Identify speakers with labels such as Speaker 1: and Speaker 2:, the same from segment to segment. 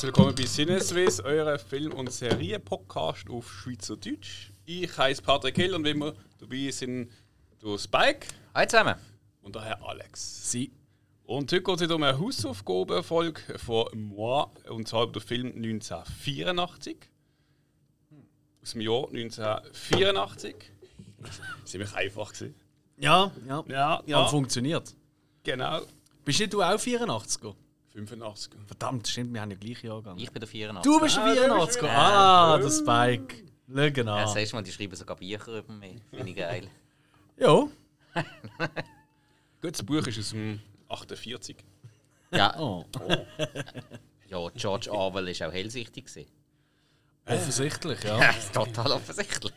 Speaker 1: Herzlich willkommen bei Sinneswiss, eurer Film- und Serie-Podcast auf Schweizerdeutsch. Ich heiße Patrick Hill und wie immer dabei sind du Spike
Speaker 2: Hi zusammen.
Speaker 1: und der Herr Alex.
Speaker 3: Sie.
Speaker 1: Und heute geht es um eine Hausaufgabenfolge von Moi, und zwar über den Film 1984. Aus dem Jahr 1984. Ziemlich einfach gewesen.
Speaker 3: Ja, ja.
Speaker 1: Ja,
Speaker 3: Ja, funktioniert.
Speaker 1: genau.
Speaker 3: Bist nicht du auch 84er?
Speaker 1: 85.
Speaker 3: Verdammt, stimmt, wir haben ja gleich Jahrgang.
Speaker 2: Ich bin der 84.
Speaker 3: Du bist
Speaker 1: Ah,
Speaker 3: der
Speaker 1: du bist
Speaker 3: 84er.
Speaker 1: wieder-
Speaker 3: Ah, der Spike. Schau
Speaker 2: Ja,
Speaker 3: genau.
Speaker 2: das heißt mal, die schreiben sogar Bücher über mich. Finde ich geil.
Speaker 3: Ja.
Speaker 1: Gut, das Buch ist aus dem 48.
Speaker 2: Ja,
Speaker 3: Oh,
Speaker 2: ja George Orwell war auch hellsichtig. gewesen.
Speaker 3: offensichtlich,
Speaker 2: Ja,
Speaker 3: ja.
Speaker 2: total offensichtlich.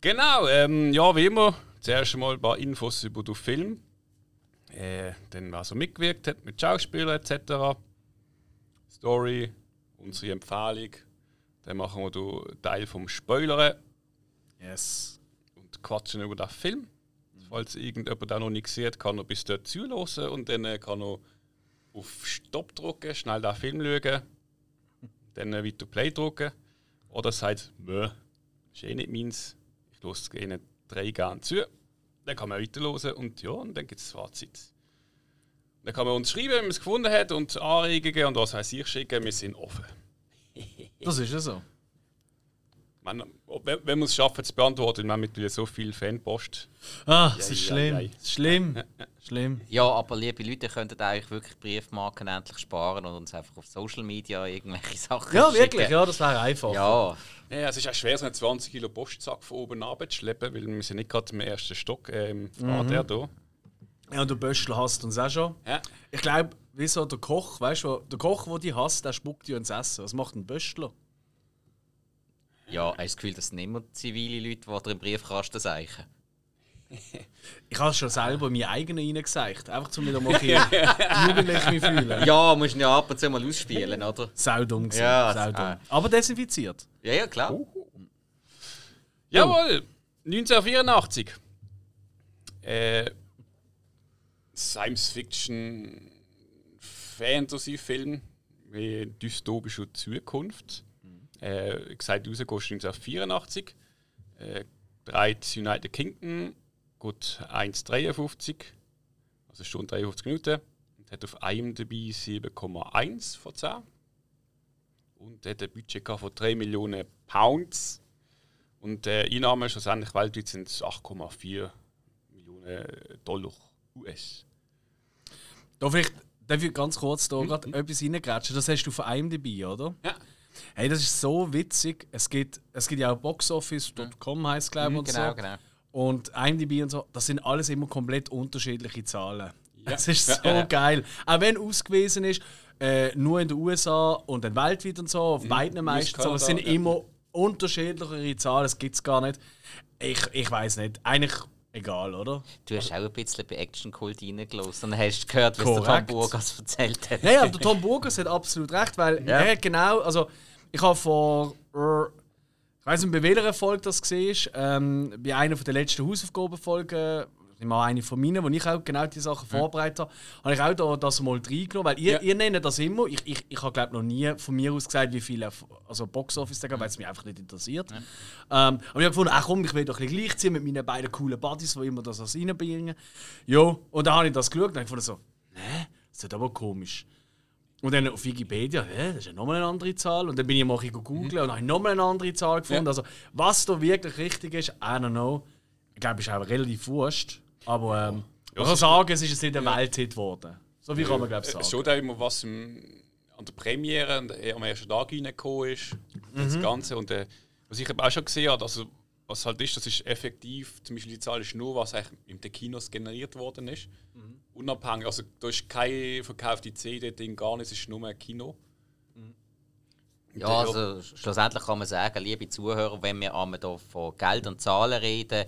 Speaker 1: Genau, ähm, ja, wie immer. Zuerst mal ein paar Infos über den Film. Äh, dann, wer so mitgewirkt hat mit Schauspielern etc. Story, unsere Empfehlung. Dann machen wir den Teil vom Spoilern
Speaker 3: Yes.
Speaker 1: und quatschen über den Film. Falls irgendjemand den noch nicht sieht, kann er bis dort zuhören und dann äh, kann er auf Stopp drücken, schnell den Film schauen, dann äh, weiter Play drücken. Oder sagt, Mö, ist eh nicht meins, ich lasse ihnen drei gerne zu. Dann kann man weiterhören und ja, und dann gibt es das Fazit. Dann kann man uns schreiben, wenn man es gefunden hat und Anregungen und was heißt ich schicken, wir sind offen.
Speaker 3: Das ist ja so.
Speaker 1: Man, wenn, wenn wir es schaffen zu beantworten, wir haben mittlerweile so viel Fanpost.
Speaker 3: Ah, es ist
Speaker 1: ja,
Speaker 3: schlimm.
Speaker 1: ja.
Speaker 3: Es ist Schlimm. Schlimm.
Speaker 2: Ja, aber liebe Leute, ihr könntet eigentlich wirklich Briefmarken endlich sparen und uns einfach auf Social Media irgendwelche Sachen
Speaker 3: Ja,
Speaker 2: schicken.
Speaker 3: wirklich, ja, das wäre einfach.
Speaker 2: Ja,
Speaker 1: Ja, es ist auch schwer, so einen 20 Kilo Postsack von oben abzuschleppen, weil wir sind nicht gerade im ersten Stock äh, im
Speaker 3: Mhm.
Speaker 1: hier.
Speaker 3: Ja, und der Böschler hasst uns auch schon.
Speaker 1: Ja.
Speaker 3: Ich glaube, wie so der Koch, weißt du, der Koch, der die hasst, der spuckt dir ins Essen. Was macht ein Böschler?
Speaker 2: Ja, hast du das Gefühl, das sind immer zivile Leute, die im Briefkasten seichen?
Speaker 3: Ich habe es schon selber in meine eigenen reingesagt. Einfach zum wieder mal ein bisschen jugendlich mich fühlen.
Speaker 2: Ja, musst du ja ab und zu mal ausspielen, oder?
Speaker 3: Saudumm gewesen.
Speaker 2: Ja,
Speaker 3: Saudumm.
Speaker 2: ah.
Speaker 3: Aber desinfiziert.
Speaker 2: Ja, ja, klar.
Speaker 3: Oh.
Speaker 1: Jawohl! 1984. Äh, Science-Fiction Fantasy-Film mit dystopischer Zukunft. Äh, gesagt, rausgehst 1984. Äh, dreht United Kingdom, gut 1,53, also Stunde 53 Minuten. Und hat auf IMDb 7,1 von 10. Und hat ein Budget von 3 Millionen Pounds. Und äh, Einnahmen schlussendlich weltweit sind es 8,4 Millionen Dollar US.
Speaker 3: Da vielleicht darf ich ganz kurz da gerade etwas reingrätschen. Das hast du von IMDb, oder?
Speaker 1: Ja.
Speaker 3: Hey, das ist so witzig. Es gibt, es gibt ja auch boxoffice.com heißt glaube ich und
Speaker 2: Genau,
Speaker 3: so.
Speaker 2: genau.
Speaker 3: Und IMDb und so, das sind alles immer komplett unterschiedliche Zahlen.
Speaker 1: Ja.
Speaker 3: Das ist so
Speaker 1: Ja, ja.
Speaker 3: geil. Auch wenn ausgewiesen ist, äh, nur in den USA und dann weltweit und so, auf beiden meistens, aber es sind immer unterschiedlichere Zahlen, das gibt es gar nicht. Ich, ich weiß nicht. Eigentlich egal, oder?
Speaker 2: Du hast auch ein bisschen bei Action Cult reingelassen und hast gehört, was der Tom. Burgas erzählt hat.
Speaker 3: Ja, ja, der Tom Burgers hat absolut recht, weil
Speaker 2: Ja.
Speaker 3: er hat genau, also ich habe vor, ich weiß nicht, bei welcher Folge das war, ähm, bei einer von der letzten Hausaufgabenfolgen, mal eine von meinen, wo ich auch genau die Sachen vorbereitet habe, habe ich auch da, das mal reingenommen, weil ihr,
Speaker 1: Ja.
Speaker 3: ihr nennt das immer, ich, ich, ich habe glaube noch nie von mir aus gesagt, wie viele also Boxoffice da gab, weil es mich einfach nicht interessiert. Ähm, aber ich habe gefunden, ach komm, ich will doch ein bisschen gleichziehen mit meinen beiden coolen Buddies, die immer das reinbringen. Ja, und dann habe ich das geschaut und habe gefunden so, hä, das ist aber komisch. Und dann auf Wikipedia, hä, das ist ja nochmal eine andere Zahl. Und dann bin ich mal bisschen googeln und habe nochmal eine andere Zahl gefunden.
Speaker 1: Ja.
Speaker 3: Also, was da wirklich richtig ist, I don't know. Ich glaube, ist auch relativ wurscht. Aber ähm,
Speaker 1: Ja,
Speaker 3: man
Speaker 1: es
Speaker 3: kann
Speaker 1: ist-
Speaker 3: sagen, es ist jetzt nicht ein Welthit geworden. So viel kann man, glaube ich,
Speaker 1: Es
Speaker 3: sagen.
Speaker 1: steht auch immer, was im, an der Premiere und, äh, am ersten Tag reingekommen ist. Das Ganze. Und äh, was ich auch schon gesehen habe, also, was halt ist, das ist effektiv, zum Beispiel die Zahl ist nur, was eigentlich in den Kinos generiert worden ist. Unabhängig, also da ist keine verkaufte CD-Ding, gar nichts, es ist nur ein Kino.
Speaker 2: Ja, also schlussendlich kann man sagen, liebe Zuhörer, wenn wir einmal hier von Geld und Zahlen reden,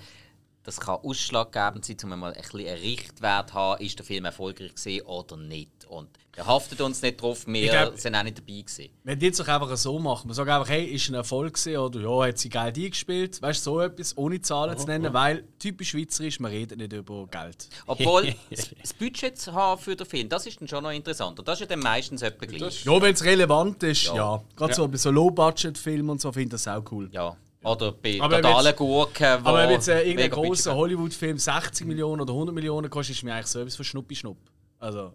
Speaker 2: das kann ausschlaggebend sein, um mal ein bisschen einen Richtwert zu haben, ist der Film erfolgreich gewesen oder nicht. Und er haftet uns nicht drauf, wir
Speaker 3: glaub-
Speaker 2: sind auch nicht dabei gewesen.
Speaker 3: Wenn die jetzt doch einfach so machen, man sagt einfach, hey, ist ein Erfolg gewesen, oder ja, hat sie Geld eingespielt, weißt du, so etwas, ohne Zahlen zu nennen, weil typisch schweizerisch, man redet nicht über Geld.
Speaker 2: Obwohl, das Budget zu haben für den Film, das ist dann schon noch interessant. Und das ist ja dann meistens etwa gleich.
Speaker 3: Ja, wenn es relevant ist, ja.
Speaker 2: Ja.
Speaker 3: Gerade so bei so Low-Budget-Filmen und so finde ich das auch cool.
Speaker 2: Ja. Oder bei
Speaker 3: Aber wenn
Speaker 2: totalen
Speaker 3: jetzt-
Speaker 2: Gurken, wo
Speaker 3: Aber wenn jetzt äh, irgendein großer
Speaker 2: haben.
Speaker 3: Hollywood-Film 60 Millionen oder 100 Millionen kostet, ist mir eigentlich so etwas für Schnuppi-Schnupp. Also,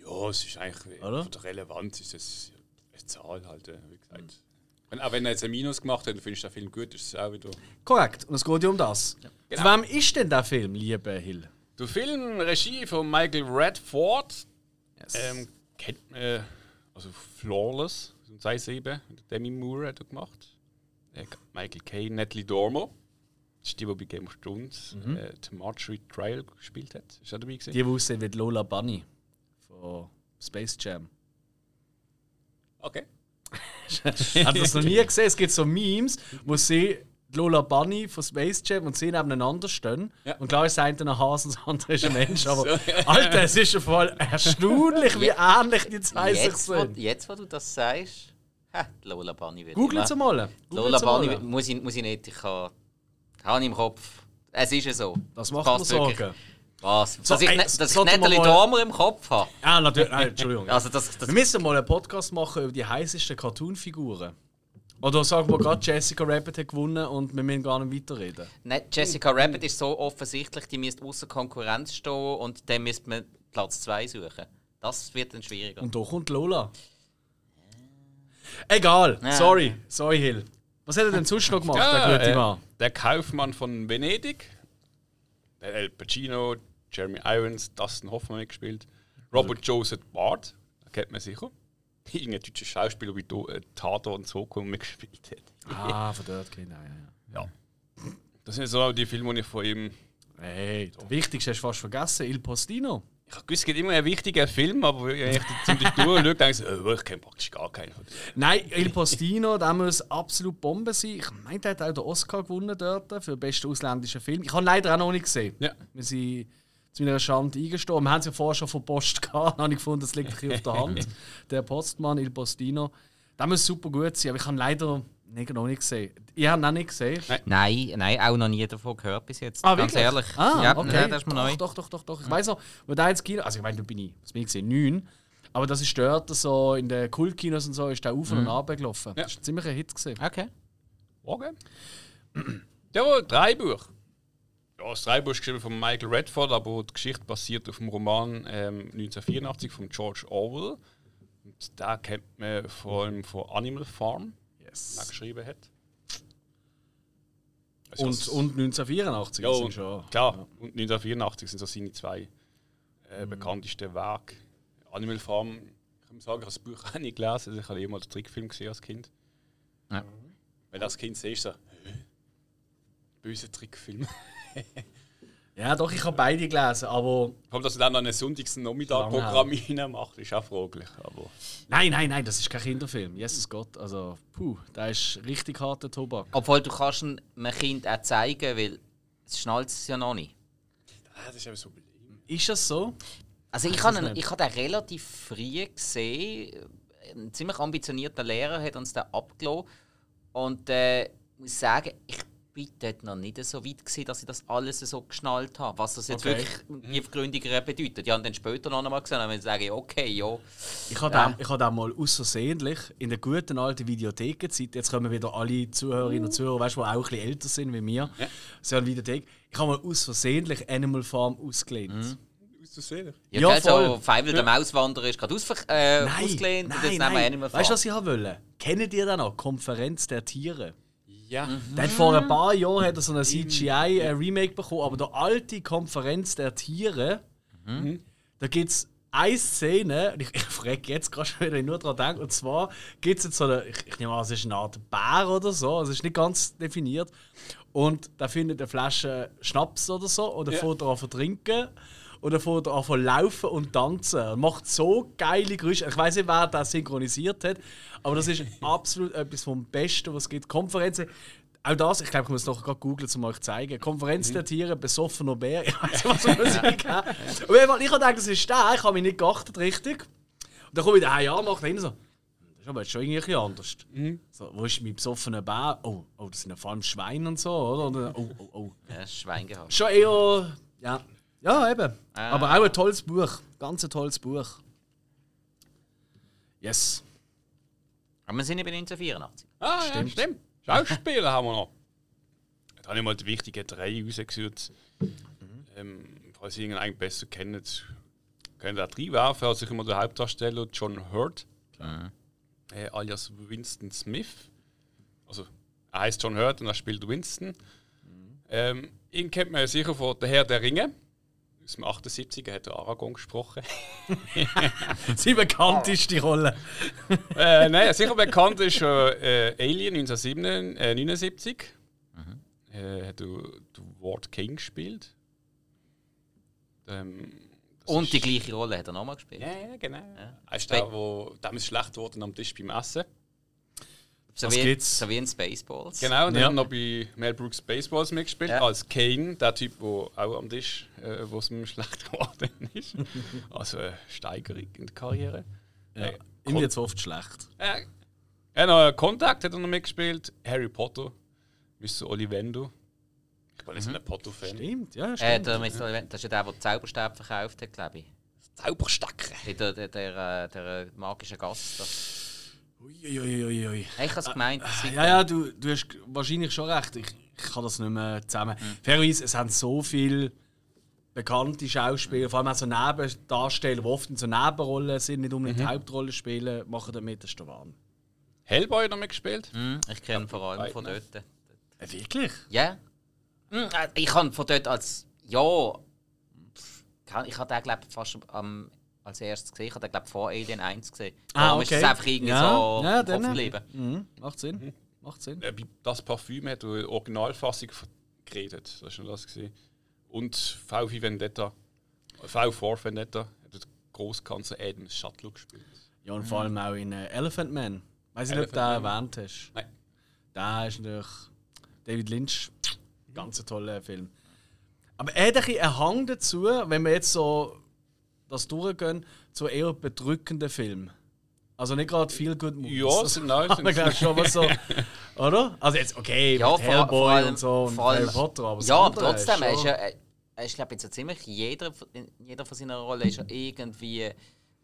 Speaker 1: Ja, es ist eigentlich
Speaker 3: Oder?
Speaker 1: von der Relevanz ist es eine Zahl halt, äh, wie gesagt. Wenn, auch wenn er jetzt ein Minus gemacht hat, dann findest du den Film gut, ist es auch wieder.
Speaker 3: korrekt. Und es geht ja um das.
Speaker 1: Genau.
Speaker 3: Von wem ist denn der Film, liebe Hill?
Speaker 1: Der Film, Regie von Michael Redford, ähm, kennt man, also Flawless, 2007, mit Demi Moore hat er gemacht. Äh, Michael Caine, Natalie Dormer. Das ist die, die bei Game of Thrones äh, die Marjorie Trial gespielt hat. Ist er dabei gewesen?
Speaker 3: Die, die aussehen wie Lola Bunny von Space Jam.
Speaker 1: Okay.
Speaker 3: Ihr das noch nie gesehen? Es gibt so Memes, wo sie Lola Bunny von Space Jam und sie nebeneinander stehen.
Speaker 1: Ja.
Speaker 3: Und klar ist das eine ein Hase und das andere ist ein Mensch. Aber
Speaker 1: So.
Speaker 3: Alter, es ist schon voll erstaunlich, wie ähnlich die zwei sich
Speaker 2: Jetzt, wo,
Speaker 3: sind.
Speaker 2: jetzt, wo du das sagst, Lola Bunny wird
Speaker 3: Google sie mal.
Speaker 2: Lola Bunny muss ich, muss ich nicht, ich habe habe ich im Kopf. Es ist ja so.
Speaker 3: Das macht
Speaker 2: Passt
Speaker 3: mir. Sorgen.
Speaker 2: Was?
Speaker 3: So,
Speaker 2: dass ich,
Speaker 3: ey,
Speaker 2: ne- dass ich Natalie Dormer im Kopf habe.
Speaker 3: Ja, natürlich. Nein, Entschuldigung.
Speaker 2: Also das, das,
Speaker 3: Wir müssen mal einen Podcast machen über die heißesten Cartoon-Figuren. Oder sagen wir gerade, Jessica Rabbit hat gewonnen und wir müssen gar nicht weiterreden.
Speaker 2: Nein, Jessica Rabbit ist so offensichtlich, die müsste außer Konkurrenz stehen und dann müsste man Platz 2 suchen. Das wird dann schwieriger.
Speaker 3: Und da kommt Lola. Egal,
Speaker 2: Ja.
Speaker 3: sorry, sorry Hill. Was hat er denn sonst noch gemacht, der gute
Speaker 1: äh,
Speaker 3: Mann?
Speaker 1: der Kaufmann von Venedig. Der El Pacino, Jeremy Irons, Dustin Hoffman mitgespielt. Robert Joseph Bart, den kennt man sicher. Irgendein deutscher Schauspieler, wie äh, Tato und Soko mitgespielt hat.
Speaker 3: Ah, von dort, okay, nein, ja,
Speaker 1: Ja. Das sind so die Filme, die ich von ihm.
Speaker 3: ja. Hey, das Wichtigste hast du fast vergessen, Il Postino.
Speaker 1: Ich habe gewusst, es gibt immer einen wichtigen Film, aber wenn ich ziemlich durchschaue, denke ich, oh, ich kenne praktisch gar keinen.
Speaker 3: Nein, Il Postino, der muss absolut Bombe sein. Ich meine, der hat auch den Oscar gewonnen dort für den besten ausländischen Film. Ich habe ihn leider auch noch nicht gesehen.
Speaker 1: Ja.
Speaker 3: Wir sind zu meiner Schande eingestanden. Wir haben es ja vorher schon von Post gehabt. Dann habe ich gefunden, das liegt ein auf der Hand. Der Postmann, Il Postino. Der muss super gut sein, aber ich habe leider nicht, noch nicht gesehen. Ihr habt ihn auch nicht gesehen?
Speaker 1: Nein.
Speaker 2: Nein, nein, auch noch nie davon gehört bis jetzt.
Speaker 3: Ah,
Speaker 2: Ganz
Speaker 3: wirklich?
Speaker 2: ehrlich.
Speaker 3: Ah,
Speaker 2: ja,
Speaker 3: okay.
Speaker 2: nein, das ist mir neu.
Speaker 3: Doch, doch, doch, doch. Ich weiß noch, wo der ins Kino. Also, ich meine, da bin ich, was bin ich gesehen? Neun. Aber das ist dort so in den Kultkinos und so, ist der auf und ab gelaufen.
Speaker 1: Ja.
Speaker 3: Das war ein ziemlicher Hit. Gewesen.
Speaker 2: Okay.
Speaker 1: Okay. Ja, Dreibuch. Ja, das Dreibuch ist geschrieben von Michael Redford, aber die Geschichte basiert auf dem Roman ähm, 1984 von George Orwell. Und da kennt man vor allem von Animal Farm,
Speaker 3: Yes.
Speaker 1: geschrieben hat. Also
Speaker 3: Und, und 1984
Speaker 1: ja,
Speaker 3: sind
Speaker 1: und,
Speaker 3: schon.
Speaker 1: klar. Und 1984 sind so seine zwei äh, bekanntesten Werke. Animal Farm, ich muss sagen, ich habe das Buch auch nicht gelesen, also ich habe immer den Trickfilm gesehen als Kind.
Speaker 2: Ja.
Speaker 1: Wenn du als Kind siehst, so, hä? böser Trickfilm.
Speaker 3: Ja, doch, ich habe beide gelesen, aber.
Speaker 1: Allem, dass er dann noch ein Sonntagsnachmittag-Programm reinmacht, ist auch fraglich. Aber
Speaker 3: Nein, nein, nein, das ist kein Kinderfilm. Jesus Gott. Also, puh, der ist richtig harter Tobak.
Speaker 2: Obwohl du kannst einem Kind auch zeigen, weil es schnallt es ja noch nicht.
Speaker 1: ah, das ist eben so beliebt.
Speaker 3: Ist das so?
Speaker 2: Also ich habe ich habe den relativ früh gesehen. Ein ziemlich ambitionierter Lehrer hat uns den abgelassen. Und äh, ich muss sagen, ich dort noch nicht so weit gewesen, dass ich das alles so geschnallt habe. Was das jetzt
Speaker 3: Okay.
Speaker 2: wirklich tiefgründiger bedeutet. Die haben dann später noch einmal gesehen und haben sagen, okay, ja.
Speaker 3: Ich habe
Speaker 2: Ja.
Speaker 3: den, ich hab mal außersehentlich in der guten alten Videothekenzeit, jetzt kommen wieder alle Zuhörerinnen und Zuhörer, weißt, die auch ein bisschen älter sind wie mir, so eine Videothek. Ich habe mal außersehentlich Animal Farm ausgelehnt.
Speaker 1: Ist das sehen?
Speaker 2: Ja,
Speaker 3: Ja,
Speaker 2: gell, so
Speaker 3: voll.
Speaker 2: Feivel der Mauswanderer ist gerade ausver äh, ausgelehnt und jetzt nehmen wir Animal
Speaker 3: Weißt du,
Speaker 2: Farm.
Speaker 3: was ich haben wollte? Kennt ihr den noch? Konferenz der Tiere.
Speaker 1: Ja.
Speaker 3: Der hat vor ein paar Jahren hat er so ein CGI-Remake bekommen, aber der alte Konferenz der Tiere, da gibt es eine Szene, und ich, ich frage jetzt gerade schon, wenn ich nur daran denke, und zwar gibt es jetzt so eine, ich, ich nehme an, es ist eine Art Bär oder so, also es ist nicht ganz definiert, und da findet eine Flasche Schnaps oder so, und er
Speaker 1: Ja.
Speaker 3: fängt an zu trinken, und er fängt an zu laufen und tanzen. Er macht so geile Geräusche. Ich weiß nicht, wer das synchronisiert hat, aber das ist absolut etwas vom Besten, was es gibt. Konferenzen, auch das, ich glaube, ich muss es noch gerade googeln, um euch zu zeigen. Konferenz mhm. der Tiere, besoffener Bär. Ich weiß nicht, was Musik ja. Und ich habe gedacht, das ist der, ich habe mich nicht geachtet, richtig. Und dann komme ich da ja, macht er so. Das ist aber jetzt schon irgendwie anders. Mhm. So, wo ist mein besoffener Bär? Oh, oh, das sind ja vor allem Schweine und so, oder? oh, oh, oh.
Speaker 2: Ja, Schwein gehabt.
Speaker 3: Schon eher, ja. Ja, eben. Ah. Aber auch ein tolles Buch. Ganz ein tolles Buch. Yes.
Speaker 2: Aber wir sind eben 1984.
Speaker 1: Ah, stimmt. Ja, stimmt. Schauspieler haben wir noch. Da habe ich mal die wichtigen drei rausgesucht. Mhm. Ähm, falls ihr irgendeinen besser kennt, könnt ihr auch reinwerfen. Also ich immer der Hauptdarsteller John Hurt, mhm. äh, alias Winston Smith. Also er heißt John Hurt und er spielt Winston. Mhm. Ähm, ihn kennt man ja sicher von Der Herr der Ringe. Aus dem 78er hat er Aragorn gesprochen.
Speaker 3: Sie bekannteste Rolle.
Speaker 1: äh, nein, sicher bekannt ist schon äh, Alien 1979. Äh, mhm. Äh, hat du, du Ward King gespielt.
Speaker 2: Ähm, Und die gleiche Rolle hat er nochmal gespielt.
Speaker 1: Ja, ja genau. Ja. Er ist der, der damals schlecht geworden am Tisch beim Essen.
Speaker 2: So, wie, so wie in Spaceballs.
Speaker 1: Genau, und ja. dann noch bei Mel Brooks Baseballs mitgespielt, ja. als Kane, der Typ, der auch am Tisch, äh, wo es ihm schlecht geworden ist. also eine Steigerung in der Karriere.
Speaker 3: Ja. Äh, ihm jetzt oft schlecht.
Speaker 1: Äh, ja, noch Kontakt hat er noch mitgespielt, Harry Potter, Mr. Olivendo. Ich bin nicht mhm. ein Potter-Fan.
Speaker 3: Stimmt, ja,
Speaker 2: äh, stimmt. Äh, der Mr. das ist ja der, der Zauberstab verkauft hat, glaube ich.
Speaker 1: Zauberstacker.
Speaker 2: Der, der, der, der, magische Gast. Das.
Speaker 3: Uiuiuiui. Ui,
Speaker 2: Ich habe es gemeint.
Speaker 3: Äh, ja, ja, du, du hast wahrscheinlich schon recht. Ich, ich kann das nicht mehr zusammen. Mhm. Fairerweise, es haben so viele bekannte Schauspieler, vor allem auch so Nebendarsteller, die oft in so Nebenrollen sind, nicht unbedingt mhm. Hauptrollen spielen, machen damit das der Wahn.
Speaker 1: Hellboy noch mitgespielt?
Speaker 2: Mhm, ich kenne vor allem von dort.
Speaker 3: Äh, wirklich?
Speaker 2: Ja. Mhm, ich kann von dort als. Ja. Ich habe den, glaube ich, fast am als erstes gesehen. Ich habe glaube vor Alien 1 gesehen.
Speaker 3: Ah, Darum okay. ist
Speaker 2: es einfach irgendwie ja, so ja, dann, geblieben.
Speaker 3: Mhm. Macht Sinn. Mhm. Macht Sinn.
Speaker 1: Äh, das Parfüm hat die Originalfassung geredet. Das war schon das. Gewesen. Und V wie Vendetta, V for Vendetta, hat der Großkanzler Adam Shuttle gespielt.
Speaker 3: Ja, und vor allem auch in äh, Elephant Man. Weiß nicht, ob du den erwähnt hast.
Speaker 1: Nein.
Speaker 3: Da ist natürlich David Lynch. Ganz ein toller Film. Aber er hat einen Hang dazu, wenn wir jetzt so das durchgehen, zu eher bedrückenden Filmen. Also nicht gerade viel gut
Speaker 1: Movies. Ja, sind nice.
Speaker 3: aber glaube schon was so, oder? Also jetzt okay,
Speaker 2: ja,
Speaker 3: Hellboy allem, und so und Harry Potter, aber
Speaker 2: ja, aber trotzdem, er ist ja, er ist glaube ich so ziemlich jeder, jeder von seiner Rolle ist ja irgendwie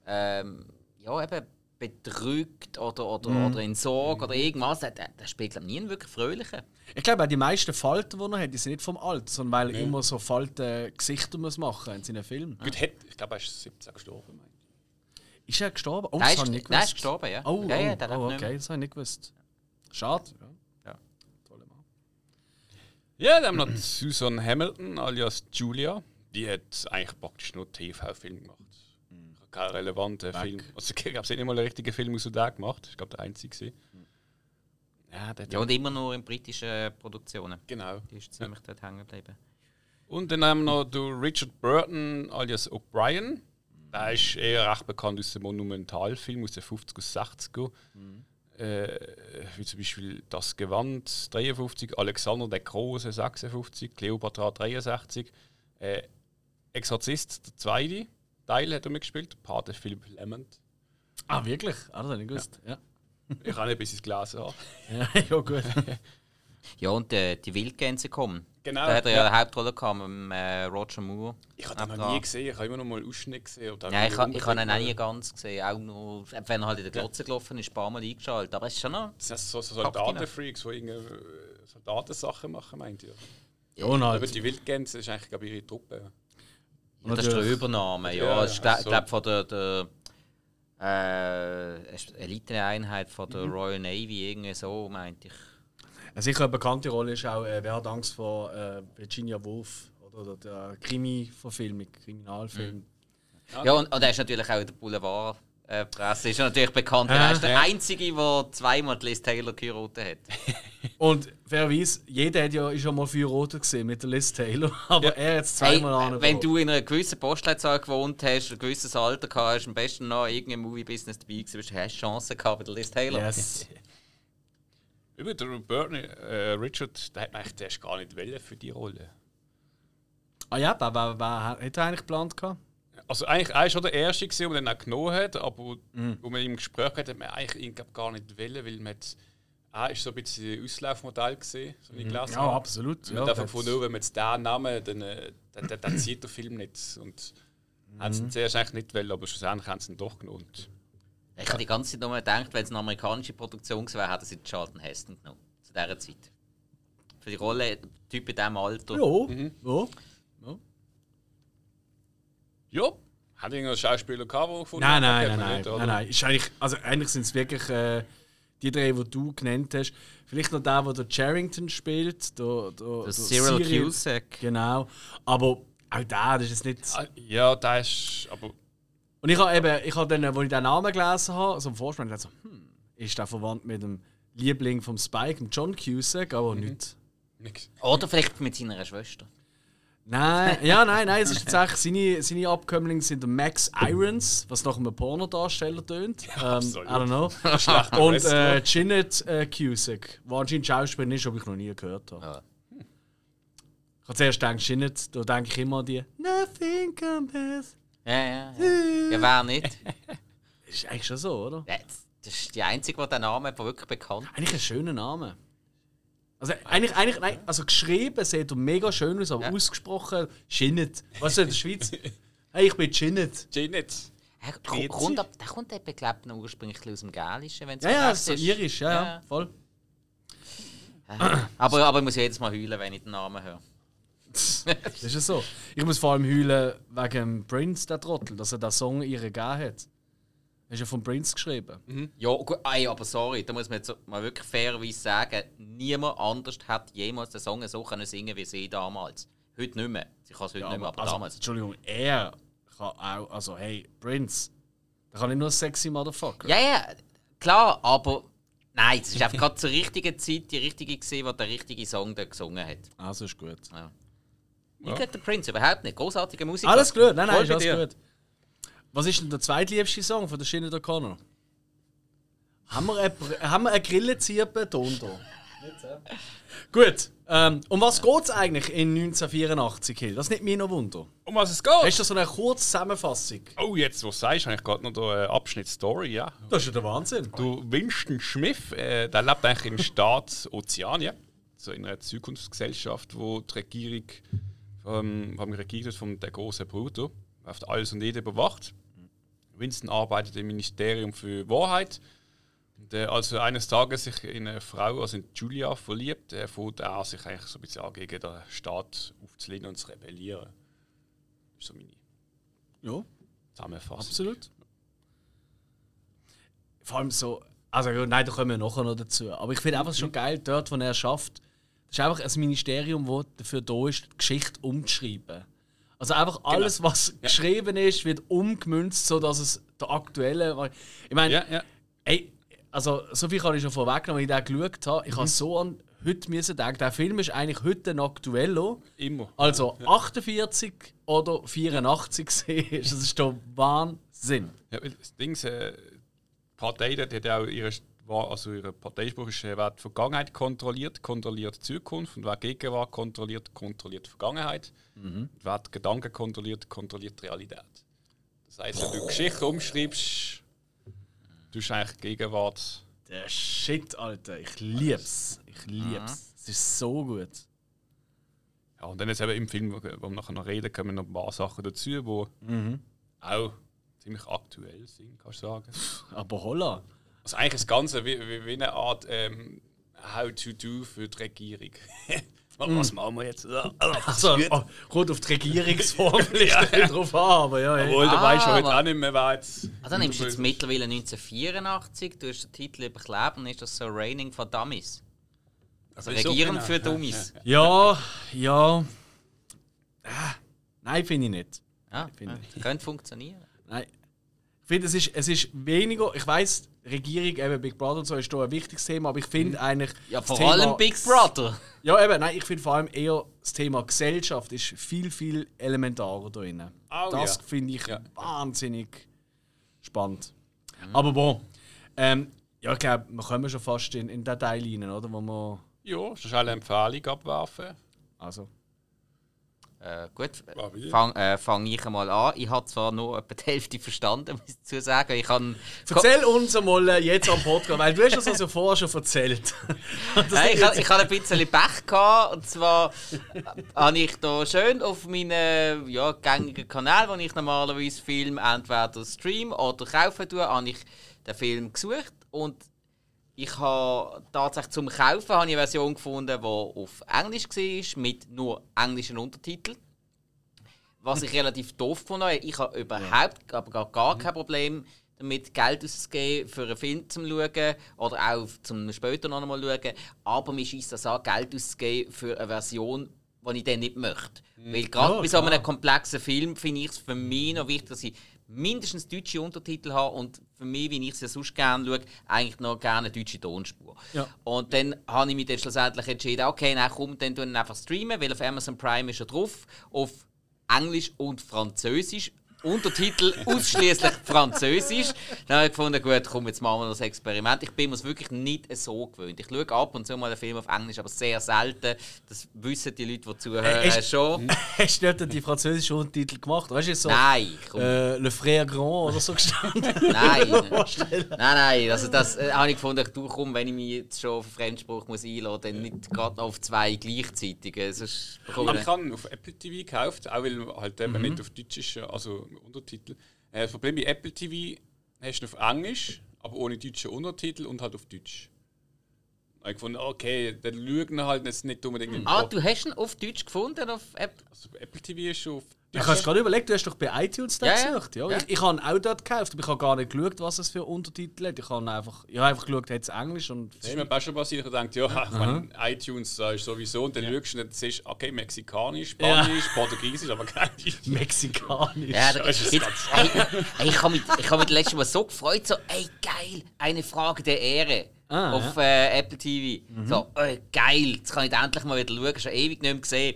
Speaker 2: ähm, ja eben bedrückt oder, oder, mm. oder in Sorge oder irgendwas. Der, der spielt glaube nie einen wirklich fröhlichen.
Speaker 3: Ich glaube auch die meisten Falten, die er hat, die sind nicht vom Alter, sondern weil er nee. immer so Falten Gesichter muss machen in seinen Filmen.
Speaker 1: Gut, hat, ich glaube, er ist 17 gestorben.
Speaker 3: Ist er gestorben?
Speaker 2: Oh, das habe ich nicht gewusst. Nein, ist gestorben, ja.
Speaker 3: Oh,
Speaker 2: ja,
Speaker 3: ja, oh, oh okay, das habe ich nicht gewusst. Schade.
Speaker 1: Ja. ja. Mann. Ja, dann haben wir noch Susan Hamilton alias Julia. Die hat eigentlich praktisch nur TV-Film gemacht kein relevanter Film. Also, ich glaube, sie hat nicht mal einen richtigen Film aus der gemacht. Ich glaube, der einzige.
Speaker 2: Ja, ja, und immer nur in britischen Produktionen.
Speaker 1: Genau.
Speaker 2: Die ist ziemlich ja. dort hängen geblieben.
Speaker 1: Und dann haben wir noch den Richard Burton alias O'Brien. Der ist eher recht bekannt aus dem Monumentalfilm aus den 50er und 60er. Mhm. Äh, wie zum Beispiel Das Gewand 53, Alexander der Große 56, Cleopatra 63, äh, Exorzist der zweite Teil hat er mitgespielt, Pate Philipp Lement.
Speaker 3: Ah, wirklich? Ah, das habe ich gewusst. Ja. ja.
Speaker 1: ich habe nicht, bis ich es gelesen habe.
Speaker 3: ja, ja, gut.
Speaker 2: ja, und äh, die Wildgänse kommen.
Speaker 1: Genau.
Speaker 2: Da hat er ja, ja eine Hauptrolle gehabt mit äh, Roger Moore.
Speaker 1: Ich habe den noch nie gesehen, ich habe immer noch mal Ausschnitt gesehen.
Speaker 2: ja, ich, ich habe ihn auch nie ganz gesehen. Auch nur, wenn er halt in der Glotze gelaufen ist, ein paar Mal eingeschaltet. Aber es ist schon noch.
Speaker 1: Das sind so, so Soldatenfreaks, die irgendwie Soldatensachen machen, meint ihr?
Speaker 3: Ja, und halt.
Speaker 1: Aber die Wildgänse ist eigentlich, glaube ich, ihre Truppe.
Speaker 2: Ja, das ist der Übernahme, ja. ja ich glaube so. von der, der äh, Eliteeinheit von der mhm. Royal Navy, irgendwie so, meinte ich.
Speaker 3: Eine sicher eine bekannte Rolle ist auch äh, Wer hat Angst vor äh, Virginia Woolf oder der Krimi-Verfilmung, Kriminalfilm. Mhm.
Speaker 2: Ja, und, und er ist natürlich auch in der Boulevard. Äh, Presse ist natürlich bekannt. Er ist der Einzige, der zweimal Liz Taylor geheiratet hat.
Speaker 3: Und fairerweise, jeder hat ja ist schon mal Rote gesehen mit der Liz Taylor, aber ja. er hat es zweimal
Speaker 2: hey, Wenn du in einer gewissen Postleitzahl gewohnt hast, ein gewisses Alter gehabt hast, am besten noch irgendein Movie-Business dabei gewesen, hast du Chancen gehabt bei der Liz Taylor.
Speaker 3: Yes.
Speaker 1: Über der Bernie, äh, Richard, der hat eigentlich gar nicht wollen für die Rolle.
Speaker 3: Ah ja, wer, wer, wer hat er eigentlich geplant gehabt?
Speaker 1: Also eigentlich, er war schon der Erste, gewesen, der dann auch genommen hat, aber mhm. wo man im Gespräch hat, hat man eigentlich ihn glaub, gar nicht wollen, weil man er ist so ein bisschen ein Auslaufmodell gesehen, so wie
Speaker 3: mhm. Ja, absolut.
Speaker 1: Man ja, darf von nur, wenn man jetzt den Namen, dann, äh, dann, dann, dann sieht der Film nicht. Und mhm. haben sie ihn zuerst eigentlich nicht wollen, aber schlussendlich haben sie ihn doch genommen.
Speaker 2: Ich habe die ganze Zeit nur gedacht, wenn es eine amerikanische Produktion gewesen wäre, hätten sie Charlton Heston genommen. Zu dieser Zeit. Für die Rolle, Typ in diesem Alter.
Speaker 3: Ja, mhm. ja. Ja.
Speaker 1: Hat irgendein Schauspieler gehabt, der
Speaker 3: gefunden Nein, nein, nein, nein, nicht, nein, nein. Ist eigentlich, also eigentlich sind es wirklich äh, die drei, die du genannt hast. Vielleicht noch der, der Charrington spielt. Der, der, der
Speaker 2: Cyril Cusack.
Speaker 3: Genau. Aber auch der, das ist jetzt nicht... Ah,
Speaker 1: ja, der ist... Aber
Speaker 3: und ich habe eben, ich habe dann, als ich den Namen gelesen habe, also im Vorspann, gedacht, so, hm, ist der verwandt mit dem Liebling vom Spike, John Cusack, aber mhm. nicht.
Speaker 2: Nix. Oder vielleicht mit seiner Schwester.
Speaker 3: Nein, ja, nein, nein, es ist tatsächlich, seine, seine Abkömmlinge sind der Max Irons, was nach einem Pornodarsteller tönt. Ja, ähm, I don't know. Und äh, Jeanette äh, Cusack, der anscheinend Schauspielerin ist, aber ich noch nie gehört habe. Ja. Ich habe zuerst gedacht, Jeanette, da denke ich immer an die Nothing compares
Speaker 2: ja, ja. Ja, ja wer nicht?
Speaker 3: ist eigentlich schon so, oder?
Speaker 2: Ja, das ist die einzige, die den Namen wirklich bekannt
Speaker 3: Eigentlich ein schöner Name. Also, eigentlich, eigentlich nein, also geschrieben sieht er mega schön aus, aber ja. ausgesprochen Schinnet. Was ist in der Schweiz? hey, ich bin Schinnet.
Speaker 1: Schinnet.
Speaker 2: Ja, kommt, der kommt eben, glaube ich, ursprünglich aus dem Gälischen, wenn es
Speaker 3: Ja, ja, so irisch, ja, ja, voll.
Speaker 2: aber, aber ich muss jedes Mal heulen, wenn ich den Namen höre
Speaker 3: das ist ja so. Ich muss vor allem heulen wegen Prince, der Trottel, dass er den Song ihr gegeben hat. Das ist ja von Prince geschrieben.
Speaker 2: Mhm. Ja, gut, aber sorry, da muss man jetzt mal wirklich fairerweise sagen, niemand anders hat jemals den Song so können singen wie sie damals. Heute nicht mehr. Sie kann es heute ja, nicht mehr, aber
Speaker 3: also,
Speaker 2: damals.
Speaker 3: Entschuldigung, er kann auch, also hey, Prince, der kann nicht nur sexy Motherfucker.
Speaker 2: Ja, ja, klar, aber nein, es ist einfach gerade zur richtigen Zeit die richtige gesehen, wo der richtige Song da gesungen hat.
Speaker 3: Also ist gut.
Speaker 2: Ja. Ich ja. den Prince überhaupt nicht. Großartige Musik.
Speaker 3: Alles gut, nein, nein, ist alles gut. Was ist denn der zweitliebste Song von der Shinny O'Connor? Haben wir einen, haben wir einen Grillenzieher-Beton da? Gut, ähm, um was geht es eigentlich in 1984, Hill? Das nimmt mich noch Wunder.
Speaker 1: Um was es geht?
Speaker 3: Hast du so eine kurze Zusammenfassung?
Speaker 1: Oh, jetzt, was du sagst, habe ich gerade noch den Abschnitt Story, ja.
Speaker 3: Das ist ja der Wahnsinn.
Speaker 1: Du, Winston Smith, äh, der lebt eigentlich im Staat Ozeanien, so in einer Zukunftsgesellschaft, wo die Regierung vom, vom Regierung von der große Bruder, auf alles und jede überwacht. Winston arbeitet im Ministerium für Wahrheit. Und, äh, als er eines Tages sich in eine Frau, also in Julia, verliebt, äh, fängt er sich eigentlich so ein bisschen an, gegen den Staat aufzulehnen und zu rebellieren. Das ist so meine
Speaker 3: ja.
Speaker 1: Zusammenfassung.
Speaker 3: Absolut. Vor allem so, also nein, da kommen wir nachher noch dazu. Aber ich finde einfach schon geil, dort, wo er schafft, das ist einfach ein Ministerium, das dafür da ist, die Geschichte umzuschreiben. Also einfach genau. alles, genau. was ja. geschrieben ist, wird umgemünzt, sodass es der aktuelle. Ich meine, ja, ja. ey, also so viel kann ich schon vorwegnehmen, wenn ich den geschaut habe. Ich mhm. habe so an heute müssen denken, der Film ist eigentlich heute ein aktueller.
Speaker 1: Immer.
Speaker 3: Also ja. 48 oder 84 ist. Das ist doch Wahnsinn.
Speaker 1: Ja, das Ding ist, äh, Partei hat ja auch ihre war also ihre Parteispruch ist, wer die Vergangenheit kontrolliert, kontrolliert die Zukunft und wer Gegenwart kontrolliert, kontrolliert die Vergangenheit. Mhm. Und wer die Gedanken kontrolliert, kontrolliert die Realität. Das heißt, wenn du Geschichte umschreibst, du hast eigentlich Gegenwart.
Speaker 3: Der Shit, Alter, ich lieb's. Ich lieb's. Es ist so gut.
Speaker 1: Ja, und dann ist eben im Film, wo wir nachher noch reden, kommen noch ein paar Sachen dazu, die
Speaker 3: mhm.
Speaker 1: auch ziemlich aktuell sind, kannst du sagen.
Speaker 3: Aber holla.
Speaker 1: Also eigentlich das Ganze wie, wie, wie eine Art ähm, How to do für die Regierung. Was machen wir jetzt?
Speaker 3: Also, oh, gut auf die Regierungsform ja, ja. drauf an, aber ja.
Speaker 1: ja. Obwohl, da weißt du heute auch nicht mehr, wer jetzt.
Speaker 2: Also, nimmst du jetzt mittlerweile 1984, du hast den Titel überklebt und ist das so Raining for Dummies. Also, Regieren so, genau. für Dummies.
Speaker 3: Ja, ja. Ah, nein, finde ich nicht.
Speaker 2: Ja, find ich. Könnte funktionieren.
Speaker 3: Nein. Ich finde, es ist, es ist weniger. Ich weiß Regierung, eben Big Brother und so ist da ein wichtiges Thema, aber ich finde mhm. eigentlich.
Speaker 2: Ja, vor allem Big Brother.
Speaker 3: Ja, eben, nein, ich finde vor allem eher das Thema Gesellschaft ist viel, viel elementarer da drin. Oh, das ja. finde ich ja. wahnsinnig spannend. Mhm. Aber bon, ähm, Ja, ich glaube, wir kommen schon fast in, in den Teil rein, oder? Wo wir
Speaker 1: ja, das ist eine Empfehlung abwerfen.
Speaker 3: Also.
Speaker 2: Äh, gut, fange äh, fang ich einmal an. Ich habe zwar nur etwa die Hälfte verstanden, muss ich dazu sagen. Ich kann
Speaker 3: Erzähl uns einmal äh, jetzt am Podcast, weil du hast das also vorher schon erzählt.
Speaker 2: Nein, ich, ich hatte ein bisschen Pech. Gehabt, und zwar habe ich da schön auf meinen ja, gängigen Kanal, wo ich normalerweise Film entweder stream oder kaufen tue, habe ich den Film gesucht und ich habe tatsächlich zum Kaufen habe ich eine Version gefunden, die auf Englisch war, mit nur englischen Untertiteln. Was ich relativ doof fand. Ich habe überhaupt aber gar, gar kein Problem damit, Geld auszugeben für einen Film zu schauen oder auch zum später noch einmal schauen. Aber mir schießt das an, Geld auszugeben für eine Version, die ich dann nicht möchte. Mhm. Weil gerade ja, bei so einem komplexen Film finde ich es für mich noch wichtig, dass ich mindestens deutsche Untertitel habe und für mich, wie ich es ja sonst gerne schaue, eigentlich noch gerne eine deutsche Tonspur. Ja. Und dann habe ich mich dann schlussendlich entschieden, okay, dann komm, dann tun einfach streamen, weil auf Amazon Prime ist er drauf, auf Englisch und Französisch Untertitel ausschließlich Französisch. Dann habe ich gefunden, gut, komm, jetzt machen wir das Experiment. Ich bin es wirklich nicht so gewöhnt. Ich schaue ab und zu mal einen Film auf Englisch, aber sehr selten. Das wissen die Leute, die zuhören, äh, schon.
Speaker 3: Hast du nicht die französischen Untertitel gemacht? Weißt du, so,
Speaker 2: nein.
Speaker 3: Äh, Le Frère Grand oder so gestanden?
Speaker 2: nein. nein, nein. Also das äh, habe ich gefunden, du komm, wenn ich mich jetzt schon auf Fremdspruch muss einladen, dann nicht gerade auf zwei gleichzeitig. Sonst
Speaker 1: aber ich habe auf Apple TV gekauft, auch weil halt eben mhm. nicht auf Deutsch ist. Also Untertitel. Äh, das Problem bei Apple TV hast du auf Englisch, aber ohne deutsche Untertitel und halt auf Deutsch. Ich gefunden, okay, dann schauen halt jetzt nicht unbedingt.
Speaker 2: Mhm. Ah, du hast ihn auf Deutsch gefunden auf Apple?
Speaker 1: Also Apple TV ist schon auf
Speaker 3: ich habe es gerade überlegt, du hast doch bei iTunes ja, gesucht. Ja. ja. Ich, ich habe auch dort gekauft, aber ich habe gar nicht geschaut, was es für Untertitel hat. Ich habe einfach, ich habe einfach geschaut, hat es Englisch und.
Speaker 1: Das ist mir schon passiert, ich dachte, ja, ich meine, iTunes da ist sowieso und dann ja. schaust du und dann siehst okay, Mexikanisch, Spanisch, ja. Portugiesisch, aber kein
Speaker 3: Mexikanisch.
Speaker 2: Ja, das ist jetzt, ey, ey, ich habe mich, ich hab mich letztes Mal so gefreut, so, ey, geil, eine Frage der Ehre. Ah, auf äh, Apple TV. Mhm. So, äh, geil, jetzt kann ich endlich mal wieder schauen, schon ewig nicht mehr gesehen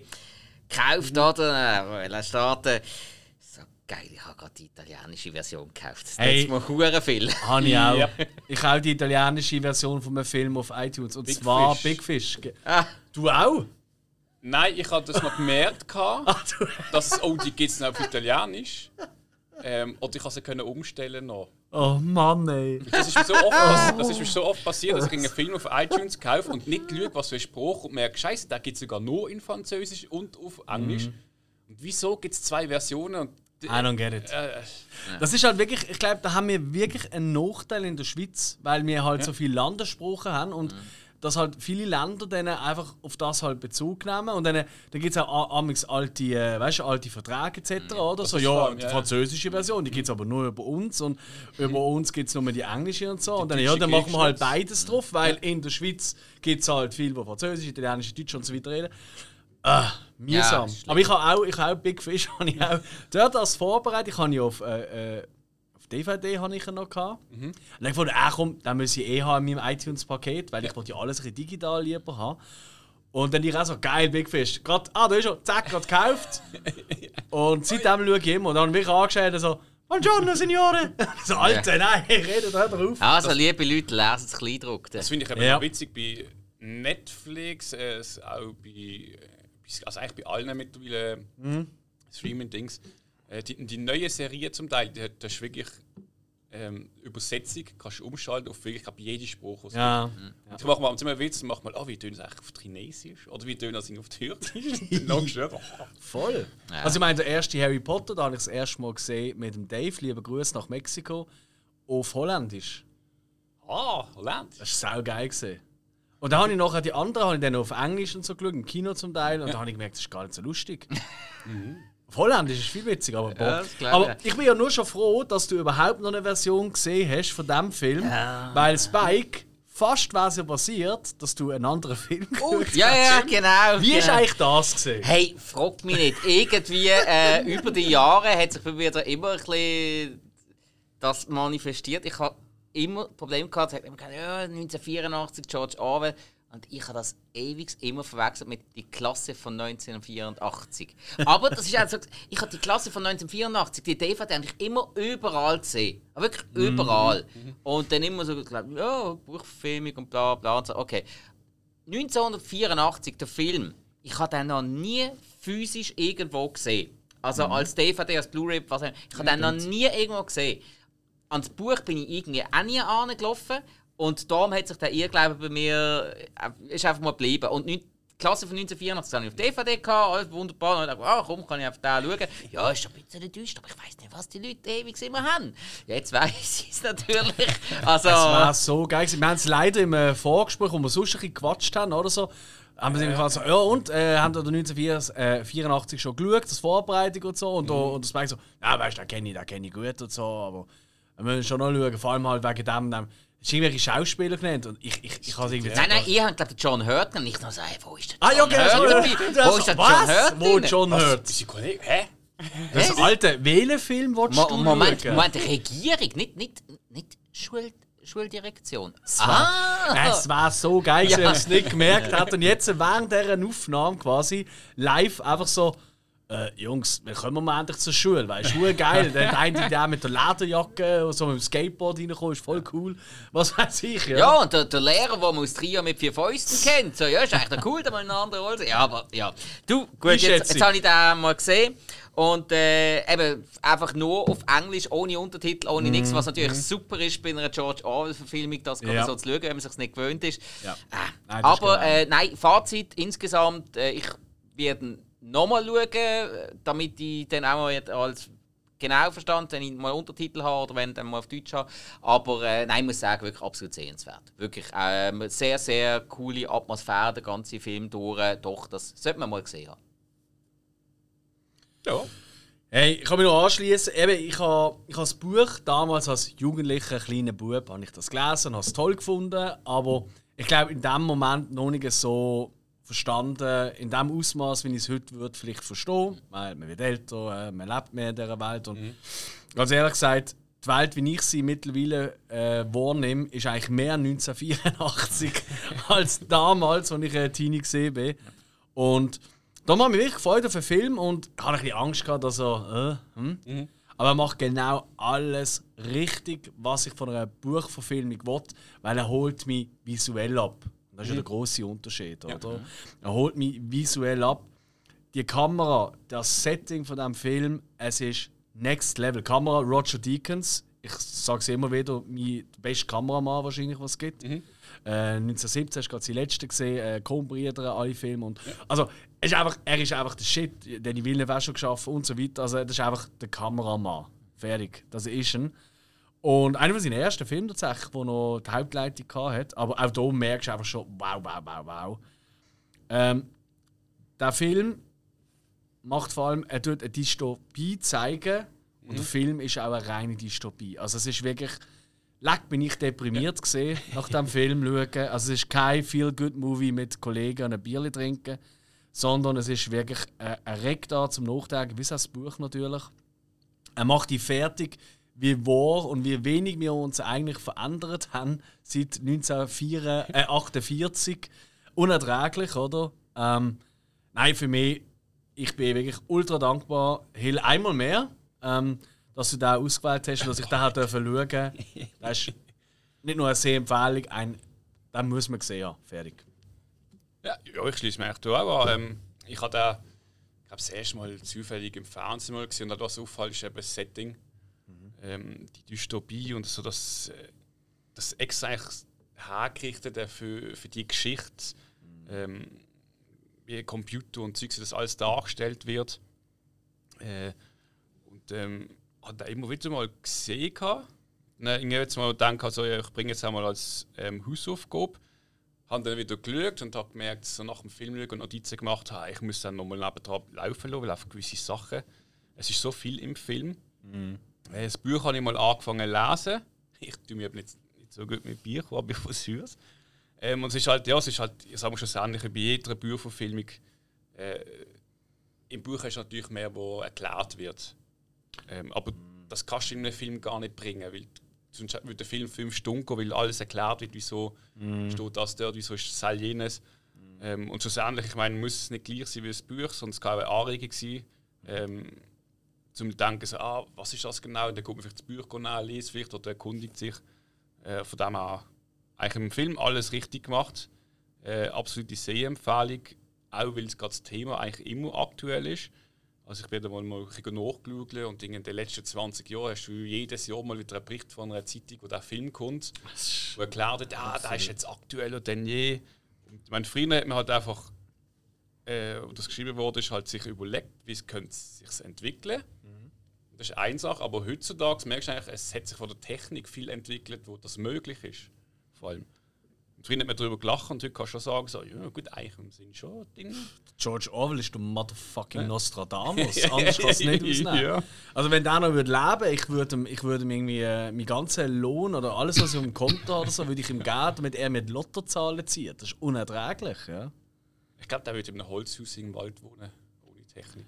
Speaker 2: gekauft, mhm. oder? Äh, starten. So geil, ich habe gerade die italienische Version gekauft. Das hey, mir hure viel.
Speaker 3: Habe ich auch. Ja. Ich habe die italienische Version von einem Film auf iTunes. Und Big zwar Fish. Big Fish. Ah. Du auch?
Speaker 1: Nein, ich habe das noch gemerkt, ah, dass oh, die gibt es noch auf Italienisch. Ähm, oder ich konnte sie umstellen noch.
Speaker 3: Oh Mann, ey.
Speaker 1: Das ist mir so oft, das ist mir so oft passiert, dass ich einen Film auf iTunes kaufe und nicht schaue, was für ein Spruch und merke, Scheiße, da gibt es sogar nur in Französisch und auf Englisch. Mhm. Und wieso gibt es zwei Versionen? Und,
Speaker 3: I don't get it. Äh, das ist halt wirklich, ich glaube, da haben wir wirklich einen Nachteil in der Schweiz, weil wir halt ja. so viele Landessprachen haben und mhm dass halt viele Länder dann einfach auf das halt Bezug nehmen und dann, dann gibt es auch amigs alte, äh, weißt, alte Verträge etc. Mhm. oder so. Ja, die französische Version, die gibt es aber nur über uns und über uns gibt es nur die englische und so. Die und dann, ja, dann machen wir halt beides drauf, weil ja. in der Schweiz gibt es halt viel, wo Französisch, Italienisch, Deutsch und so weiter reden. Ah, mühsam. Ja, aber ich habe auch, ich habe auch Big Fish, habe ich auch dort als vorbereitet. Ich habe ja auf äh, äh, DVD habe ich noch gehabt. Mhm. Und dann gefunden, ah komm, dann muss ich eh haben in meinem iTunes-Paket, weil ja. ich wollte ja alles ein digital lieber haben. Und dann ich auch so, geil, Big Fish. Grad, ah, da ist er, zack, gerade gekauft. und seitdem schaue ich immer. Und dann habe ich mich angeschaut so, Buongiorno, Signore! so, Alter, nein, rede da drauf.
Speaker 2: Also, liebe Leute, lesen das Kleindruck.
Speaker 1: Das finde ich eben ja. witzig bei Netflix, äh, auch bei, also eigentlich bei allen mittlerweile mhm. Streaming-Dings. Äh, die, die neue Serie zum Teil, die, das ist wirklich ähm, Übersetzung, kannst du umschalten auf wirklich ab jeden Spruch. Was
Speaker 3: ja.
Speaker 1: Mhm. Ich mache mal immer Witz und mache mal, oh, wie tönen sie eigentlich auf Chinesisch? Oder wie tönen sie auf Türkisch?
Speaker 3: Voll. Ja. Also ich meine, der erste Harry Potter, da habe ich das erste Mal gesehen mit dem Dave, liebe Grüße nach Mexiko, auf Holländisch.
Speaker 1: Ah, Holländisch.
Speaker 3: Das war sau geil. Gewesen. Und dann habe ich nachher die anderen habe ich dann auf Englisch und so geschaut, im Kino zum Teil, und ja. dann habe ich gemerkt, das ist gar nicht so lustig. mhm. Auf Holländisch ist viel witziger, aber, ja, aber ich bin ja nur schon froh, dass du überhaupt noch eine Version gesehen hast von diesem Film, ja. weil Spike fast wäre es ja passiert, dass du einen anderen Film
Speaker 2: oh, Ja, ja, genau.
Speaker 3: Wie
Speaker 2: genau.
Speaker 3: ist eigentlich das gesehen?
Speaker 2: Hey, frag mich nicht. Irgendwie äh, über die Jahre hat sich bei mir da immer ein bisschen das manifestiert. Ich habe immer Probleme gehabt, sagt immer, ja, 1984 George Orwell. Und ich habe das ewig immer verwechselt mit der Klasse von 1984. Aber das ist also, ich habe die Klasse von 1984, die DVD eigentlich immer überall gesehen. Aber wirklich mhm. überall. Mhm. Und dann immer so geglaubt, ja, Buchfilmung und bla bla. Und so. Okay. 1984, der Film, ich habe den noch nie physisch irgendwo gesehen. Also mhm. als DVD, als Blu-ray, was auch immer. Ich habe den noch nie irgendwo gesehen. Ans Buch bin ich irgendwie auch nie angelaufen. Und darum hat sich der Irrglaube bei mir äh, ist einfach mal geblieben. Und die Klasse von 1984 hatte ich auf DVD, gehabt, alles wunderbar. Und ich dachte, ah, komm, kann ich auf den schauen. Ja, ist schon ein bisschen düster, aber ich weiß nicht, was die Leute ewig immer haben. Jetzt weiß ich es natürlich. Also,
Speaker 3: es war so geil. Wir haben es leider im äh, Vorgespräch, wo wir sonst ein bisschen gequatscht haben oder so, haben wir äh. so, ja und, äh, haben da 1984 schon geschaut, das Vorbereitung und so. Und, mhm. und das merkt so, ja, weißt du, den kenne ich, den kenne ich gut und so, aber wir müssen schon noch schauen, vor allem halt wegen dem, dem hast irgendwelche Schauspieler genannt und ich, ich, ich habe irgendwie...
Speaker 2: Nein, nein, ihr habt glaube John Hurt und ich noch sagen, wo ist der
Speaker 3: John Ah ja, genau,
Speaker 2: Hurt? Wo ist der John Hurt?
Speaker 3: Wo John Hurt?
Speaker 1: Ist Kollege? Hä?
Speaker 3: Das ist alte Wählenfilm, willst
Speaker 2: du Moment, schauen? Moment, Regierung, nicht, nicht, nicht Schuld... Schuldirektion.
Speaker 3: Es war, ah. es war so geil, ja. wenn es nicht gemerkt hat. Und jetzt während dieser Aufnahme quasi live einfach so äh, Jungs, wir kommen mal endlich zur Schule, weil Schule geil. Dann eine der mit der Lederjacke und so mit dem Skateboard reinkommt, ist voll cool. Was weiß ich, ja.
Speaker 2: Ja, und der, der Lehrer, der man aus Trio mit vier Fäusten kennt, so, ja, ist eigentlich cool, da mal eine andere Rolle. Ja, aber ja. Du, gut, jetzt, jetzt habe ich den mal gesehen. Und äh, eben einfach nur auf Englisch, ohne Untertitel, ohne mm, nichts, was natürlich mm. super ist bei einer George Orwell-Verfilmung, das ja. so zu schauen, wenn man sich nicht gewöhnt ist. Ja. Äh, nein, aber äh, nein, Fazit insgesamt, äh, ich werde nochmal schauen, damit ich dann auch mal als genau verstanden, wenn ich mal Untertitel habe oder wenn ich dann mal auf Deutsch habe. Aber äh, nein, ich muss sagen, wirklich absolut sehenswert. Wirklich äh, sehr, sehr coole Atmosphäre, der ganze Film durch. Doch, das sollte man mal gesehen haben.
Speaker 3: Ja. Hey, ich kann mich noch anschließen. ich habe ich hab das Buch damals als jugendlicher kleiner Bub habe ich das gelesen und habe es toll gefunden. Aber ich glaube, in dem Moment noch nicht so verstanden, in dem Ausmaß, wie ich es heute würde, vielleicht verstehen. Weil man wird älter, äh, man lebt mehr in dieser Welt. Und mhm. ganz ehrlich gesagt, die Welt, wie ich sie mittlerweile äh, wahrnehme, ist eigentlich mehr 1984 als damals, als ich ein Teenie gesehen bin. Und da habe ich mich wirklich gefreut auf den Film und hatte ein bisschen Angst gehabt, dass er. Äh, hm? mhm. Aber er macht genau alles richtig, was ich von einer Buchverfilmung will, weil er holt mich visuell ab. Das ist ja der mhm. große Unterschied, oder? Ja. Er holt mich visuell ab. Die Kamera, das Setting von dem Film, es ist Next Level. Kamera Roger Deakins, ich sage es immer wieder, mein bester Kameramann wahrscheinlich, was es gibt. Mhm. Äh, 1917 hast du gerade die letzte gesehen, äh, Coen alle Filme. Und, ja. Also, ist einfach, er ist einfach der Shit, den ich auch schon geschaffen und so weiter. Also, das ist einfach der Kameramann. Fertig. Das ist ein. Und einer von seinen ersten Filmen tatsächlich, der noch die Hauptleitung hatte. Aber auch hier merkst du einfach schon, wow, wow, wow, wow. Ähm, der Film macht vor allem, er tut eine Dystopie zeigen. Und mhm. der Film ist auch eine reine Dystopie. Also es ist wirklich, leck bin ich deprimiert ja. gesehen nach dem Film schauen. Also es ist kein Feel-Good-Movie mit Kollegen und ein Bier trinken, sondern es ist wirklich ein, ein Reg da zum Nachdenken, wie das Buch natürlich. Er macht die fertig wie wahr und wie wenig wir uns eigentlich verändert haben seit 1948. Äh, Unerträglich, oder? Ähm, nein, für mich, ich bin wirklich ultra dankbar. Hill, einmal mehr, ähm, dass du da ausgewählt hast und dass ich da schauen durfte. Das ist nicht nur eine Sehempfehlung, ein, den muss man sehen. Ja, fertig.
Speaker 1: Ja, ja ich schließe mich auch an. Ähm, ich habe da, ich habe das erste Mal zufällig im Fernsehen mal gesehen und was auffällt, ist eben das Setting ähm, die Dystopie und so das, äh, das extra hergerichtete für, für die Geschichte, ähm, wie Computer und Zeug, das alles dargestellt wird. Äh, und ähm, hat er immer wieder mal gesehen. Ne, ich jetzt mal gedacht, also, ich bringe jetzt einmal als ähm, Hausaufgabe. Habe dann wieder geschaut und habe gemerkt, so nach dem Film und Notizen gemacht habe, ich muss dann nochmal nebendran laufen lassen, weil auf gewisse Sachen. Es ist so viel im Film. Mhm. Das Buch habe ich mal angefangen zu lesen. Ich tue mir nicht, nicht so gut mit Büchern, aber ich versuche es. Ähm, und es ist halt, ja, es ist halt, ich sage schon, das Ähnliche bei jeder Buchverfilmung. Äh, Im Buch ist natürlich mehr, wo erklärt wird. Ähm, aber das kannst du in einem Film gar nicht bringen, weil sonst würde der Film fünf Stunden gehen, weil alles erklärt wird, wieso
Speaker 3: Mhm.
Speaker 1: steht das dort, wieso ist das jenes. Ähm, und schlussendlich, ich meine, muss es nicht gleich sein wie das Buch, sondern es kann auch eine Anregung sein, ähm, zum denken, so, ah, was ist das genau? Und dann guckt man vielleicht das Buch nachlesen, vielleicht oder erkundigt sich. Äh, von dem her eigentlich im Film alles richtig gemacht. Äh, absolute Sehempfehlung, auch weil es gerade das Thema eigentlich immer aktuell ist. Also ich bin da mal, ein bisschen nachgeschaut und in den letzten 20 Jahren hast du jedes Jahr mal wieder einen Bericht von einer Zeitung, wo der Film kommt, wo erklärt wird, ah, der ist jetzt aktueller denn je. Und ich meine, früher hat man halt einfach, äh, wo das geschrieben wurde, ist halt sich überlegt, wie es könnte sich entwickeln. Das ist eine Sache, aber heutzutage merkst du eigentlich, es hat sich von der Technik viel entwickelt, wo das möglich ist. Vor allem. Früher hat man darüber gelacht und heute kannst du schon sagen, so, ja gut, eigentlich sind schon Dinge.
Speaker 3: George Orwell ist der motherfucking Nostradamus. Anders kann es nicht ausnehmen.
Speaker 1: Ja.
Speaker 3: Also wenn der noch würde leben, ich würde ihm, ich würde ihm irgendwie äh, meinen ganzen Lohn oder alles, was ich im Konto habe, oder so, würde ich ihm geben, damit er mit Lottozahlen zieht. Das ist unerträglich, ja.
Speaker 1: Ich glaube, der würde in einem Holzhaus im Wald wohnen, ohne Technik.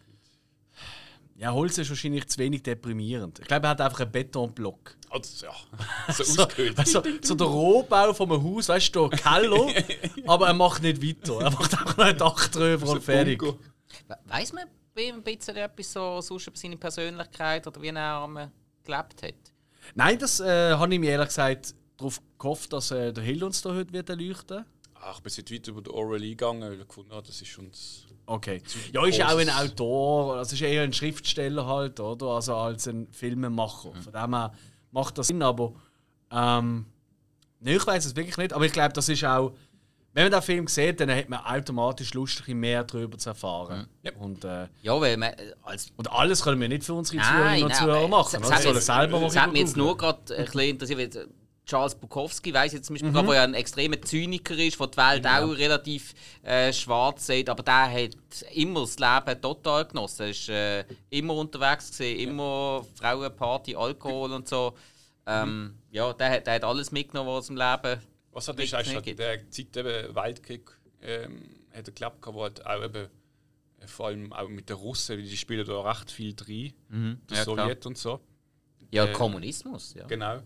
Speaker 3: Ja, Holz ist wahrscheinlich zu wenig deprimierend. Ich glaube, er hat einfach einen Betonblock.
Speaker 1: Also, ja, so
Speaker 3: So,
Speaker 1: ausgehöhlt.
Speaker 3: du, so der Rohbau von einem Haus, weißt du, Keller, aber er macht nicht weiter. Er macht einfach noch ein Dach drüber und fertig.
Speaker 1: Bunker.
Speaker 2: We- Weiss man bei ihm ein bisschen etwas so sonst über seine Persönlichkeit oder wie er ähm, gelebt hat?
Speaker 3: Nein, das äh, habe ich mir ehrlich gesagt darauf gehofft, dass äh, der Hill uns da heute wird erleuchten
Speaker 1: Ach, ich bin jetzt weit über den Oral eingegangen, weil ich gefunden habe, das ist uns.
Speaker 3: Okay. Ja, ist auch ein Autor, also ist eher ein Schriftsteller halt, oder? Also als ein Filmemacher. Von dem her macht das Sinn, aber ähm, nee, ich weiß es wirklich nicht. Aber ich glaube, das ist auch, wenn man den Film sieht, dann hat man automatisch Lust, mehr darüber zu erfahren.
Speaker 1: Ja.
Speaker 3: Und, äh,
Speaker 2: Ja, weil man äh, als
Speaker 3: und alles können wir nicht für unsere und Zuhörer machen. Das
Speaker 2: hat
Speaker 3: sollen selber
Speaker 2: Es hat mich jetzt nur gerade ein bisschen interessiert, Charles Bukowski weiss jetzt zum Beispiel,
Speaker 3: Mhm.
Speaker 2: wo er ein extremer Zyniker ist, der die Welt auch relativ äh, schwarz sieht, aber der hat immer das Leben total genossen. Er ist äh, immer unterwegs gewesen, immer Frauenparty, Alkohol und so. Ähm, Ja, der, hat- der hat alles mitgenommen, was im Leben
Speaker 1: Was hat ist eigentlich der Zeit eben Weltkrieg ähm, hat er geklappt, wo halt auch eben äh, vor allem auch mit den Russen, die spielen da recht viel drin,
Speaker 2: Mhm. Ja, klar.
Speaker 1: Sowjet und so.
Speaker 2: Ja,
Speaker 1: Äh,
Speaker 2: Kommunismus, ja.
Speaker 1: Genau.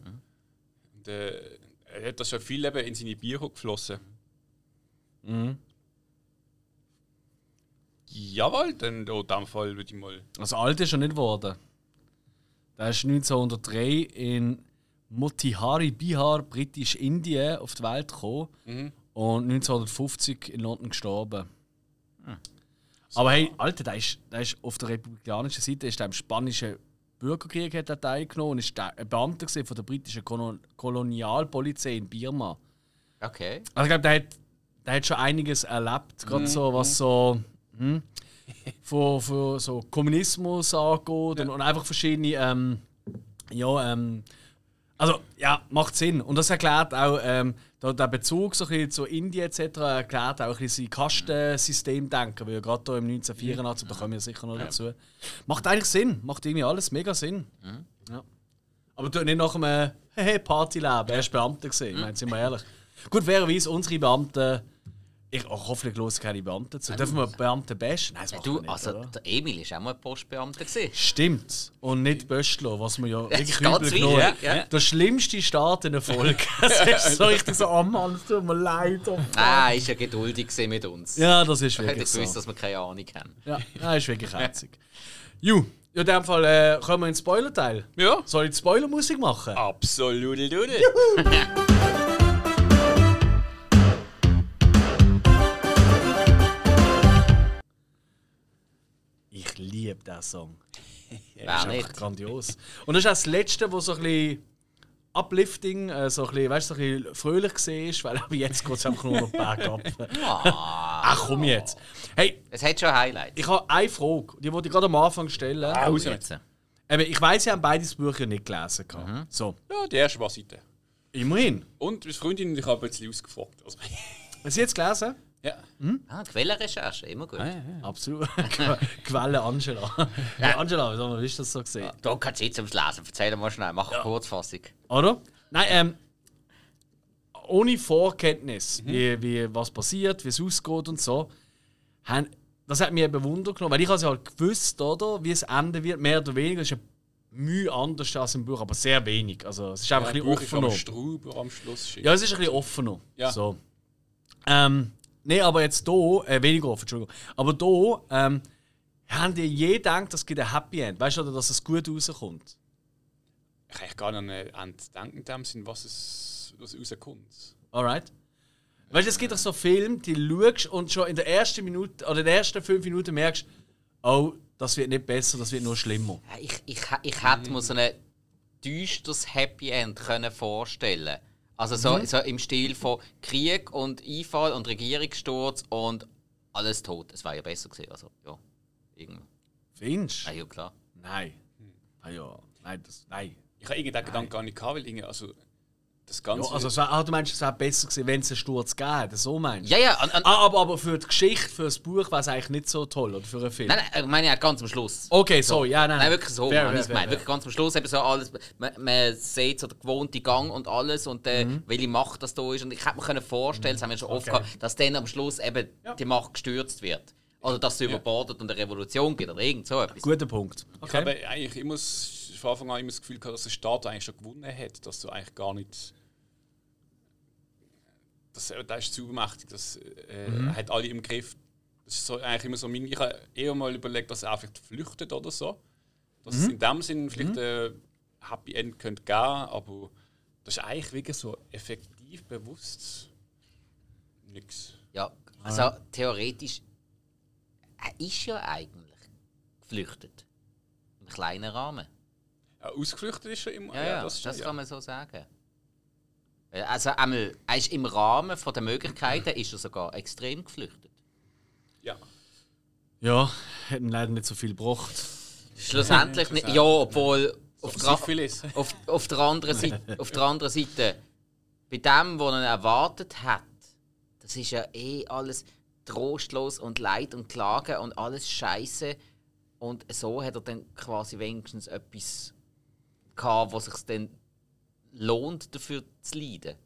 Speaker 1: Und, äh, er hat das schon viel eben in seine Bücher geflossen.
Speaker 3: Mhm.
Speaker 1: Jawohl, dann in dem Fall würde ich mal.
Speaker 3: Also alt ist er nicht geworden. Der ist 1903 in Motihari, Bihar, Britisch-Indien, auf die Welt gekommen
Speaker 1: Mhm.
Speaker 3: und 1950 in London gestorben. Aber hey, Alter, der ist, der ist auf der republikanischen Seite ist der im spanischen Bürgerkrieg hat er teilgenommen und ist der ein Beamter von der britischen Kolon Kolonialpolizei in Birma.
Speaker 2: Okay.
Speaker 3: Also ich glaube, der hat, der hat schon einiges erlebt, gerade so was so hm, von, von so Kommunismus angeht und, und einfach verschiedene ähm, ja ähm, also ja macht Sinn und das erklärt auch ähm, der, der Bezug so ein zu Indien etc. erklärt auch ein bisschen sein Kastensystemdenken, weil gerade hier im 1984 da kommen wir sicher noch dazu macht eigentlich Sinn macht irgendwie alles mega Sinn ja. aber du nicht nach einem hey, Partyleben er ist Beamter gesehen ich meine sind wir ehrlich Gut, fairerweise, unsere Beamten. Ich oh, hoffentlich los keine Beamten zu. Dürfen wir Beamten bashen? Nein, das
Speaker 2: Du,
Speaker 3: nicht,
Speaker 2: also
Speaker 3: oder?
Speaker 2: der Emil war auch mal Postbeamter. Gewesen.
Speaker 3: Stimmt. Und nicht Böstlo, was wir ja wirklich
Speaker 2: ist
Speaker 3: übel genommen
Speaker 2: ja, ja.
Speaker 3: Der schlimmste Start in der Folge. Das ist so richtig so, oh Mann, es tut mir leid. Oh.
Speaker 2: Ah, er war ja geduldig mit uns.
Speaker 3: Ja, das ist
Speaker 2: Ich hätte
Speaker 3: wirklich
Speaker 2: gewusst,
Speaker 3: so.
Speaker 2: dass wir keine Ahnung haben.
Speaker 3: Ja, das ist wirklich herzig. Ju, in dem Fall äh, kommen wir ins Spoiler-Teil.
Speaker 1: Ja,
Speaker 3: Soll ich die Spoiler-Musik machen?
Speaker 1: absolut. Dude.
Speaker 3: Liebe diesen Song.
Speaker 2: Wer
Speaker 3: Das ist
Speaker 2: nicht?
Speaker 3: einfach grandios. Und das ist auch das Letzte, wo so ein bisschen uplifting, äh, so ein bisschen, weißt, so ein bisschen fröhlich war, weil aber jetzt geht es einfach nur noch bergab.
Speaker 2: Ah,
Speaker 3: Ach komm jetzt. Hey,
Speaker 2: es hat schon Highlights.
Speaker 3: ich habe eine Frage, die wollte ich gerade am Anfang stellen.
Speaker 2: Jetzt.
Speaker 1: jetzt.
Speaker 3: Eben, ich weiß, ihr habt beide das Buch ja nicht gelesen. gehabt. So,
Speaker 1: Ja, die erste war Seite.
Speaker 3: immerhin.
Speaker 1: Und meine Freundin und ich habe ein bisschen ausgefragt. Also,
Speaker 3: Hast du jetzt gelesen?
Speaker 1: Ja.
Speaker 2: Ah, Quellenrecherche, immer gut.
Speaker 3: Absolut. Que- Quelle Angela. Ja. Angela, wie hast du das so gesehen?
Speaker 2: Da kannst du jetzt ums Lesen. Erzähl mal schnell, mach eine Kurzfassung.
Speaker 3: Oder? Nein, ähm, ohne Vorkenntnis, wie, wie was passiert, wie es ausgeht und so, haben, das hat mich eben Wunder genommen, weil ich ja halt gewusst, oder, wie es enden wird, mehr oder weniger. Es ist ein Mühe anders als im Buch, aber sehr wenig. Also es ist einfach
Speaker 1: Ja,
Speaker 3: ein bisschen
Speaker 1: ist am
Speaker 3: offener.
Speaker 1: Strauber am Schluss.
Speaker 3: Ja, es ist ein bisschen offener.
Speaker 1: Ja.
Speaker 3: So. Ähm, nee, aber jetzt hier, äh, weniger offen, Entschuldigung. Aber hier, ähm, haben die je gedacht, es gibt ein Happy End? Weißt du, oder dass es gut rauskommt?
Speaker 1: Ich kann gar nicht an das Denken in dem Sinn, was es was rauskommt.
Speaker 3: Alright? Weißt du, es gibt doch so Filme, die schaust und schon in der ersten Minute oder in den ersten fünf Minuten merkst, oh, das wird nicht besser, das wird nur schlimmer.
Speaker 2: Ich, ich, ich hätte mir so ein düsteres Happy End können vorstellen Also so, so im Stil von Krieg und Einfall und Regierungssturz und alles tot. Es wäre ja besser gewesen. Also, ja. Irgendwie.
Speaker 3: Findest
Speaker 2: Ah, ja, klar.
Speaker 3: Nein. Ah ja, nein, das, nein.
Speaker 1: Ich habe irgendwie den Gedanken gar nicht gehabt, weil irgendwie, also das
Speaker 3: Ja,
Speaker 1: Ganze.
Speaker 3: also, es wär, ah, du meinst, es wäre besser gewesen, wenn es einen Sturz hätte, so meinst du?
Speaker 2: Ja, ja. Und, und,
Speaker 3: Ah, aber, aber für die Geschichte, für das Buch wäre es eigentlich nicht so toll, oder für einen Film?
Speaker 2: nein, nein, ich meine ja ganz am Schluss.
Speaker 3: Okay, sorry, ja, nein.
Speaker 2: Nein, wirklich so,
Speaker 3: Fair,
Speaker 2: habe ich
Speaker 3: fair,
Speaker 2: gemeint.
Speaker 3: fair,
Speaker 2: Wirklich ganz am Schluss eben so alles, man, man sieht so den gewohnten Gang und alles und äh,
Speaker 3: Mhm.
Speaker 2: welche Macht das da ist. Und ich hätte mir können vorstellen, das haben wir schon oft
Speaker 3: Okay.
Speaker 2: gehabt, dass dann am Schluss eben
Speaker 3: Ja.
Speaker 2: die Macht gestürzt wird. Oder dass sie überbordet und eine Revolution gibt oder irgend so etwas.
Speaker 3: Guter Punkt.
Speaker 1: Ich habe eigentlich immer von Anfang an immer das Gefühl gehabt, dass der Staat eigentlich schon gewonnen hat, dass du eigentlich gar nicht. Das, äh, der ist zu mächtig, das äh,
Speaker 3: Mhm.
Speaker 1: er hat alle im Griff. Das ist so, eigentlich immer so mein, Ich habe eher mal überlegt, dass er vielleicht flüchtet oder so. Dass
Speaker 3: Mhm.
Speaker 1: es in dem Sinn vielleicht ein Happy End könnte geben, aber das ist eigentlich wirklich so effektiv bewusst nichts.
Speaker 2: Ja, also theoretisch, er ist ja eigentlich geflüchtet. Im kleinen Rahmen.
Speaker 1: Ja, ausgeflüchtet ist er immer.
Speaker 2: Ja, ja,
Speaker 1: das,
Speaker 2: das,
Speaker 1: stimmt, ja.
Speaker 2: kann man so sagen. Ja, Also einmal, er ist im Rahmen von der Möglichkeiten ist er sogar extrem geflüchtet.
Speaker 1: Ja.
Speaker 3: Ja, hätten leider nicht so viel gebracht.
Speaker 2: Schlussendlich nicht. Ja, obwohl auf, der,
Speaker 1: Syphilis.
Speaker 2: auf, auf, der anderen Seite, auf der anderen Seite, bei dem, was er erwartet hat, das ist ja eh alles trostlos und Leid und Klagen und alles Scheiße. Und so hat er dann quasi wenigstens etwas gehabt, was sich dann lohnt, dafür zu leiden.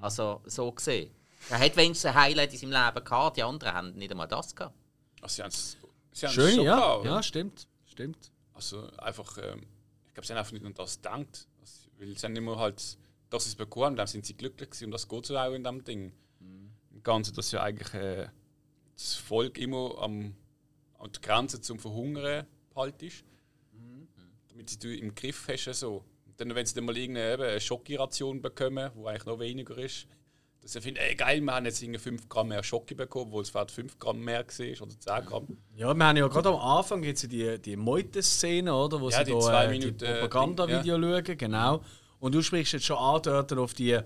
Speaker 2: Also so gesehen. Er hat wenigstens ein Highlight in seinem Leben gehabt, die anderen haben nicht einmal das gehabt.
Speaker 1: Also sie haben's- sie haben's
Speaker 3: Schön,
Speaker 1: schon
Speaker 3: ja.
Speaker 1: gehabt?
Speaker 3: Ja, stimmt. Stimmt.
Speaker 1: Also einfach, ähm, ich glaube, sie haben einfach nicht an das gedacht. Also, weil sie haben immer halt, dass sie es bekommen haben, dann sind sie glücklich gewesen und das geht so auch in dem Ding. Im Ganzen, dass ja eigentlich äh, das Volk immer am, an der Grenze zum Verhungern halt ist. Damit sie du im Griff hast. So. Dann, wenn sie dann mal irgendeine Schokiration bekommen, wo eigentlich noch weniger ist, dass sie finden, ey geil, wir haben jetzt irgendwie 5 Gramm mehr Schoki bekommen, obwohl es vielleicht 5 Gramm mehr war oder 10 Gramm.
Speaker 3: Ja, wir haben ja gerade am Anfang jetzt die, die Meute-Szene, oder? Wo
Speaker 1: Ja,
Speaker 3: sie
Speaker 1: die
Speaker 3: da,
Speaker 1: zwei
Speaker 3: äh,
Speaker 1: Minuten,
Speaker 3: die
Speaker 1: äh,
Speaker 3: Propaganda-Video schauen, genau. Und du sprichst jetzt schon an dort auf die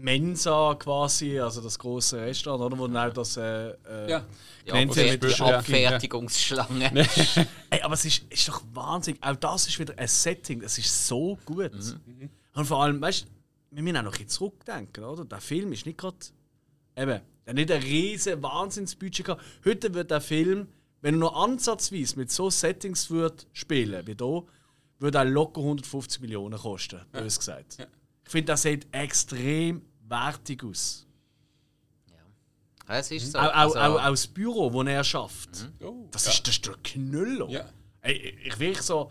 Speaker 3: Mensa quasi, also das große Restaurant, oder? Wo dann auch das äh, äh,
Speaker 1: Ja.
Speaker 2: Ja,
Speaker 3: sie
Speaker 2: die
Speaker 3: mit ja.
Speaker 2: Abfertigungsschlange.
Speaker 3: Ey, aber es ist, ist doch Wahnsinn. Auch das ist wieder ein Setting, das ist so gut.
Speaker 1: Mhm.
Speaker 3: Und vor allem, weißt du, wir müssen auch noch ein bisschen zurückdenken, oder? Der Film ist nicht gerade. Eben, der hat nicht ein riesen Wahnsinnsbudget gehabt. Heute wird der Film, wenn er nur ansatzweise mit so Settings würde spielen wie hier, würde er locker 150 Millionen kosten, bös gesagt. Ich finde, das sieht extrem wertig aus.
Speaker 2: Ja, es ist so.
Speaker 3: Auch, auch,
Speaker 2: Also,
Speaker 3: auch, auch das Büro, das er schafft.
Speaker 1: Oh,
Speaker 3: Das,
Speaker 1: ja.
Speaker 3: ist, das ist der Knüller.
Speaker 1: Ja.
Speaker 3: Ey, ich wirklich so.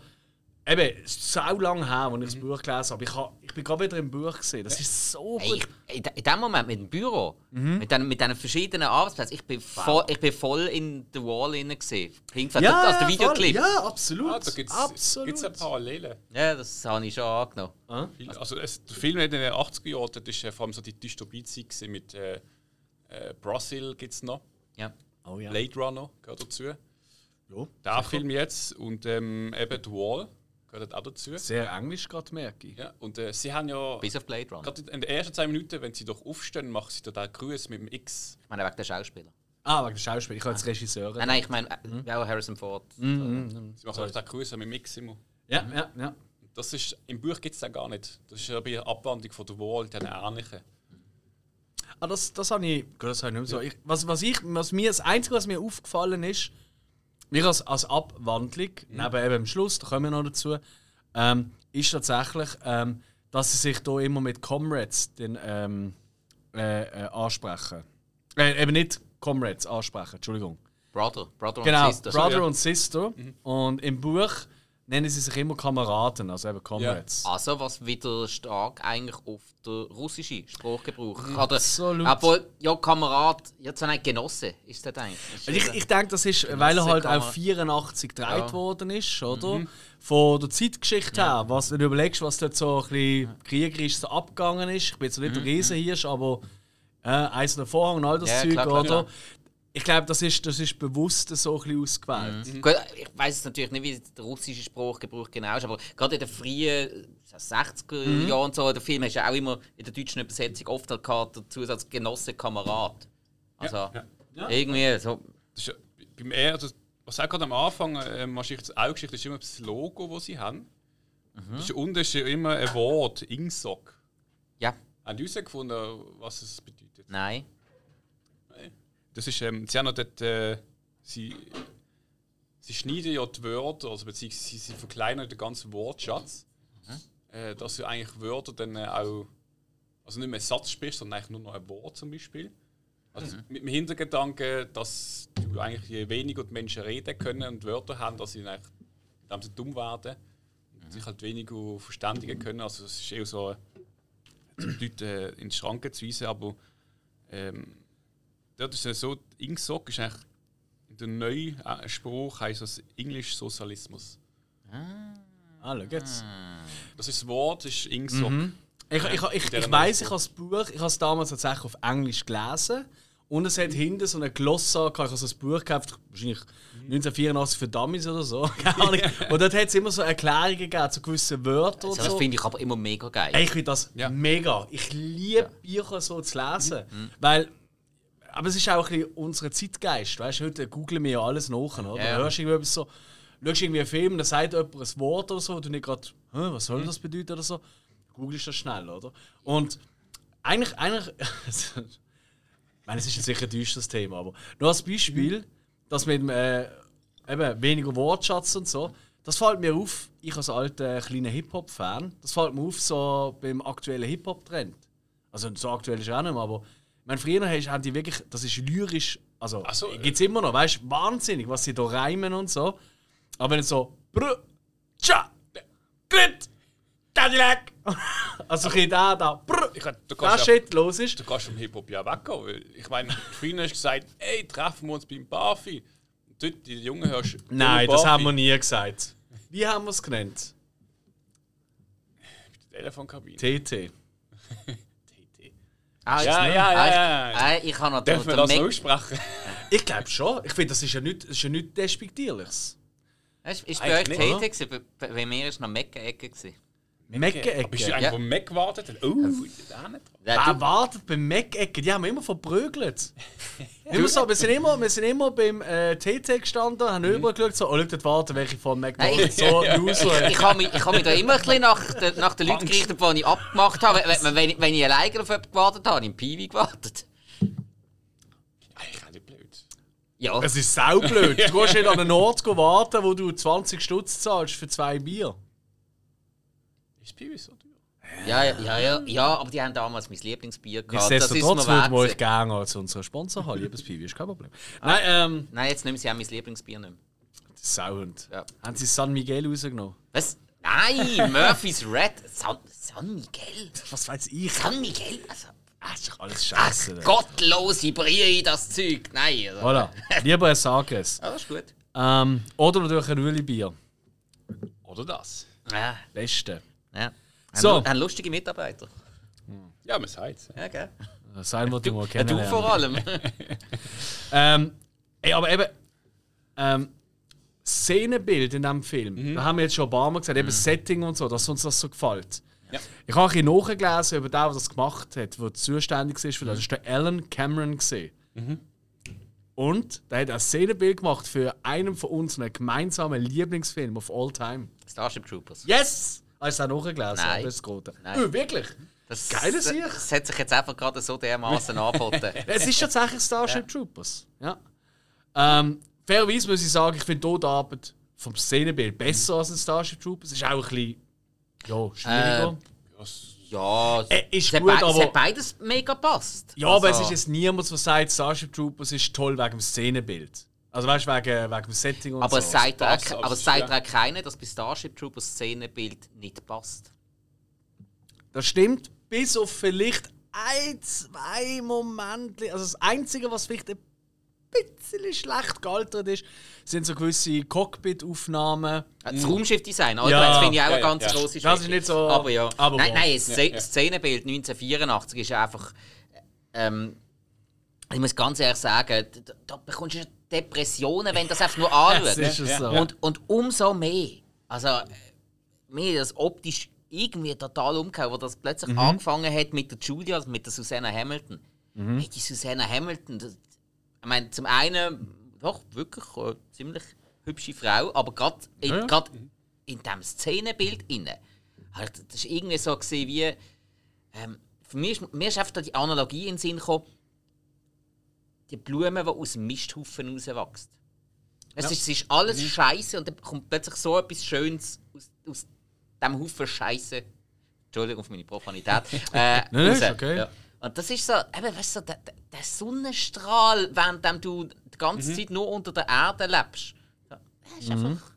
Speaker 3: Eben, es ist so lange her, als ich das Buch gelesen habe. Ich, ha, ich bin gerade wieder im Buch gesehen. Das ist so
Speaker 2: Ey,
Speaker 3: gut.
Speaker 2: ich, in de- in dem Moment mit dem Büro,
Speaker 3: Mhm.
Speaker 2: mit, den, mit diesen verschiedenen Arbeitsplätzen, ich bin, voll, ich bin voll in der Wall gesehen. Hinten,
Speaker 3: ja,
Speaker 2: also der
Speaker 3: voll.
Speaker 2: Videoclip. Ja.
Speaker 3: Ja, absolut.
Speaker 1: Ah, da gibt es Parallelen.
Speaker 2: das habe ich schon angenommen.
Speaker 3: Ah?
Speaker 1: Also es, der Film in den 80er Jahren, das ist äh, vor allem so die Dystopie-Zeit mit äh, äh, Brazil gibt es noch,
Speaker 2: Ja.
Speaker 3: Oh ja.
Speaker 1: Blade Runner gehört dazu.
Speaker 3: ja.
Speaker 1: Der Film jetzt und ähm, eben The Wall gehört auch dazu.
Speaker 3: Sehr englisch gerade, merke ich.
Speaker 1: Ja, und äh, sie haben ja,
Speaker 2: Bis auf Blade Runner.
Speaker 1: gerade in den ersten zwei Minuten, wenn sie doch aufstehen, machen sie da den Grüß mit dem X.
Speaker 2: Ich meine, wegen der Schauspieler.
Speaker 3: Ah, wegen der Schauspiel. Ich habe jetzt Regisseur.
Speaker 2: Nein, nein, ich meine,
Speaker 3: Mhm.
Speaker 2: äh, auch Harrison Ford.
Speaker 1: Sie machen auch den Grüß mit dem X immer.
Speaker 3: Ja, ja, ja.
Speaker 1: Das ist, Im Buch gibt es den gar nicht. Das ist ja bei der Abwandlung von The Wall, den ähnlichen.
Speaker 3: Ah, das, das habe ich. Gut, das habe ich nicht mehr so. Ich, was, was, ich, was mir das Einzige, was mir aufgefallen ist, mir als, als Abwandlung, neben eben dem Schluss, da kommen wir noch dazu, ähm, ist tatsächlich, ähm, dass sie sich hier immer mit Comrades den, ähm, äh, äh, ansprechen. Äh, eben nicht Comrades ansprechen, Entschuldigung.
Speaker 2: Brother, Brother
Speaker 3: Genau,
Speaker 2: und Sister.
Speaker 3: Brother
Speaker 1: ja.
Speaker 3: und Sister. Und im Buch nennen sie sich immer Kameraden, also eben Comrades.
Speaker 2: Ja. Also was wieder stark eigentlich auf der russische Sprachgebrauch.
Speaker 3: Mhm. Absolut.
Speaker 2: Aber ja, Kamerad, ja, so ein Genosse ist das eigentlich.
Speaker 3: Ist ich, ich denke, das ist, weil er halt auch 84 gedreht ja. worden ist, oder? Mhm. Von der Zeitgeschichte ja. her, was, wenn du überlegst, was dort so ein bisschen kriegerisch so abgegangen ist. Ich bin jetzt nicht mhm. der Riesenhirsch, aber äh, eins der Vorhang und all das ja, Zeug, klar, klar, oder? Ich glaube, das ist, das ist bewusst so ein bisschen ausgewählt.
Speaker 2: Mhm. Gut, ich weiß natürlich nicht, wie der russische Sprachgebrauch genau ist, aber gerade in den frühen 60er mhm. Jahren so, der Film hast du auch immer in der deutschen Übersetzung oft halt gehabt, der Zusatz Genosse, Kamerad. Also ja, ja. irgendwie so.
Speaker 1: Das ist, beim R, also, was auch gerade am Anfang, äh, das Augengeschichte ist immer das Logo, das sie haben. Mhm. Das ist, unten ist immer ein Wort, Ingsock.
Speaker 2: Ja.
Speaker 1: Haben Sie herausgefunden, was es bedeutet?
Speaker 2: Nein.
Speaker 1: Das ist, ähm, sie haben noch dort, äh, sie, sie schneiden ja die Wörter, also beziehungsweise sie, sie verkleinern den ganzen Wortschatz, mhm. äh, dass du eigentlich Wörter dann äh, auch, also nicht mehr Satz sprichst, sondern eigentlich nur noch ein Wort zum Beispiel. Also mhm. mit dem Hintergedanken, dass du eigentlich je weniger die Menschen reden können und Wörter haben, dass sie eigentlich, indem sie dumm werden und mhm. sich halt weniger verständigen können. Also es ist eher so, die Leute äh, in die Schranken zu weisen, aber ähm, dort ist es so, Ingsoc ist eigentlich der neuen äh, Spruch heißt das Englisch Sozialismus.
Speaker 3: Ah, ah schau jetzt.
Speaker 1: Das ist das Wort, ist Ingsoc. Mhm.
Speaker 3: Ich, ich, ich, ich, weiss, ich habe das Buch, ich habe es damals tatsächlich auf Englisch gelesen. Und es hat hinten so eine Glosse gehabt. Ich habe so ein Buch gekauft, wahrscheinlich 1984 für Dummies oder so. Und dort hat es immer so Erklärungen gegeben zu gewissen Wörtern.
Speaker 2: Also das so. finde ich aber immer mega geil.
Speaker 3: Ich finde das ja. mega. Ich liebe ja. Bücher so zu lesen. Mhm. Weil aber es ist auch ein bisschen unser Zeitgeist. Weißt du, heute googeln wir ja alles nach. Oder? Ja. Du hörst irgendwie so, schaust irgendwie einen Film, da sagt jemand ein Wort oder so, und du nicht gerade, was soll das bedeuten oder so. Googlest das schnell, oder? Und eigentlich, eigentlich ich meine, es ist sicher ein düsteres Thema, aber nur als Beispiel, dass mit dem, äh, eben weniger Wortschatz und so, das fällt mir auf, ich als alter kleiner Hip-Hop-Fan, das fällt mir auf so beim aktuellen Hip-Hop-Trend. Also so aktuell ist es auch nicht mehr, aber meine, früher haben die wirklich, das ist lyrisch, also so, gibt es immer noch, weißt du, wahnsinnig, was sie da reimen und so. Aber wenn es so Brr, Tja, Grit, Cadillac, also ein da, da, Brr, ich, du das Shit los ist.
Speaker 1: Du kannst vom Hip-Hop ja weggehen, weil ich meine, früher hast du gesagt, ey, treffen wir uns beim Buffy. Und dort, die Jungen hörst du.
Speaker 3: Nein, das haben wir nie gesagt. Wie haben wir es genannt?
Speaker 1: Telefonkabine.
Speaker 3: TT.
Speaker 2: Ah, ja, ja, ja, ja, ja. Ich, ich habe noch
Speaker 1: Dürfen wir das so aussprechen?
Speaker 3: ich glaube schon. Ich finde, das ist ja nichts ist ja nicht Despektierliches.
Speaker 2: Ist, ist bei euch gewesen? Bei mir war es noch Mecke-Ecke.
Speaker 3: Mac-Ecke.
Speaker 1: Bist du eigentlich ja. vom Mac gewartet? Oh,
Speaker 3: da nicht. Wer wartet beim Mac-Ecke? Die haben wir immer verprügelt. immer so, wir, sind immer, wir sind immer beim äh, TT gestanden, haben mhm. übergeschaut, so, oh, schau, warten, welche von McDonalds so
Speaker 2: News. ich, ich habe mich, hab mich da immer ein bisschen nach, de, nach den Leuten gerichtet, die ich abgemacht habe. Wenn, wenn, ich, wenn ich alleine auf jemanden gewartet habe, habe ich im Piwi gewartet.
Speaker 1: Eigentlich blöd.
Speaker 3: Ja. Es ist saublöd. Du gehst nicht an einen Ort warten, wo du 20 Stutz zahlst für zwei Bier.
Speaker 1: Ist Piwi so teuer?
Speaker 2: Ja, ja, ja, ja, aber die haben damals mein Lieblingsbier gehabt.
Speaker 3: Nichtsdestotrotz würden wir euch gerne als unseren Sponsor haben. Liebes Piwi, ist kein Problem.
Speaker 2: Ah, Nein, ähm, Nein, jetzt nehmen sie auch mein Lieblingsbier nicht mehr.
Speaker 3: Sauhund. Ja. Haben sie San Miguel rausgenommen?
Speaker 2: Was? Nein, Murphy's Red. San, San Miguel?
Speaker 3: Was weiß ich?
Speaker 2: San Miguel? Also,
Speaker 3: das ist doch alles scheiße.
Speaker 2: Ach, gottlose Brie, das Zeug. Nein. Also.
Speaker 3: Voilà. Lieber ein Sages.
Speaker 2: Ja, das ist gut.
Speaker 3: Ähm, oder natürlich ein Rühli-Bier.
Speaker 1: Oder das.
Speaker 2: Ja.
Speaker 3: Beste.
Speaker 2: Ja. So. Ein lustige Mitarbeiter.
Speaker 1: Ja, man sagt es.
Speaker 2: Ja, gell?
Speaker 3: Das sein wir mal
Speaker 2: kennen. Du vor allem.
Speaker 3: ähm, ey, aber eben, ähm, Szenenbild in diesem Film, mhm. da haben wir jetzt schon ein paar Mal gesagt, eben mhm. Setting und so, dass uns das so gefällt. Ja. Ich habe ein bisschen nachgelesen über den, der das gemacht hat, der zuständig ist für das. Das war der Alan Cameron. Mhm. Und der hat ein Szenenbild gemacht für einen von unseren gemeinsamen Lieblingsfilmen of all time.
Speaker 2: Starship Troopers.
Speaker 3: Yes! Hast du auch nachgelesen?
Speaker 2: Nein.
Speaker 3: Das Nein. Oh, wirklich?
Speaker 2: Das, Geiles Sicht. Das hat sich jetzt einfach gerade so dermaßen angeboten.
Speaker 3: es ist tatsächlich Starship ja. Troopers. Ja. Ähm, fairerweise muss ich sagen, ich finde dort Arbeit vom Szenenbild besser als in Starship Troopers. Es ist auch ein bisschen ja, schwieriger.
Speaker 2: Äh, ja,
Speaker 3: äh, ist gut, aber... Es
Speaker 2: hat beides mega passt.
Speaker 3: Ja, also. aber es ist jetzt niemand, der sagt, Starship Troopers ist toll wegen dem Szenenbild. Also weißt du, wegen, wegen dem Setting und
Speaker 2: aber
Speaker 3: so.
Speaker 2: Sagt er,
Speaker 1: Spaß,
Speaker 2: aber
Speaker 1: aber
Speaker 2: es sagt er keiner, dass bei Starship Troopers das Szenenbild nicht passt.
Speaker 3: Das stimmt, bis auf vielleicht ein, zwei Momente. Also das Einzige, was vielleicht ein bisschen schlecht gealtert ist, sind so gewisse Cockpit-Aufnahmen.
Speaker 2: Das Raumschiffdesign, oder?
Speaker 3: Ja.
Speaker 2: das finde ich auch
Speaker 1: Ja,
Speaker 2: eine
Speaker 1: ja,
Speaker 2: ganz
Speaker 1: ja.
Speaker 2: grosse
Speaker 3: Das ist nicht so-
Speaker 2: Aber ja.
Speaker 3: aber
Speaker 2: nein, nein, das
Speaker 1: Ja, ja.
Speaker 2: Szenenbild 1984 ist einfach. Ähm, ich muss ganz ehrlich sagen, da, da bekommst du Depressionen, wenn das einfach nur anschaust.
Speaker 3: Das ist es so.
Speaker 2: Und, und umso mehr. Also, äh, mir das optisch irgendwie total umgehauen, wo das plötzlich
Speaker 3: Mhm.
Speaker 2: angefangen hat mit der Julia, also mit der Susanna Hamilton. Hey, die Susanna Hamilton, das, ich meine, zum einen, doch, wirklich eine ziemlich hübsche Frau, aber gerade in,
Speaker 3: Ja,
Speaker 2: grad in diesem Szenenbild inne, halt, das war irgendwie so gewesen wie. Ähm, für mich ist, mir ist einfach da die Analogie in den Sinn gekommen, die Blume, die aus dem Misthaufen rauswächst. Es, ist, es ist alles Scheiße und dann kommt plötzlich so etwas Schönes aus, aus diesem Haufen Scheiße. Entschuldigung für meine Profanität. Äh,
Speaker 3: Nein, ist okay.
Speaker 2: Ja. Und das ist so, eben, weißt du, der, der- Sonnenstrahl, während du die ganze Zeit nur unter der Erde lebst. Ja, Das, ist einfach,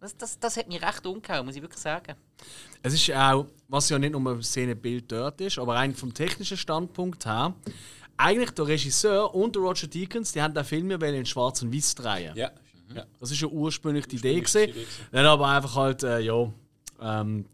Speaker 2: das, das, das hat mich recht umgehauen, muss ich wirklich sagen.
Speaker 3: Es ist auch, was ja nicht nur ein Szenenbild dort ist, aber rein vom technischen Standpunkt her, eigentlich der Regisseur und der Roger Deakins, die haben den Film ja in Schwarz und Weiß drehen.
Speaker 1: Ja. ja.
Speaker 3: Das ist ja ursprünglich die Idee
Speaker 1: Ursprünglich
Speaker 3: gewesen.
Speaker 1: die Idee gewesen.
Speaker 3: Dann aber einfach halt, äh, ja, ähm,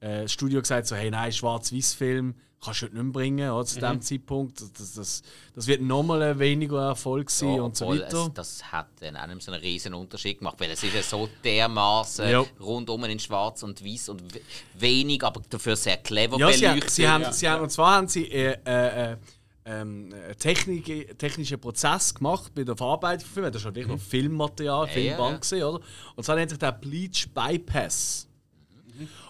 Speaker 3: äh, das Studio gesagt so, hey, nein, Schwarz-Weiß-Film kannst du heute nicht mehr bringen, oder, zu
Speaker 1: Mhm.
Speaker 3: diesem Zeitpunkt. Das, das, das wird nochmal ein weniger Erfolg sein und so weiter.
Speaker 2: Es, das hat dann auch nicht so einen riesen Unterschied gemacht, weil es ist ja so dermaßen
Speaker 3: Ja.
Speaker 2: rundum in schwarz und weiß und we- wenig, aber dafür sehr clever
Speaker 3: Ja, sie,
Speaker 2: beleuchtet.
Speaker 3: sie, haben,
Speaker 1: ja.
Speaker 3: sie haben, und zwar haben sie äh, äh, äh, ähm, äh, Technik, technischen Prozess gemacht bei der Verarbeitung von Filmen. Das war wirklich noch Filmmaterial, Filmband,
Speaker 2: ja.
Speaker 3: Gewesen, oder? Und zwar nennt sich der Bleach Bypass.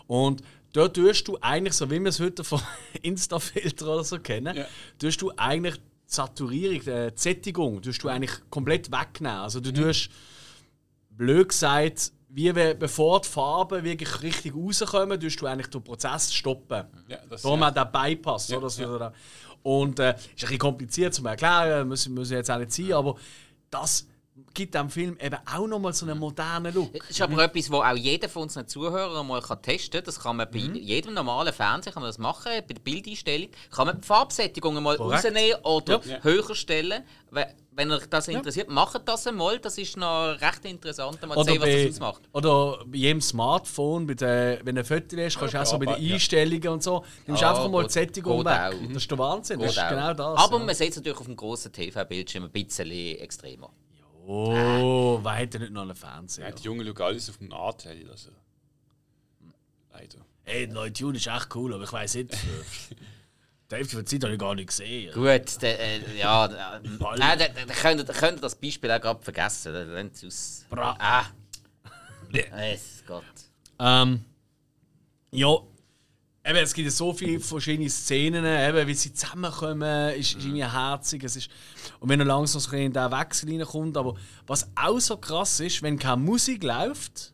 Speaker 3: Und dort tust du eigentlich, so wie wir es heute von Insta-Filter oder so kennen,
Speaker 1: Ja.
Speaker 3: tust du eigentlich die Saturierung, die Sättigung, tust du eigentlich komplett wegnehmen. Also du tust, blöd gesagt, wie bevor die Farben wirklich richtig rauskommen, tust du eigentlich den Prozess stoppen.
Speaker 1: Ja, das-
Speaker 3: Darum
Speaker 1: ja.
Speaker 3: auch der Bypass.
Speaker 1: Ja,
Speaker 3: oder? Das
Speaker 1: ja.
Speaker 3: Und äh, ist ein bisschen kompliziert zu erklären, muss, muss jetzt auch nicht sein, aber das gibt dem Film eben auch nochmal so einen modernen Look.
Speaker 2: Das ist aber etwas, wo auch jeder von unseren Zuhörern mal kann testen kann. Das kann man bei
Speaker 3: Mhm.
Speaker 2: jedem normalen Fernseher kann man das machen. Bei der Bildeinstellung kann man die Farbsättigung mal
Speaker 3: Korrekt.
Speaker 2: rausnehmen oder
Speaker 1: Ja.
Speaker 2: höher stellen. We- Wenn euch das interessiert, macht das einmal. Das ist noch recht interessant, mal zu
Speaker 3: Oder
Speaker 2: sehen, was das ausmacht.
Speaker 3: oder bei jedem Smartphone, bei der, wenn du ein Foto lässt, kannst du auch so bei den
Speaker 1: aber, ja.
Speaker 3: Einstellungen und so, nimmst du
Speaker 2: Ja,
Speaker 3: einfach mal die Sättigung weg.
Speaker 2: auch.
Speaker 3: Das ist der Wahnsinn, das ist
Speaker 2: auch.
Speaker 3: genau das.
Speaker 2: Aber
Speaker 3: ja.
Speaker 2: man sieht es natürlich auf dem grossen TV-Bildschirm ein bisschen extremer.
Speaker 3: Oh, wer hätte nicht noch einen Fernseher?
Speaker 1: Ja, die Jungen schauen alles auf dem Arte. Also. Leider.
Speaker 3: Ey, Leute, Tune ist echt cool, aber ich weiß nicht. Die Hälfte der Zeit habe ich gar nicht gesehen.
Speaker 2: Gut, der, äh, ja, äh, nein, da, da, könnt, könnt ihr das Beispiel auch gerade vergessen. Da lernt es aus.
Speaker 3: Bra.
Speaker 2: Ah, es Gott.
Speaker 3: Ähm, ja, eben, es gibt ja so viele verschiedene Szenen, eben, wie sie zusammenkommen, ist, ist irgendwie herzig. Es ist, und wenn er langsam so in den Wechsel reinkommt, aber was auch so krass ist, wenn keine Musik läuft,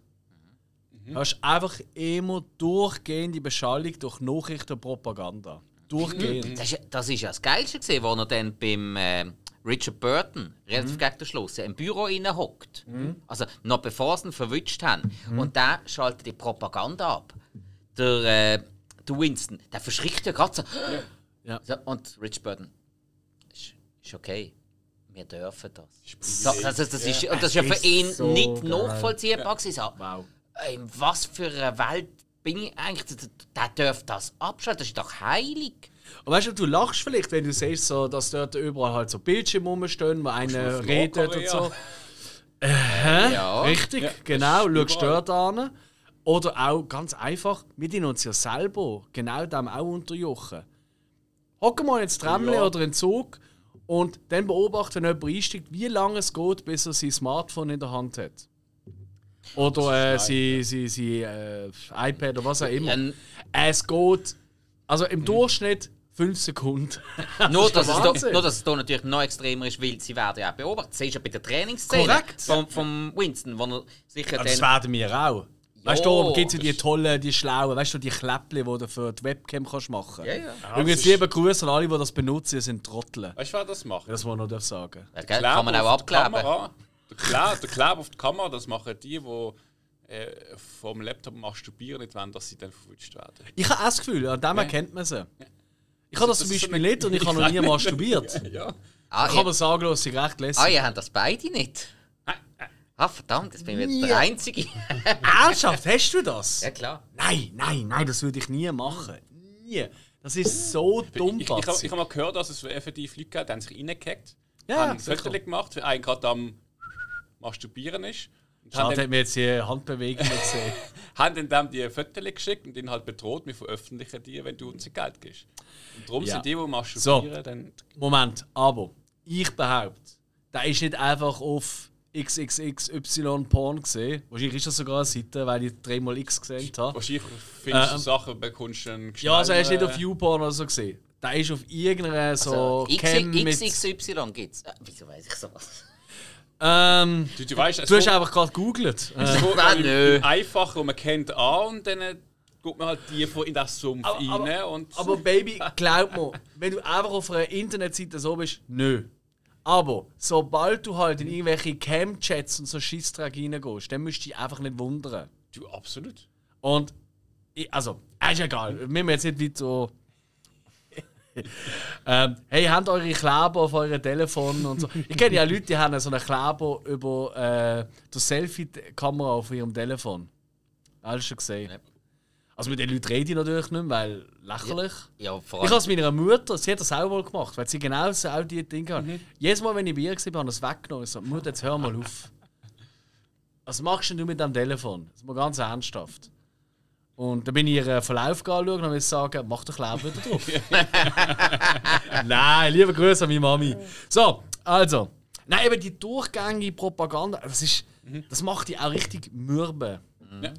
Speaker 3: hast du einfach immer durchgehende Beschallung durch Nachrichten und Propaganda. Durchgehend.
Speaker 2: Das, ist, das ist ja das Geilste, gewesen, wo er dann beim äh, Richard Burton relativ gegen den Schluss im Büro hockt. Also noch bevor sie ihn verwünscht haben. Und der schaltet die Propaganda ab. Der, äh, der Winston, der verschrickt ja gerade so.
Speaker 3: Ja.
Speaker 2: so. Und Richard Burton, ist, ist okay. Wir dürfen das.
Speaker 1: Ist
Speaker 2: So, also das, ist, und das ist ja für
Speaker 3: ist
Speaker 2: ihn
Speaker 3: so
Speaker 2: nicht
Speaker 3: geil.
Speaker 2: nachvollziehbar. So,
Speaker 3: Wow.
Speaker 2: in was für einer Welt bin ich eigentlich? Der, darf das abschalten, das ist doch heilig.
Speaker 3: Und weißt du, du lachst vielleicht, wenn du siehst, so, dass dort überall halt so Bildschirme rumstehen, wo einer redet und so. Hä?
Speaker 2: Ja.
Speaker 3: Richtig,
Speaker 1: Ja,
Speaker 3: genau. Schaust
Speaker 1: überall.
Speaker 3: dort an. Oder auch ganz einfach, wir tun uns ja selber genau dem auch unterjochen. Hocken mal ins Tramli
Speaker 1: Ja.
Speaker 3: oder in den Zug und dann beobachten, wenn jemand einsteigt, wie lange es geht, bis er sein Smartphone in der Hand hat. Oder äh,
Speaker 1: Das
Speaker 3: sein, sein, sein äh, iPad oder was auch immer.
Speaker 2: Ein-
Speaker 3: Es geht, also im Durchschnitt 5 Sekunden.
Speaker 2: Nur,
Speaker 3: ist
Speaker 2: dass da, nur, dass es da natürlich noch extremer ist, weil sie werden ja auch beobachtet. Das du ja bei der Trainingsszene
Speaker 3: Korrekt.
Speaker 2: vom, vom Winston, wo er sicher
Speaker 3: Ja, das werden wir auch. Weißt du,
Speaker 2: Ja,
Speaker 3: da gibt es ja die tollen, die schlauen, weißt du, die Kläppchen, die du für die Webcam kannst machen
Speaker 2: Ja, ja.
Speaker 3: Übrigens,
Speaker 1: das ist-
Speaker 3: liebe Grüße an alle, die das benutzen, sind Trottel.
Speaker 1: Weißt du, wer das macht?
Speaker 3: Das muss man noch sagen.
Speaker 2: Ja, gell, kann man auch abkleben.
Speaker 1: Der, Kleber, der Kleber auf die Kamera, das machen die, die äh, vom Laptop masturbieren nicht wollen, dass sie dann verwünscht werden.
Speaker 3: Ich habe auch das Gefühl, an dem erkennt man sie. Ich habe das, das zum Beispiel so nicht und ich habe noch nie masturbiert. ja, ja. Ah, ich kann man sagen, dass sie recht lässig.
Speaker 2: Ah, ihr habt das beide nicht? Ah, verdammt, jetzt bin ich wieder der Einzige.
Speaker 3: Ernsthaft, hast du das?
Speaker 2: Ja, klar.
Speaker 3: Nein, nein, nein, das würde ich nie machen. Nie. Das ist so dumm.
Speaker 1: Ich, ich, ich, ich habe mal gehört, dass es effektiv Leute gibt, die haben sich reingehackt, ja, haben ein Foto gemacht, wie einer gerade am Masturbieren ist.
Speaker 3: Schade, hat mir jetzt die Handbewegung gesehen.
Speaker 1: haben dann die Fotos geschickt und ihn halt bedroht, wir veröffentlichen die, wenn du uns Geld gibst. Und darum ja. sind die, die masturbieren, so. dann...
Speaker 3: Moment, aber ich behaupte, der ist nicht einfach auf XXXY Porn gesehen. Wahrscheinlich ist das sogar eine Seite, weil ich dreimal X gesehen habe.
Speaker 1: Wahrscheinlich findest du ähm, Sachen, bekommst du einen
Speaker 3: Ja, also er ist nicht auf YouPorn oder so gesehen. Der ist auf irgendeiner so
Speaker 2: also, Cam XXY gibt es. Äh, wieso weiß ich sowas?
Speaker 3: Ähm, du, du, weißt, du hast einfach gerade gegoogelt.
Speaker 1: Es ist äh. einfach und man kennt an und dann guckt man halt tiefer in das Sumpf aber, rein.
Speaker 3: Aber,
Speaker 1: und
Speaker 3: aber Baby, glaub mir, wenn du einfach auf einer Internetseite so bist, nö. Aber sobald du halt in irgendwelche Cam-Chats und so Schissdreck reingehst, dann müsst du dich einfach nicht wundern.
Speaker 1: Du, absolut.
Speaker 3: Und, ich, also, ist egal. Wir müssen jetzt nicht weit so. ähm, hey, habt eure Kleber auf euren Telefon und so. Ich kenne ja Leute, die haben so einen Kleber über äh, die Selfie-Kamera auf ihrem Telefon. Du schon gesehen? Also mit den Leuten rede ich natürlich nicht mehr, weil lächerlich. Ja, ja, ich habe es meiner Mutter, sie hat das auch wohl gemacht, weil sie genau so auch die Dinge hat. Mhm. Jedes Mal, wenn ich bei ihr war, habe ich es weggenommen. Ich so, Mutter, jetzt hör mal auf. Was machst denn du mit dem Telefon? Das ist mal ganz ernsthaft. Und dann bin ich ihren Verlauf anschauen und habe sagen, mach doch Leben wieder drauf. Nein, liebe Grüße an meine Mami. So, also. Nein, eben die durchgängige Propaganda, das, ist, mhm. das macht die auch richtig mürbe. Mhm. Ja.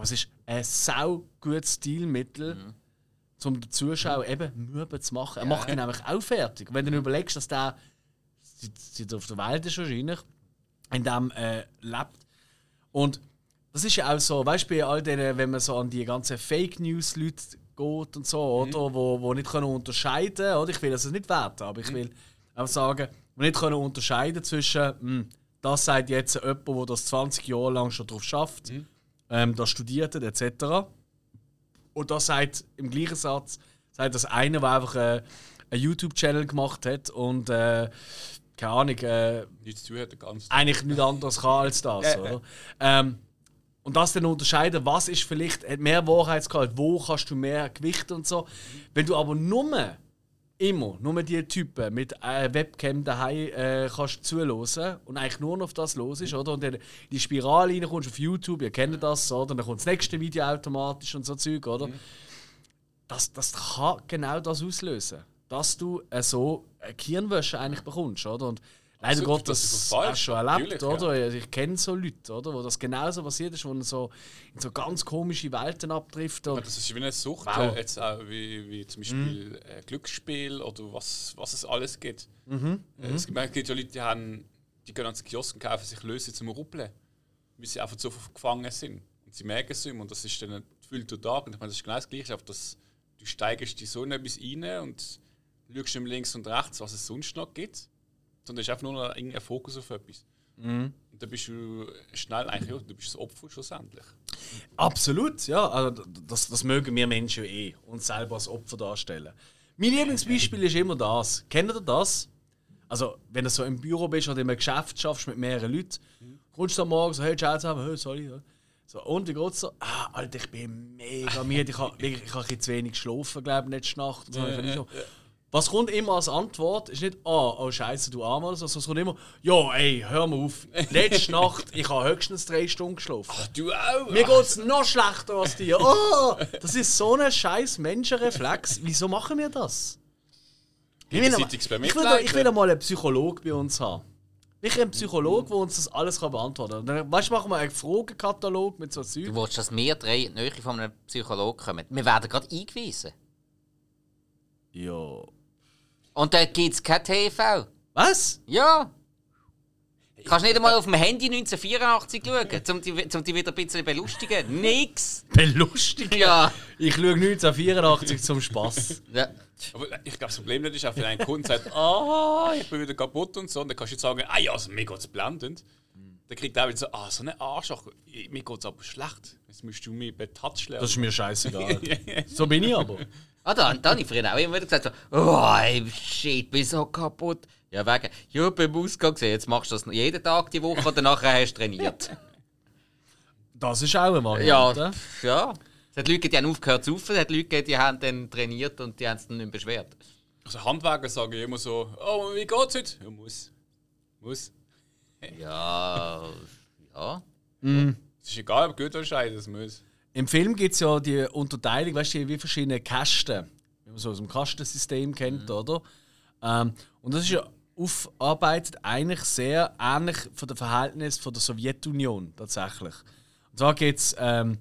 Speaker 3: Aber es ist ein sau gutes Stilmittel, mhm. um den Zuschauer eben müde zu machen. Er macht ihn nämlich auch fertig. Und wenn du überlegst, dass der seit auf der Welt ist wahrscheinlich, in dem äh, lebt. Und das ist ja auch so, weißt du, bei all denen, wenn man so an die ganzen Fake News-Leute geht und so, mhm. oder, wo, wo nicht können unterscheiden oder Ich will das nicht werten, aber ich mhm. will auch sagen, wo nicht können unterscheiden zwischen, mh, hm, das sagt jetzt jemand, der das 20 Jahre lang schon drauf schafft. Mhm ähm, das studiert hat, etc. Und das sagt im gleichen Satz, sagt das einer, der einfach äh, einen YouTube-Channel gemacht hat und äh, keine Ahnung, äh,
Speaker 1: nichts zu hat, ganz
Speaker 3: eigentlich nichts anderes kann als das. oder? Ähm, und das dann unterscheiden, was ist vielleicht mehr Wahrheitsgehalt, wo kannst du mehr Gewicht und so. Wenn du aber nur immer nur die Typen mit einer Webcam daheim äh, kannst zuhören und eigentlich nur noch auf das los ist, oder? Und dann in die Spirale reinkommst auf YouTube, ihr kennt das, oder? Und dann kommt das nächste Video automatisch und so Zeug, oder? Mhm. Das, das kann genau das auslösen, dass du äh, so eine Kirnwäsche eigentlich bekommst, oder? Und Leider Gott, das, das hast du schon erlebt, oder? Ja. Ich kenne so Leute, oder? Wo das genauso passiert ist, wo man so in so ganz komische Welten abtrifft.
Speaker 1: Ja, das ist wie eine Sucht, wow. jetzt auch wie, wie zum Beispiel mhm. äh, Glücksspiel oder was, was es alles gibt. Mhm. Äh, es gibt, es gibt ja Leute, die, haben, die gehen ans Kiosk und kaufen sich Löse zum Ruppeln, weil sie einfach so gefangen sind. Und sie merken es immer und das ist dann gefühlt der Tag. Und ich meine, das ist genau das Gleiche, einfach das, du steigst die Sonne bis rein und schaust links und rechts, was es sonst noch gibt sondern es ist einfach nur noch ein Fokus auf etwas. Mhm. Und dann bist du schnell eigentlich, du bist das Opfer schlussendlich.
Speaker 3: Absolut, ja. Also das, das mögen wir Menschen eh, uns selber als Opfer darstellen. Mein Lieblingsbeispiel ist immer das. Kennt ihr das? Also, wenn du so im Büro bist oder in einem Geschäft schaffst mit mehreren Leuten, mhm. kommst du am Morgen so, hey, ciao zusammen, hey, sorry. So, und wie geht's so? Ah, Alter, ich bin mega müde, ich habe ich hab ein zu wenig geschlafen, glaube ich, letzte Nacht. So, ja, ja, ja. Was kommt immer als Antwort, ist nicht, ah, oh, Scheiße, du Armer, sondern es kommt immer, ja, ey, hör mal auf. Letzte Nacht, ich habe höchstens drei Stunden geschlafen.
Speaker 1: Ach, du auch?
Speaker 3: Mir geht es noch schlechter als dir. Oh, das ist so ein scheiß Menschenreflex. Wieso machen wir das? Ich will, ich, will, ich will mal einen Psychologen bei uns haben. Ich einen Psychologen, der uns das alles beantworten kann. Dann weißt, machen wir einen Fragenkatalog mit so Zeug.
Speaker 2: Du willst, dass wir drei näher von einem Psychologen kommen. Wir werden gerade eingewiesen.
Speaker 3: Ja.
Speaker 2: Und da gibt es kein TV.
Speaker 3: Was?
Speaker 2: Ja. Kannst nicht einmal auf dem Handy 1984 schauen, um dich, um dich wieder ein bisschen belustigen. Nix.
Speaker 3: Belustigen?
Speaker 2: Ja.
Speaker 3: Ich schaue 1984 zum Spass.
Speaker 2: ja.
Speaker 1: Aber ich glaube, das Problem nicht ist auch, wenn ein Kunde sagt, ah, ich bin wieder kaputt und so, und dann kannst du jetzt sagen, ah ja, also, mir geht's blendend. Dann kriegt er auch wieder so, ah, so ein Arschloch, mir geht's aber schlecht. Jetzt musst du mich betatschen
Speaker 3: Das ist mir scheißegal. so bin ich aber.
Speaker 2: Ah, da, da habe ich früher auch immer wieder gesagt, so, oh, ey, shit, bin so kaputt. Ja, wegen, ja, beim Ausgang gesehen, jetzt machst du das jeden Tag die Woche oder nachher hast du trainiert.
Speaker 3: Das ist auch eine
Speaker 2: ja, ja. Es hat Leute, die haben aufgehört zu saufen, es hat Leute, die haben dann trainiert und die haben es dann nicht mehr beschwert.
Speaker 1: Also Handwerker sagen immer so, oh, wie geht's heute? Ja, muss. Muss.
Speaker 2: Ja, ja.
Speaker 1: Es ist egal, ob gut oder scheiße, das muss.
Speaker 3: Im Film gibt es ja die Unterteilung, weißt du, wie verschiedene Kästen, wie man so aus dem Kastensystem kennt, oder? Ähm, und das ist ja aufarbeitet eigentlich sehr ähnlich von dem Verhältnis von der Sowjetunion tatsächlich. Und zwar gibt es ähm,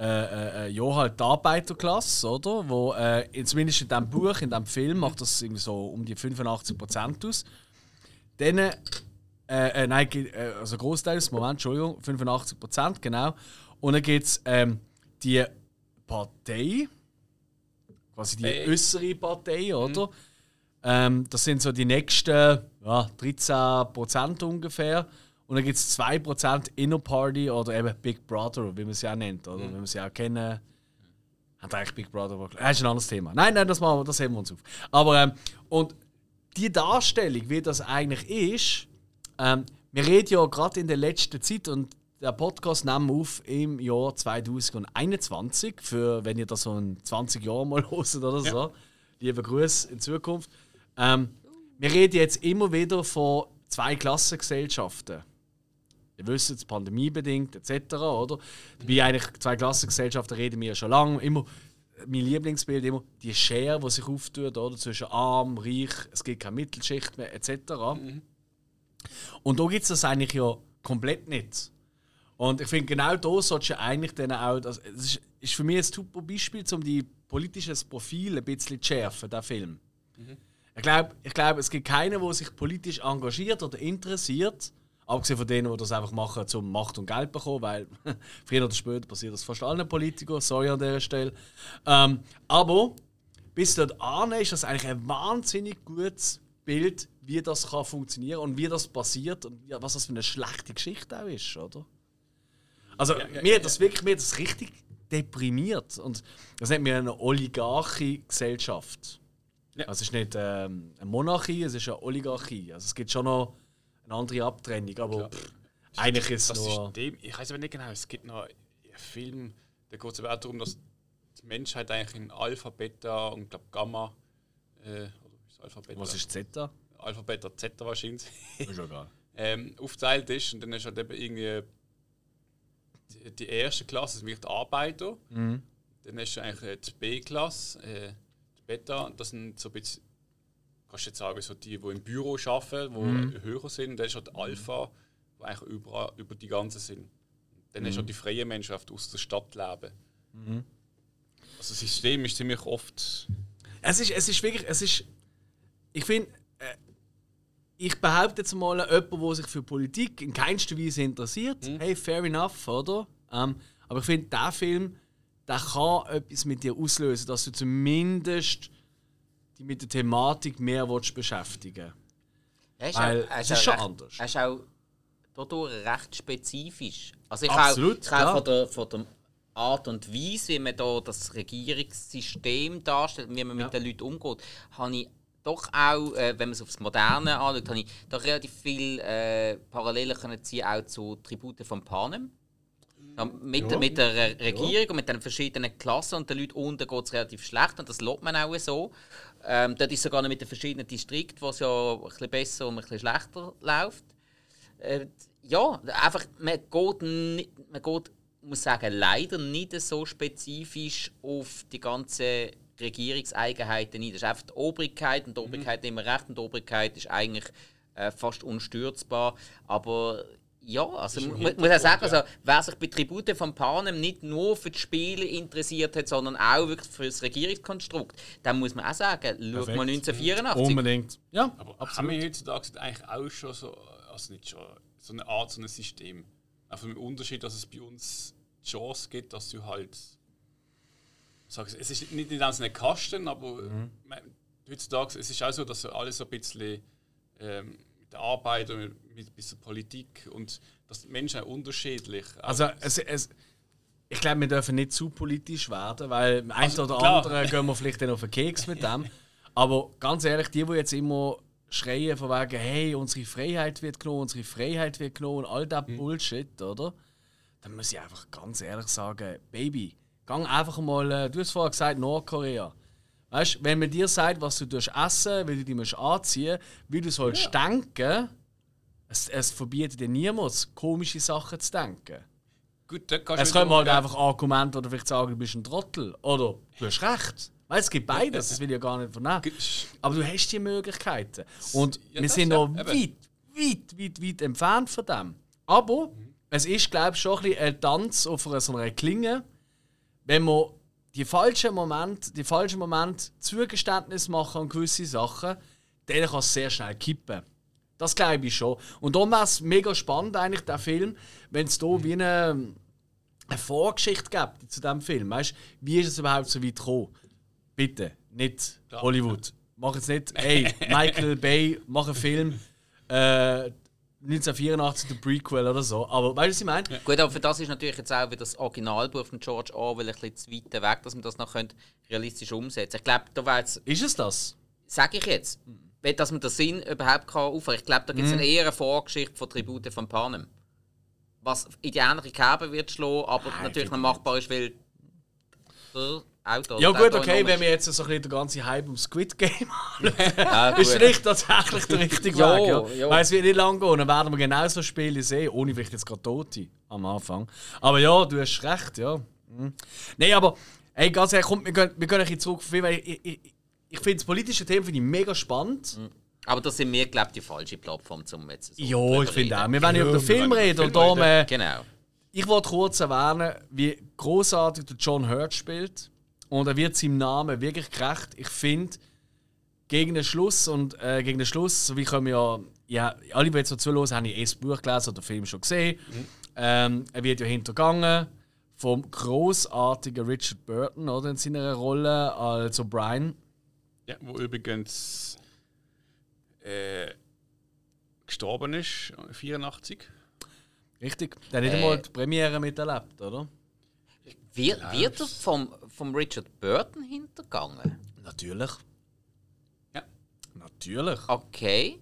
Speaker 3: äh, äh, äh, ja, halt die Arbeiterklasse, oder? Wo, äh, in- zumindest in diesem Buch, in diesem Film, macht das irgendwie so um die 85% aus. Dann, äh, äh, nein, äh, also Großteil, Moment, Entschuldigung, 85%, genau. Und dann gibt es ähm, die Partei, quasi die
Speaker 1: Hey.
Speaker 3: äußere Partei, oder? Ähm, das sind so die nächsten ja, 13% ungefähr. Und dann gibt es 2% Inner Party oder eben Big Brother, wie man sie auch nennt, oder? Wie man sie auch kennen. Hat eigentlich Big Brother war- Das ist ein anderes Thema. Nein, nein, das, machen wir, das heben wir uns auf. Aber, ähm, und die Darstellung, wie das eigentlich ist, ähm, wir reden ja gerade in der letzten Zeit und der Podcast nehmen auf im Jahr 2021, für wenn ihr das so in 20 Jahren mal hört oder so. Liebe Grüße in Zukunft. Ähm, wir reden jetzt immer wieder von zwei Klassengesellschaften. Ihr wisst es, pandemiebedingt etc. Oder? Dabei eigentlich zwei Klassengesellschaften reden wir ja schon lange. Immer mein Lieblingsbild immer die Schere, die sich auftut, oder zwischen arm, reich, es gibt keine Mittelschicht mehr etc. Und da gibt es das eigentlich ja komplett nicht. Und ich finde, genau da solltest du eigentlich dann auch. Das ist, ist für mich ein super Beispiel, um die politisches Profil ein bisschen zu schärfen, der Film. Ich glaube, ich glaub, es gibt keinen, der sich politisch engagiert oder interessiert, abgesehen von denen, die das einfach machen, um Macht und Geld zu bekommen, weil früher oder später passiert das fast allen Politikern, sorry an dieser Stelle. Ähm, aber bis dort an ist das eigentlich ein wahnsinnig gutes Bild, wie das kann funktionieren und wie das passiert und was das für eine schlechte Geschichte auch ist, oder? Also
Speaker 1: ja,
Speaker 3: mir hat das wirklich mir hat das richtig deprimiert und das nennt mir eine Oligarchie-Gesellschaft.
Speaker 1: Ja.
Speaker 3: Also es ist nicht ähm, eine Monarchie, es ist eine Oligarchie. Also es gibt schon noch eine andere Abtrennung, aber pff, eigentlich ist es
Speaker 1: Das
Speaker 3: nur...
Speaker 1: System, ich weiß aber nicht genau, es gibt noch einen Film, da geht es darum, dass die Menschheit eigentlich in Alpha, Beta und glaub, Gamma, äh, ist Alpha, Beta?
Speaker 3: Was ist Zeta?
Speaker 1: Alpha, Beta, Zeta wahrscheinlich,
Speaker 3: Ist egal.
Speaker 1: ähm, aufgeteilt ist und dann ist halt eben irgendwie die, die erste Klasse, das sind die Arbeiter,
Speaker 3: Mhm.
Speaker 1: dann hast du eigentlich äh, die B-Klasse, äh, die Beta, das sind so ein bisschen, kannst du jetzt sagen, so die, die im Büro arbeiten, die
Speaker 3: Mhm.
Speaker 1: höher sind, dann ist halt Alpha, die eigentlich über, über die ganze sind. Dann hast du halt die freie Menschen, die aus der Stadt leben.
Speaker 3: Mhm.
Speaker 1: Also das System ist ziemlich oft.
Speaker 3: Es ist, es ist wirklich, es ist, ich finde, ich behaupte jetzt mal, jemand, der sich für Politik in keinster Weise interessiert, hey, fair enough, oder? Ähm, aber ich finde, der Film, der kann etwas mit dir auslösen, dass du zumindest dich mit der Thematik mehr willst beschäftigen
Speaker 2: ist
Speaker 3: Weil
Speaker 2: auch,
Speaker 3: es
Speaker 2: auch
Speaker 3: ist schon
Speaker 2: recht,
Speaker 3: anders.
Speaker 2: Er ist auch dadurch recht spezifisch. Also ich
Speaker 3: Absolut,
Speaker 2: auch, ich auch
Speaker 3: klar.
Speaker 2: von, der, von der Art und Weise, wie man da das Regierungssystem darstellt, wie man mit den Leuten umgeht, habe ich doch auch, äh, wenn man es aufs Moderne anschaut, habe ich doch relativ viel äh, Parallelen können ziehen auch zu Tribute von Panem. Ja, mit,
Speaker 3: Ja.
Speaker 2: mit der Re- Regierung und mit den verschiedenen Klassen und den Leuten unten geht es relativ schlecht und das lässt man auch so. Ähm, dort ist sogar noch mit den verschiedenen Distrikten, wo es ja ein bisschen besser und ein bisschen schlechter läuft. Äh, ja, einfach, man geht, nicht, man geht, muss sagen, leider nicht so spezifisch auf die ganzen Regierungseigenheiten ein. Das ist einfach die Obrigkeit und die Obrigkeit hat immer recht und die Obrigkeit ist eigentlich äh, fast unstürzbar. Aber ja, also mu- muss auch sagen, also, wer sich bei Tribute von Panem nicht nur für die Spiele interessiert hat, sondern auch wirklich für das Regierungskonstrukt, dann muss man auch sagen, schaut mal
Speaker 3: Perfekt.
Speaker 2: 1984.
Speaker 3: Unbedingt. Ja,
Speaker 1: Aber haben wir heutzutage eigentlich auch schon so, also nicht schon, so eine Art, so ein System. Einfach mit dem Unterschied, dass es bei uns die Chance gibt, dass du halt. Sag, es ist nicht in einem Kasten, aber mhm. heutzutage es ist auch so, dass alles so ein bisschen ähm, mit der Arbeit und mit ein bisschen Politik und dass Menschen unterschiedlich.
Speaker 3: Also es, es, ich glaube, wir dürfen nicht zu politisch werden, weil ein also, oder klar. andere gehen wir vielleicht dann auf den Keks mit dem. Aber ganz ehrlich, die, die jetzt immer schreien von wegen, hey, unsere Freiheit wird genommen, unsere Freiheit wird genommen, all das mhm. Bullshit, oder? Dann muss ich einfach ganz ehrlich sagen, Baby, gang einfach mal, äh, du hast vorher gesagt, Nordkorea. Weißt wenn man dir sagt, was du essen wie du dich anziehen wie du sollst ja. denken, es, es verbietet dir niemals, komische Sachen zu denken. Gut, dann kannst es kommen halt einfach Argumente, oder vielleicht sagen, du bist ein Trottel. Oder du hast recht. Weil es gibt beides, das will ich ja gar nicht vernehmen. Aber du hast die Möglichkeiten. Und ja, wir sind noch ja, weit, weit, weit, weit entfernt von dem. Aber mhm. es ist, glaube ich, schon ein, ein Tanz auf einer, so einer Klinge, wenn man die falschen Momente, die falschen Momente Zugeständnis machen an gewisse Sachen, dann kann es sehr schnell kippen. Das glaube ich schon. Und darum wäre es mega spannend, eigentlich, der Film, wenn es hier wie eine, eine Vorgeschichte gibt zu diesem Film. Weißt wie ist es überhaupt so weit gekommen? Bitte, nicht. Hollywood. Mach jetzt nicht, hey, Michael Bay, mach einen Film. Äh, 1984 der Prequel oder so. Aber weißt du, was ich meine?
Speaker 2: Ja. Gut, aber für das ist natürlich jetzt auch wieder das Originalbuch von George Orwell ein bisschen zu weit weg, dass man das noch realistisch umsetzen könnte. Ich glaube, da war jetzt.
Speaker 3: Ist es das?
Speaker 2: Sag ich jetzt. Dass man den Sinn überhaupt kann aufhören Ich glaube, da gibt es mm. eher eine Vorgeschichte von Tribute von Panem. Was in die ähnliche Kerbe wird schlagen, aber Nein, natürlich noch machbar ist, weil.
Speaker 3: Auto. Ja gut, okay, wenn wir jetzt so ein bisschen den ganzen Hype um Squid Game anschauen, ist nicht tatsächlich der richtige Weg. Ja. ja. Weil es wird nicht lang gehen, dann werden wir genau so Spiele sehen, ohne vielleicht jetzt gerade Tote am Anfang. Aber ja, du hast recht, ja. Mhm. Nein, aber ey, ganz ehrlich, komm, wir gehen, wir gehen ein bisschen zurück, weil ich, ich, ich finde das politische Thema finde ich mega spannend. Mhm.
Speaker 2: Aber das sind wir, glaube ich, die falsche Plattform, um jetzt
Speaker 3: so Ja, ich finde auch. Wir wollen ja über den Film reden und darum... Äh, genau. Ich wollte kurz erwähnen, wie großartig der John Hurt spielt. Und er wird seinem Namen wirklich gerecht. Ich finde, gegen den Schluss und äh, gegen den Schluss, wie können wir ja, ja alle, die jetzt so zuhören, haben eh das Buch gelesen oder den Film schon gesehen. Mhm. Ähm, er wird ja hintergangen vom großartigen Richard Burton oder in seiner Rolle als O'Brien.
Speaker 1: Ja, wo übrigens äh, gestorben ist, 84.
Speaker 3: Richtig, der hat nicht äh, einmal die Premiere miterlebt, oder?
Speaker 2: Wird, wird er vom, vom Richard Burton hintergangen?
Speaker 3: Natürlich. Ja. Natürlich.
Speaker 2: Okay.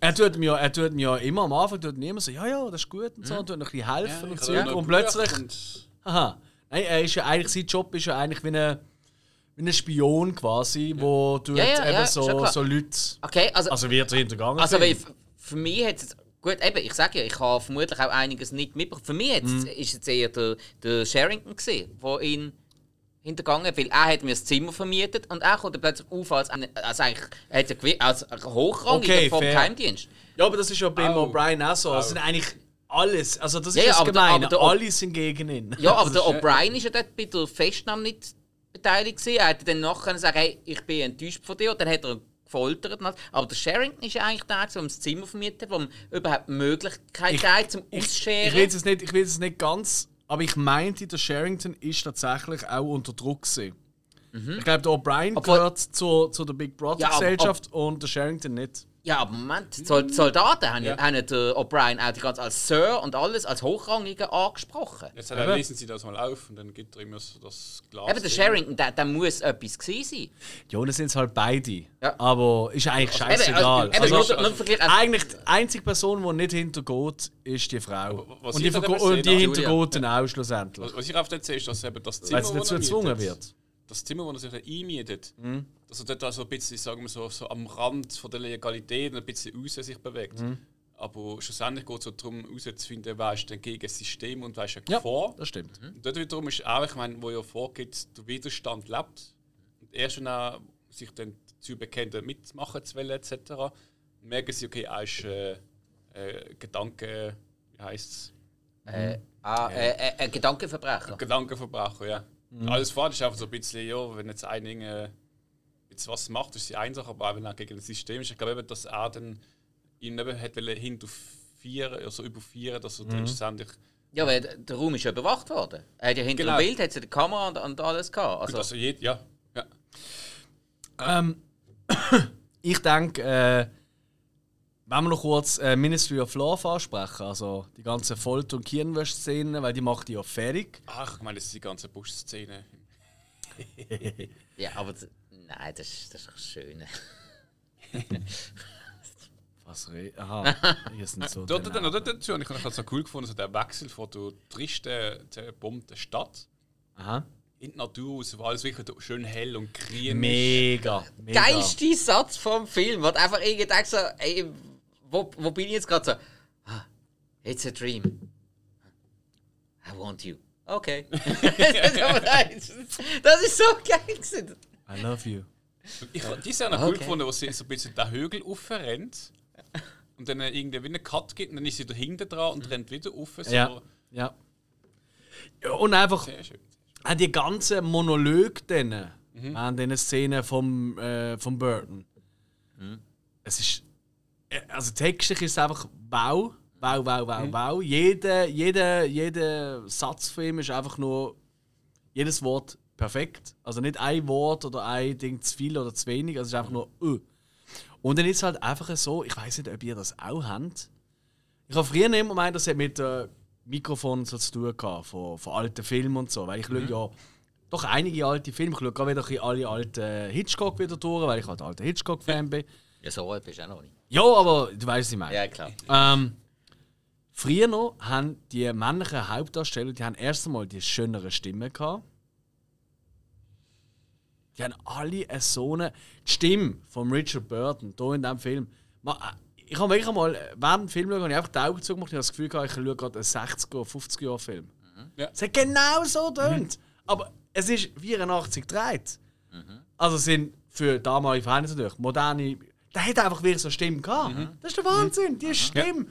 Speaker 3: Er tut, mir, er tut mir immer am Anfang tut mir immer so, ja, ja, das ist gut und so, und tut noch ein bisschen helfen ja, und so. Und plötzlich. Und aha. Nein, er ist ja eigentlich, sein Job ist ja eigentlich wie ein, wie ein Spion quasi, ja. wo du ja, ja, eben so, so Leute.
Speaker 2: Okay, also.
Speaker 3: Also wird er hintergangen.
Speaker 2: Also, für mich hat es Gut, eben, ich sage ja, ich habe vermutlich auch einiges nicht mitbekommen. Für mich jetzt, mhm. ist es eher der, der Sherrington, der ihn hintergangen hat, weil er hat mir das Zimmer vermietet und er kommt plötzlich auf als, als, eigentlich, als, als Hochrangiger okay, vom fair. Geheimdienst.
Speaker 3: Ja, aber das ist ja bei oh. O'Brien auch so. Das sind eigentlich alles, also das ist ja, das Gemeine, der, alle sind gegen ihn.
Speaker 2: Ja, aber der O'Brien ist ja dort bei der Festnahme nicht beteiligt gewesen. Er hätte dann nachher gesagt, hey, ich bin enttäuscht von dir. Und dann hat er gefoltert. Aber der Sherrington ist eigentlich der, der das Zimmer vermietet hat, wo man überhaupt Möglichkeit hat zum Ausscheren.
Speaker 3: Ich, ich, weiß es nicht, ich weiß es nicht ganz, aber ich meinte, der Sherrington ist tatsächlich auch unter Druck gewesen. Mhm. Ich glaube, der O'Brien gehört zu, zu der Big Brother Gesellschaft ja, und der Sherrington nicht.
Speaker 2: Ja, aber Moment, die Soldaten haben, ja. haben den O'Brien auch die ganze als Sir und alles als Hochrangiger angesprochen.
Speaker 1: Jetzt ja. lesen sie das mal auf und dann gibt er immer so das Glas.
Speaker 2: Eben, der Sherrington, der, der muss etwas gewesen sein.
Speaker 3: Ja, das sind halt beide. Ja. Aber ist eigentlich also, scheißegal. Eben, also, also, nur eigentlich die einzige Person, die nicht hintergeht, ist die Frau. Und die, und die hintergeht dann auch schlussendlich.
Speaker 1: Was, was ich oft erzähle, ist, dass eben das Zimmer,
Speaker 3: Weil es nicht so gezwungen wird
Speaker 1: das Zimmer, das er sich einmietet, mhm. dass er dort also ein bisschen, sagen wir so, so am Rand von der Legalität ein bisschen raus sich bewegt. Mhm. Aber schlussendlich geht es so darum, herauszufinden, wer ist denn gegen das System und wer ist.
Speaker 3: Ja, das stimmt.
Speaker 1: Mhm. Und dort wiederum ist auch, ich meine, wo ja vorgeht, der Widerstand lebt. Und erst wenn er sich dann dazu bekennt, mitmachen zu wollen, etc., merken sie, okay, er ist äh, äh, Gedanke, wie heißt es?
Speaker 2: Äh, ah, äh, äh, ein Gedankenverbrecher.
Speaker 1: Gedankenverbrecher, ja. Mhm. Alles vor ist einfach so ein bisschen, ja, wenn jetzt ein äh, jetzt was macht, ist sie einfach, aber auch wenn er gegen das System ist, ich glaube eben, dass er dann ihn eben hat hinter vier, also über vier, dass er mhm. dann schlussendlich
Speaker 2: Ja, weil der Raum ist ja bewacht worden. Er hat ja hinter
Speaker 1: Genau.
Speaker 2: dem Bild hat sie die Kamera und, und alles gehabt. Also,
Speaker 1: Also, je, ja. ja.
Speaker 3: Ähm, ich denke, äh, wenn wir noch kurz äh, Ministry of Love ansprechen, also die ganze Folter- und Kirnwäsch-Szenen, weil die macht die ja fertig.
Speaker 1: Ach, ich meine, das ist die ganze Busch-Szene.
Speaker 2: ja, aber nein, das, ist- das ist doch schön.
Speaker 3: Was re Aha, hier sind so.
Speaker 1: Dort, dort, dort, dazu habe ich halt so cool gefunden, so der Wechsel von der tristen, zerbombten Stadt
Speaker 3: Aha.
Speaker 1: in die Natur raus, wo alles wirklich schön hell und grün ist.
Speaker 3: Mega, mega.
Speaker 2: Geilste Satz vom Film, wo du einfach irgendwie denkst, so, ey, wo, wo bin ich jetzt gerade so? Ah, it's a dream. I want you. Okay. das ist so geil. gewesen.
Speaker 3: I love you.
Speaker 1: Ich habe die Szene cool
Speaker 2: Okay.
Speaker 1: gefunden, wo sie so ein bisschen den Hügel aufrennt und dann irgendwie wie einen Cut gibt und dann ist sie da hinten dran und rennt wieder auf. So.
Speaker 3: Ja, ja. ja. Und einfach
Speaker 1: Sehr schön.
Speaker 3: auch die ganzen Monologe dann, an diesen Szenen vom, äh, vom Burton. Es ist. Äh, Also textlich ist es einfach wow, wow, wow, wow, wow. Jeder, jeder, jeder Satz von ihm ist einfach nur jedes Wort perfekt. Also nicht ein Wort oder ein Ding zu viel oder zu wenig. Also es ist einfach nur äh. Und dann ist es halt einfach so, ich weiß nicht, ob ihr das auch habt. Ich habe früher immer gemeint, das hat mit äh, Mikrofon so zu tun gehabt, von, von alten Filmen und so. Weil ich schaue ja doch einige alte Filme. Ich schaue gerade wieder alle alten Hitchcock wieder durch, weil ich halt alter Hitchcock-Fan bin.
Speaker 2: Ja, so alt bist du auch noch nicht.
Speaker 3: Ja, aber du weißt, was ich meine.
Speaker 2: Ja, klar.
Speaker 3: Ähm, früher noch haben die männlichen Hauptdarsteller, die haben erst einmal die schönere Stimme gehabt. Die haben alle eine so eine die Stimme von Richard Burton hier in diesem Film. Äh, Ich habe wirklich einmal äh, während dem Film schauen, habe ich einfach die Augen zugemacht und habe das Gefühl gehabt, ich schaue gerade einen 60er, 50er Jahre Film.
Speaker 1: Ja.
Speaker 3: Es hat genau so tönt. Aber es ist 84 gedreht. Also es sind für damalige Verhältnisse natürlich moderne. Der hat einfach wieder so eine Stimme gehabt. Das ist der Wahnsinn, die Stimme.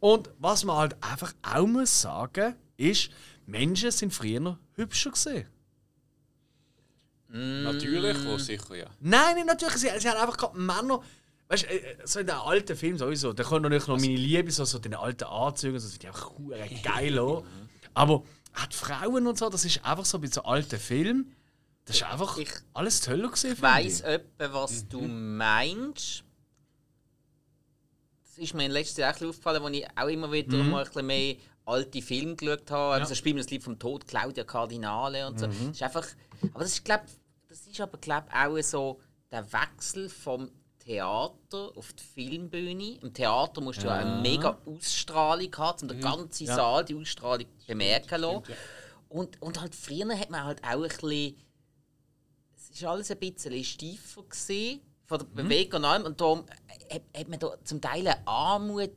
Speaker 3: Und was man halt einfach auch muss sagen, ist, Menschen sind früher noch hübscher gesehen.
Speaker 1: Natürlich, oh, sicher, ja.
Speaker 3: Nein, nicht natürlich. Sie, sie haben einfach gerade Männer. Weißt du, äh, so in den alten Filmen sowieso, da kommt natürlich noch meine Liebe, so, so den alten Anzügen, so sind die einfach hure geil an. Aber auch die Frauen und so, das ist einfach so bei so alten Filmen. Das ist einfach
Speaker 2: Ich
Speaker 3: alles toller gesehen.
Speaker 2: Ich weiss etwa, was du meinst. Das ist mir in letzter Zeit auch aufgefallen, als ich auch immer wieder mal ein bisschen mehr alte Filme geschaut habe. Also Spiel mir das Lied vom Tod, Claudia Cardinale und so. Das ist einfach, aber das ist, glaub, das ist aber glaub, auch so der Wechsel vom Theater auf die Filmbühne. Im Theater musst du ja, eine mega Ausstrahlung haben, um den ganzen Saal die Ausstrahlung bemerken lassen. Und, und halt früher hat man halt auch ein bisschen es war alles ein bisschen steifer gewesen, von der Bewegung und allem. Und darum hat, hat man da zum Teil eine Armut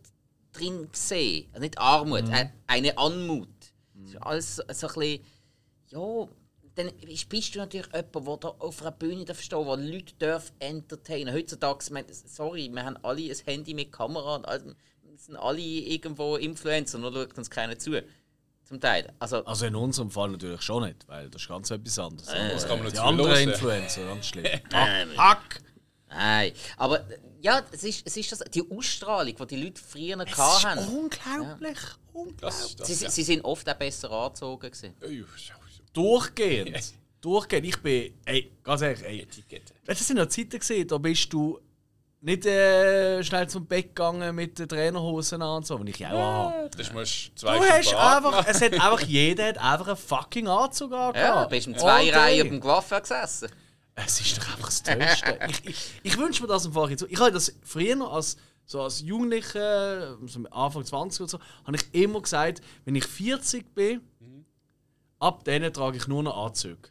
Speaker 2: drin gesehen. Also nicht Armut, äh, eine Anmut. Das ist alles so, so ein bisschen, ja, dann bist du natürlich jemand, der da auf einer Bühne darf stehen wo Leute dürfen entertainen. Heutzutage, meine, sorry, wir haben alle ein Handy mit Kamera und all, wir sind alle irgendwo Influencer, nur schaut uns keiner zu. Zum Teil. Also,
Speaker 3: Also in unserem Fall natürlich schon nicht, weil das ist ganz etwas anderes.
Speaker 1: das kann man
Speaker 3: die
Speaker 1: noch
Speaker 3: anderen. Influencer, ganz schlimm. Hack!
Speaker 2: Nein, aber äh, ja, es ist, es ist das, die Ausstrahlung, die die Leute früher
Speaker 3: Das ist
Speaker 2: hatten.
Speaker 3: unglaublich. unglaublich.
Speaker 1: Das, das,
Speaker 2: Sie,
Speaker 1: ja.
Speaker 2: sie sind oft auch besser angezogen. Gewesen.
Speaker 1: Ui, schau, so
Speaker 3: Durchgehend. Durchgehend. Ich bin, ey, ganz ehrlich, ey, das sind ja Zeiten gesehen, da bist du nicht äh, schnell zum Bett gegangen mit den Trainerhosen an und so, die ich auch habe.
Speaker 1: Das musst du
Speaker 3: Du
Speaker 1: zwei
Speaker 3: hast einfach,
Speaker 1: machen.
Speaker 3: es hat einfach, jeder hat einfach einen fucking Anzug
Speaker 2: Ja,
Speaker 3: angehabt.
Speaker 2: bist im zwei Reihen auf dem Gewaffe gesessen.
Speaker 3: Es ist doch einfach das Tollste. ich ich, ich wünsche mir das im Fall. Ich habe das früher noch als, so als Jugendlicher, so Anfang 20 oder so, habe ich immer gesagt, wenn ich 40 bin, ab dann trage ich nur noch Anzüge.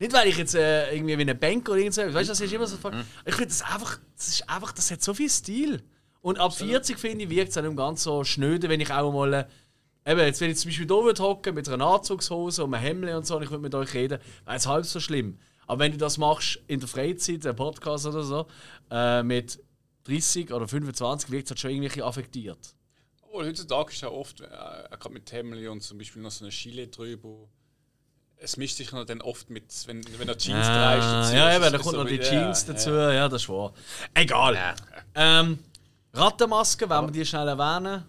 Speaker 3: Nicht, weil ich jetzt äh, irgendwie wie eine Bank oder irgendwas, weißt du, das ist immer so. Ich finde das einfach, das ist einfach, das hat so viel Stil. Und ab 40 finde ich, wirkt es dann ganz so schnöde, wenn ich auch mal. Äh, Eben, jetzt, wenn ich zum Beispiel hier hocken mit einer Anzugshose und einem Hemd und so und ich würde mit euch reden, wäre es halb so schlimm. Aber wenn du das machst in der Freizeit, einen Podcast oder so, äh, mit 30 oder 25, wirkt es halt schon irgendwie affektiert.
Speaker 1: Oh, heutzutage ist ja oft, äh, gerade mit Hemley und zum Beispiel noch so eine Chile drüber. Es mischt sich noch dann oft mit, wenn, wenn er Jeans trägst. dazu,
Speaker 3: Ah, ja,
Speaker 1: ist
Speaker 3: eben,
Speaker 1: es
Speaker 3: da kommt
Speaker 1: so
Speaker 3: noch die Jeans
Speaker 1: ja,
Speaker 3: dazu,
Speaker 1: Ja.
Speaker 3: ja, das ist wahr. Egal.
Speaker 2: Ja.
Speaker 3: Ähm, Rattenmaske, wenn wir die schnell erwähnen.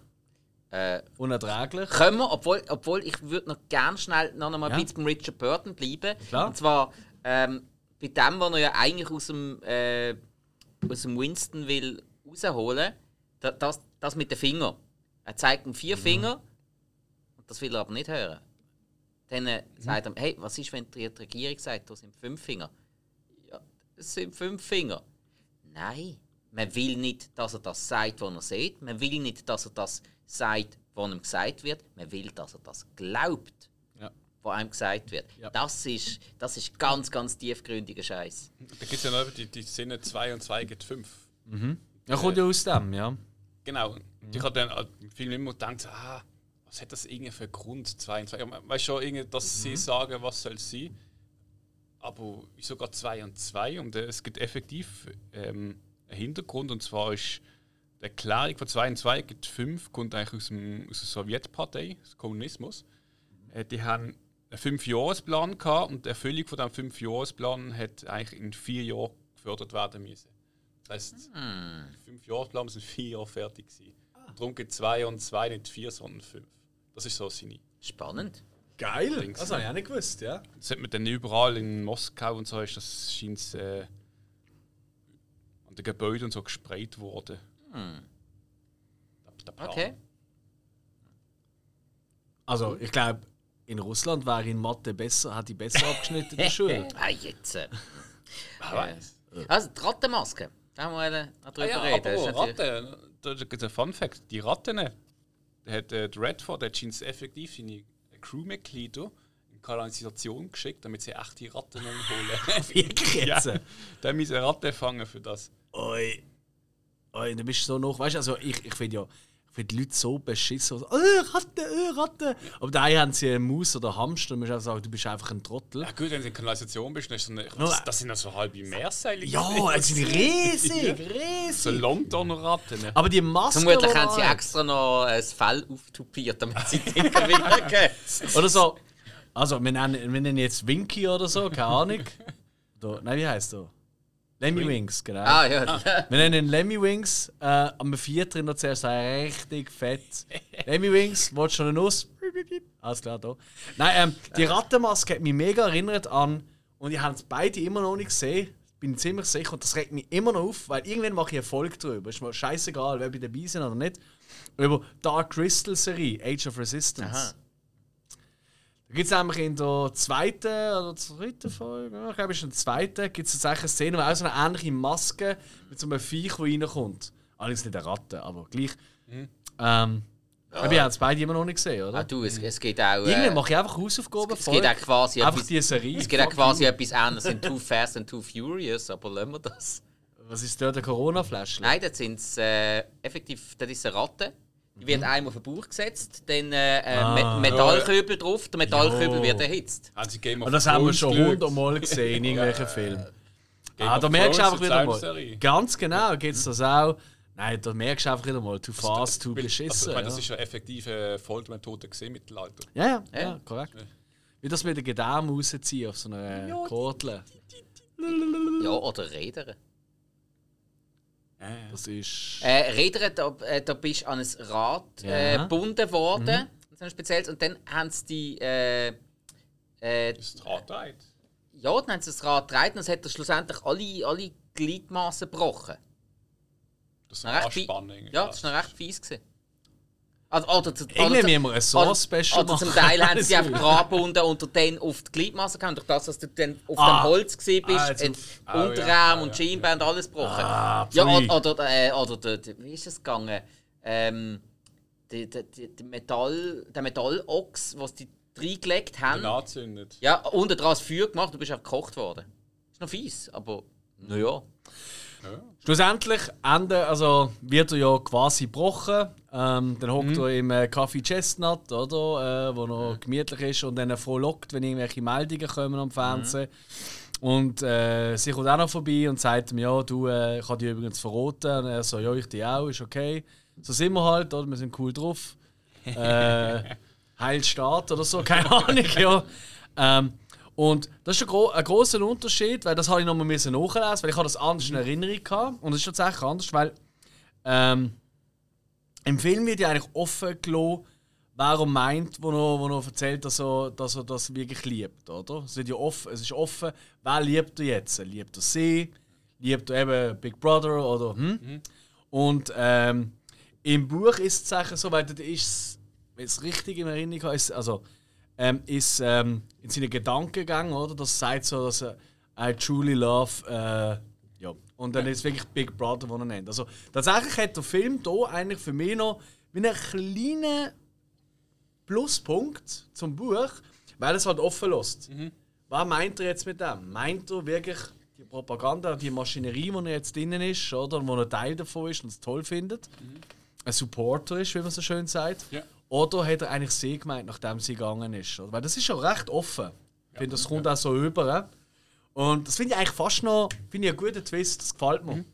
Speaker 2: Äh,
Speaker 3: Unerträglich.
Speaker 2: können wir, obwohl, obwohl ich würde noch gerne schnell noch mal ein
Speaker 3: Ja.
Speaker 2: bisschen beim Richard Burton bleiben.
Speaker 3: Klar.
Speaker 2: Und zwar ähm, bei dem, was er ja eigentlich aus dem, äh, aus dem Winston will rausholen, da- das, das mit den Fingern. Er zeigt ihm
Speaker 3: Mhm.
Speaker 2: vier Finger und das will er aber nicht hören. Dann äh,
Speaker 3: Mhm.
Speaker 2: sagt er, hey, was ist, wenn die Regierung sagt, da sind fünf Finger? Ja, es sind fünf Finger. Nein, man will nicht, dass er das sagt, was er sieht. Man will nicht, dass er das sagt, was ihm gesagt wird. Man will, dass er das glaubt. Was einem gesagt wird.
Speaker 3: Ja.
Speaker 2: Das, ist, das ist ganz, ganz tiefgründiger Scheiß.
Speaker 1: Da gibt es ja noch die, die Sinne 2 und 2 gibt 5.
Speaker 3: Ja, kommt ja aus dem, ja.
Speaker 1: Genau. Und Ich habe dann im Film immer gedacht, ah, was hat das irgendwie für Grund 2 und 2? Ja, Weißt schon, irgendwie, dass sie sagen, was soll es sein. Aber wieso gerade 2 und 2? Und äh, es gibt effektiv ähm, einen Hintergrund. Und zwar ist die Erklärung von 2 und 2 gibt 5, kommt eigentlich aus, dem, aus der Sowjetpartei, des Kommunismus. Äh, die haben einen Fünfjahresplan gehabt und die Erfüllung von diesem Fünfjahresplan hat eigentlich in vier Jahren gefördert werden müssen. Das heisst, der Fünfjahresplan muss in vier Jahren fertig sein. Darum gibt 2 und 2 nicht 4, sondern 5. Das ist so seine.
Speaker 2: Spannend.
Speaker 3: Geil. Das habe ich auch nicht gewusst, ja.
Speaker 1: Das hat man dann überall in Moskau und so, ist das scheint äh, an den Gebäuden und so gesprayt worden. Der- der Plan.
Speaker 2: Okay.
Speaker 3: Also, ich glaube, in Russland wäre in Mathe besser, hat die besser abgeschnitten in der Schule.
Speaker 2: Ah, jetzt. Äh.
Speaker 1: Wer weiß.
Speaker 2: Also, die Rattenmaske. Da haben wir noch
Speaker 1: Ah, ja,
Speaker 2: reden. Das ist
Speaker 1: aber Ratten, da da gibt es ein Fun Fact. Die Ratten, der hat äh, Redford, der scheint effektiv seine Crewmitglieder in Kanalisation geschickt, damit sie echte Ratten holen.
Speaker 3: Wirklich jetzt?
Speaker 1: ja, der muss eine Ratte fangen für das.
Speaker 3: Oi. Oi, du bist so noch. Weißt du, also ich, ich finde ja. Ich finde die Leute so beschissen. So, oh, Ratte, oh, Ratte. Aber da haben sie eine Maus oder Hamster. Und man sagen, du bist einfach ein Trottel.
Speaker 1: Ja gut, wenn du in Kanalisation bist, dann ist so eine, das, das sind ja so halbe Meerseile.
Speaker 3: Ja, es sind riesig, riesig.
Speaker 1: So Londoner Ratten.
Speaker 3: Aber die Maske.
Speaker 2: Vermutlich haben sie extra noch ein Fell auftupiert, damit sie wieder gehen.
Speaker 3: Oder so. Also, wir nennen, wir nennen jetzt Winky oder so, keine Ahnung. Da, nein, wie heißt der? Lemmy Wings, genau.
Speaker 2: Ah, ja.
Speaker 3: Wir nennen ihn Lemmy Wings. Äh, am vierten noch zuerst ein richtig fett. Lemmy Wings, willst du schon eine Nuss? Alles klar, da. Nein, ähm, die Rattenmaske hat mich mega erinnert an. Und ich habe es beide immer noch nicht gesehen. Bin ziemlich sicher. Und das regt mich immer noch auf, weil irgendwann mache ich eine Folge drüber. Ist mir scheißegal, wer bei dabei sind oder nicht. Über Dark Crystal Serie, Age of Resistance.
Speaker 2: Aha.
Speaker 3: Da gibt es nämlich in der zweiten oder dritten Folge, ja, ich glaube, es ist in der zweiten, gibt es tatsächlich eine Szene, wo auch so eine ähnliche Maske mit so einem Viech, der reinkommt. Allerdings nicht eine Ratte, aber gleich. Ähm, aber wir haben es beide immer noch nicht gesehen, oder?
Speaker 2: Ah, du, es, es geht auch.
Speaker 3: Irgendwann
Speaker 2: Äh,
Speaker 3: mache ich einfach Hausaufgaben
Speaker 2: es geht auch quasi
Speaker 3: Einfach
Speaker 2: etwas,
Speaker 3: die Serie.
Speaker 2: es geht auch quasi
Speaker 3: you.
Speaker 2: etwas anderes in Too Fast and Too Furious, aber lassen wir das.
Speaker 3: Was ist dort der Corona-Flash?
Speaker 2: Nein, das sind äh, effektiv, das ist eine Ratte. Wird einmal auf den Bauch gesetzt, dann äh, äh,
Speaker 3: Ah.
Speaker 2: Me Metallköbel drauf, der Metallköbel
Speaker 3: Jo.
Speaker 2: wird erhitzt.
Speaker 1: Of
Speaker 3: Und das haben wir schon hundertmal gesehen in irgendwelchen Filmen. Ah, da merkst du einfach wieder mal. Ganz genau, gibt es das auch. Nein, da merkst du einfach wieder mal, too fast, too beschissen.
Speaker 1: Also, ich meine, das ist ja effektive Foltermethode gesehen im Mittelalter.
Speaker 3: Ja, ja, ja,
Speaker 2: Ja.
Speaker 3: korrekt. Wie das mit den Gedärm rausziehen auf so einer Kordel.
Speaker 2: Ja, oder Rädern.
Speaker 3: Das ist.
Speaker 2: Äh, Rädern, da, äh, da bist du an ein Rad äh,
Speaker 3: Ja.
Speaker 2: gebunden worden, so ein spezielles, und dann haben sie die. Äh, äh,
Speaker 1: Das ist Rad dreht.
Speaker 2: ja, dann haben sie das Rad gedreht und es hat schlussendlich alle, alle Gliedmaßen gebrochen.
Speaker 1: Das ist
Speaker 2: Noch
Speaker 1: eine
Speaker 2: recht
Speaker 1: Anspannung.
Speaker 2: Ja, das war noch recht fies. Gewesen. Also, oder, zu-
Speaker 3: Irgendwie
Speaker 2: oder,
Speaker 3: müssen wir ein
Speaker 2: oder, oder zum
Speaker 3: machen.
Speaker 2: Teil haben sie die einfach dran gebunden und dann auf die Gliedmasse gehauen. Durch das, dass du dann auf
Speaker 3: Ah.
Speaker 2: dem Holz bist,
Speaker 3: Ah,
Speaker 2: hat
Speaker 3: auf-
Speaker 1: Ah,
Speaker 2: Unterarm
Speaker 1: ja,
Speaker 2: und
Speaker 1: ja,
Speaker 2: Schienbein und alles gebrochen.
Speaker 3: Ah,
Speaker 2: ja, oder, oder, äh, oder der, der, wie ist es gegangen? Ähm, der, der, der, der Metall, der Metallochs, was die reingelegt haben.
Speaker 1: Anzündet.
Speaker 2: Ja, unten dran das Feuer gemacht, du bist auch gekocht worden. Ist noch fies, aber naja.
Speaker 3: Schlussendlich Ende, also wird er ja quasi gebrochen. Ähm, dann hockt er im äh, Café Chestnut, oder? Äh, wo noch gemütlich ist und dann frohlockt, wenn irgendwelche Meldungen kommen am Fernsehen. Und äh, sie kommt auch noch vorbei und sagt ihm, ja, du, äh, ich habe dich übrigens verraten. Und er so, ja, ich dich auch, ist okay. So sind wir halt, oder? Wir sind cool drauf. Äh, Heilstaat oder so, keine Ahnung, ja. Ähm, und das ist ein, gro ein großer Unterschied, weil das habe ich nochmal nachlesen, weil ich habe das anders in Erinnerung gehabt. Und es ist tatsächlich anders, weil ähm, im Film wird ja eigentlich offen gelassen, wer er meint, wo er, wo er erzählt, dass er, dass er das wirklich liebt, oder? Es, ja offen, es ist offen, wer liebt er jetzt? Liebt er sie? Liebt er eben Big Brother oder hm? Mhm. Und ähm, im Buch ist es so, weil das ist, wenn ich es richtig in Erinnerung habe, ist, also, ähm, ist ähm, in seinen Gedankengängen, oder? Das sagt so, dass er I truly love äh. Und dann ja. ist es wirklich Big Brother, den er nennt. Also tatsächlich hat der Film hier eigentlich für mich noch wie einen kleinen Pluspunkt zum Buch, weil es halt offen lässt. Mhm. Was meint er jetzt mit dem? Meint er wirklich die Propaganda, die Maschinerie, die er jetzt drinnen ist, oder? Wo er Teil davon ist und es toll findet? Mhm. Ein Supporter ist, wie man so schön sagt. Ja. Oder hat er eigentlich sie gemeint, nachdem sie gegangen ist? Weil das ist schon recht offen. Ich finde, das kommt auch so über. Und das finde ich eigentlich fast noch finde ich einen guten Twist, das gefällt mir. Mhm.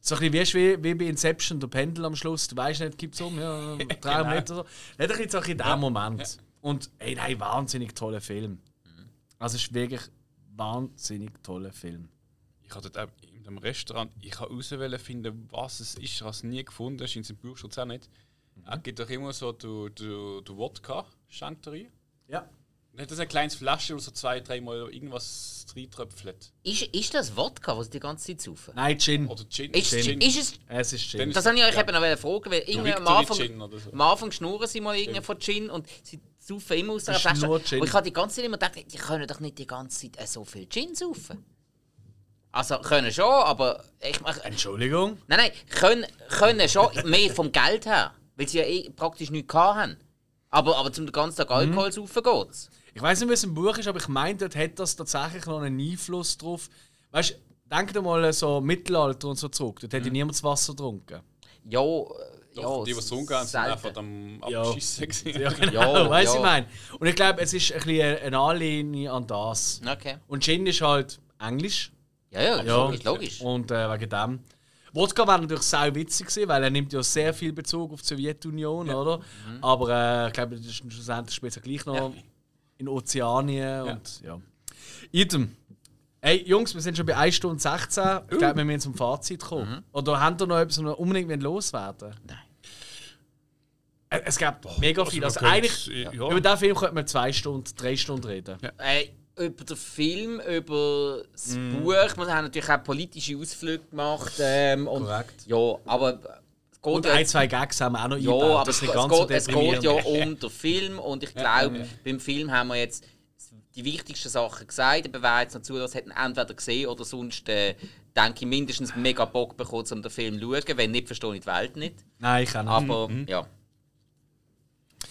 Speaker 3: So ein bisschen wie, wie bei Inception, der Pendel am Schluss, du weißt nicht, gibt es um, ja, drei genau. Meter oder so. Nicht ein bisschen in dem Moment. Ja. Und ey, nein, wahnsinnig toller Film. Mhm. Also es ist wirklich ein wahnsinnig toller Film.
Speaker 1: Ich habe dort in dem Restaurant, ich habe auswählen finden, was es ist, was nie gefunden hast, in seinem Buch schon auch nicht. Mhm. Er gibt doch immer so du, du, du Wodka, Chanterie.
Speaker 3: Ja.
Speaker 1: Und hat das ein kleines Flasche, wo so zwei, dreimal irgendwas reintröpfelt.
Speaker 2: Ist, ist das Wodka, was die ganze Zeit saufen?
Speaker 3: Nein, Gin.
Speaker 1: Oder Gin.
Speaker 2: Ist,
Speaker 1: Gin.
Speaker 2: ist es...
Speaker 3: Es ist Gin.
Speaker 2: Das habe ich euch ja. eben noch fragen, weil irgendwie am Anfang, so. am Anfang schnurren sie mal irgendwie von Gin und sie saufen immer aus der Flasche. Und ich habe die ganze Zeit immer gedacht, die können doch nicht die ganze Zeit so viel Gin saufen. Also können schon, aber ich mache.
Speaker 3: Entschuldigung?
Speaker 2: Nein, nein, können, können schon mehr vom Geld her, weil sie ja eh praktisch nichts haben. Aber, aber zum ganzen Tag Alkohol mhm. saufen geht's.
Speaker 3: Ich weiß nicht, wie es im Buch ist, aber ich meine, dort hat das tatsächlich noch einen Einfluss drauf. Weißt du, denk dir mal so Mittelalter und so zurück. Dort mhm. hätte niemand das Wasser getrunken.
Speaker 2: Ja,
Speaker 1: Doch, ja, die, die es umgehen, sind einfach am Abschießen.
Speaker 3: Ja, ja genau, ja, weißt du, ja. ich meine. Und ich glaube, es ist ein bisschen eine Anlehnung an das.
Speaker 2: Okay.
Speaker 3: Und Gin ist halt Englisch.
Speaker 2: Ja, ja, ja. logisch. logisch.
Speaker 3: Und äh, wegen dem. Wodka wäre natürlich sehr witzig gewesen, weil er nimmt ja sehr viel Bezug auf die Sowjetunion, ja. oder? Mhm. Aber äh, ich glaube, das ist schlussendlich später gleich noch in Ozeanien und ja. Idem. Hey Jungs, wir sind schon bei 1 Stunde 16. Uh. Ich glaube, wir müssen zum Fazit kommen. Mhm. Oder habt ihr noch etwas, was unbedingt loswerden
Speaker 2: Nein.
Speaker 3: Äh, es gibt mega also viel. Also, eigentlich, ja. über diesen Film könnte man zwei Stunden, drei Stunden reden.
Speaker 2: Ja. Ey, über den Film, über das mm. Buch. Wir haben natürlich auch politische Ausflüge gemacht. Ähm, und,
Speaker 3: Korrekt.
Speaker 2: Ja, aber
Speaker 3: und ein, zwei Gags haben wir auch noch
Speaker 2: ja, eingebaut. Aber es, es, geht, es geht ja um den Film und ich glaube, ja, beim Film haben wir jetzt die wichtigsten Sachen gesagt. Jetzt noch zulässt, hat ihn entweder gesehen oder sonst, äh, denke ich, mindestens mega Bock bekommen, um den Film zu schauen. Wenn nicht, verstehe ich die Welt nicht.
Speaker 3: Nein, ich kann
Speaker 2: nicht. Aber, mhm. ja.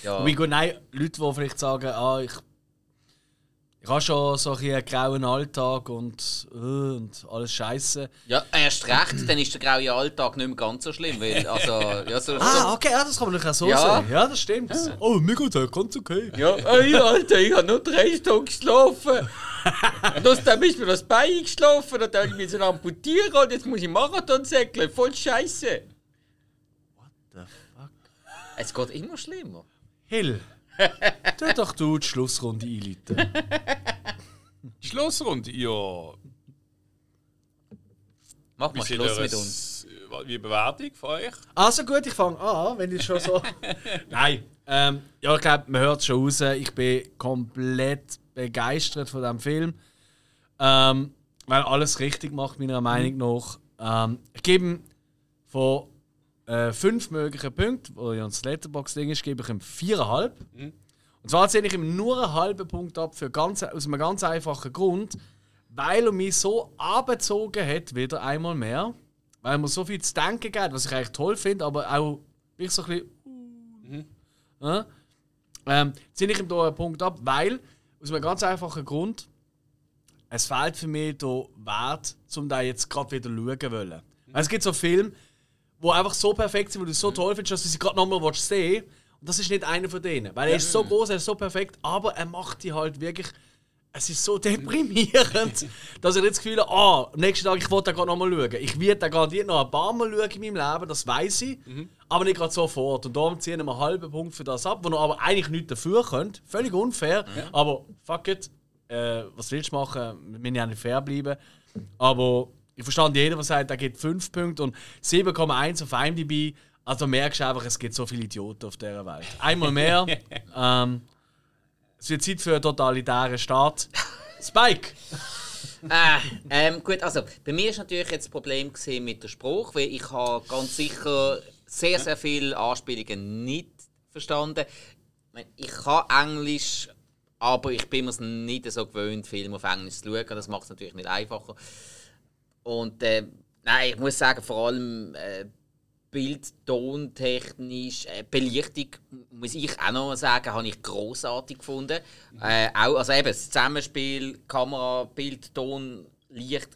Speaker 3: ja. Wie gut, nein, Leute, die vielleicht sagen, ah, ich ich habe schon so einen grauen Alltag und, uh, und alles Scheiße.
Speaker 2: Ja, erst recht, dann ist der graue Alltag nicht mehr ganz so schlimm. Weil, also, ja, so,
Speaker 3: ah, okay, ja, das kann man auch so ja. sehen. Ja, das stimmt. Ja. Oh, mir geht's ganz okay.
Speaker 2: Ja, ey, Alter, ich habe nur drei Stunden geschlafen. und dann ist mir das Bein geschlafen und dann muss ich amputieren und jetzt muss ich Marathon säckeln. Voll Scheiße.
Speaker 3: What the fuck?
Speaker 2: Es geht immer schlimmer.
Speaker 3: Hill. Tu doch du die Schlussrunde einleiten.
Speaker 1: Schlussrunde? Ja.
Speaker 2: Mach mal Schluss mit uns.
Speaker 1: Wie Bewertung von euch?
Speaker 3: Also gut, ich fange an, wenn ich schon so. Nein. Ähm, ja, ich glaube, man hört es schon raus. Ich bin komplett begeistert von diesem Film. Ähm, weil alles richtig macht, meiner Meinung nach. Ähm, ich gebe ihm von äh, fünf mögliche Punkte, wo ja das Letterbox-Ding ist, gebe ich ihm viereinhalb. Mhm. Und zwar zähle ich ihm nur einen halben Punkt ab, für ganz, aus einem ganz einfachen Grund, weil er mich so abgezogen hat, wieder einmal mehr. Weil mir so viel zu denken geht, was ich eigentlich toll finde, aber auch wirklich so ein bisschen. Mhm. Äh, ähm, ziehe ich ihm hier einen Punkt ab, weil, aus einem ganz einfachen Grund, es fehlt für mich der Wert, um da jetzt gerade wieder schauen zu wollen. Mhm. Es gibt so Filme, die einfach so perfekt sind, wo du so mhm. toll findest, dass du sie gerade nochmal sehen willst. Und das ist nicht einer von denen. Weil er ist so groß, er ist so perfekt, aber er macht die halt wirklich. Es ist so deprimierend, dass ich jetzt das Gefühl habe, ah, am nächsten Tag, ich wollte da gerade nochmal schauen. Ich werde da garantiert noch ein paar Mal schauen in meinem Leben, das weiß ich. Mhm. Aber nicht gerade sofort. Und darum ziehen wir einen halben Punkt für das ab, wo ihr aber eigentlich nichts dafür könnt. Völlig unfair. Ja. Aber fuck it. Äh, was willst du machen? Wir müssen ja nicht fair bleiben. Aber ich verstand jeden, der sagt, er gibt 5 Punkte und 7,1 auf IMDb. Also merkst du einfach, es gibt so viele Idioten auf dieser Welt. Einmal mehr. ähm, es wird Zeit für einen totalitären Staat. Spike!
Speaker 2: äh, ähm, gut, also bei mir ist natürlich jetzt das Problem mit dem Spruch, weil ich habe ganz sicher sehr, sehr viele Anspielungen nicht verstanden. Ich kann Englisch, aber ich bin mir nicht so gewöhnt, Filme auf Englisch zu schauen. Das macht es natürlich nicht einfacher. Und äh, nein, ich muss sagen, vor allem äh, Bild, Tontechnisch, äh, Belichtung, muss ich auch noch mal sagen, habe ich großartig gefunden. Mhm. Äh, auch, also eben das Zusammenspiel, Kamera, Bild, Ton, Licht,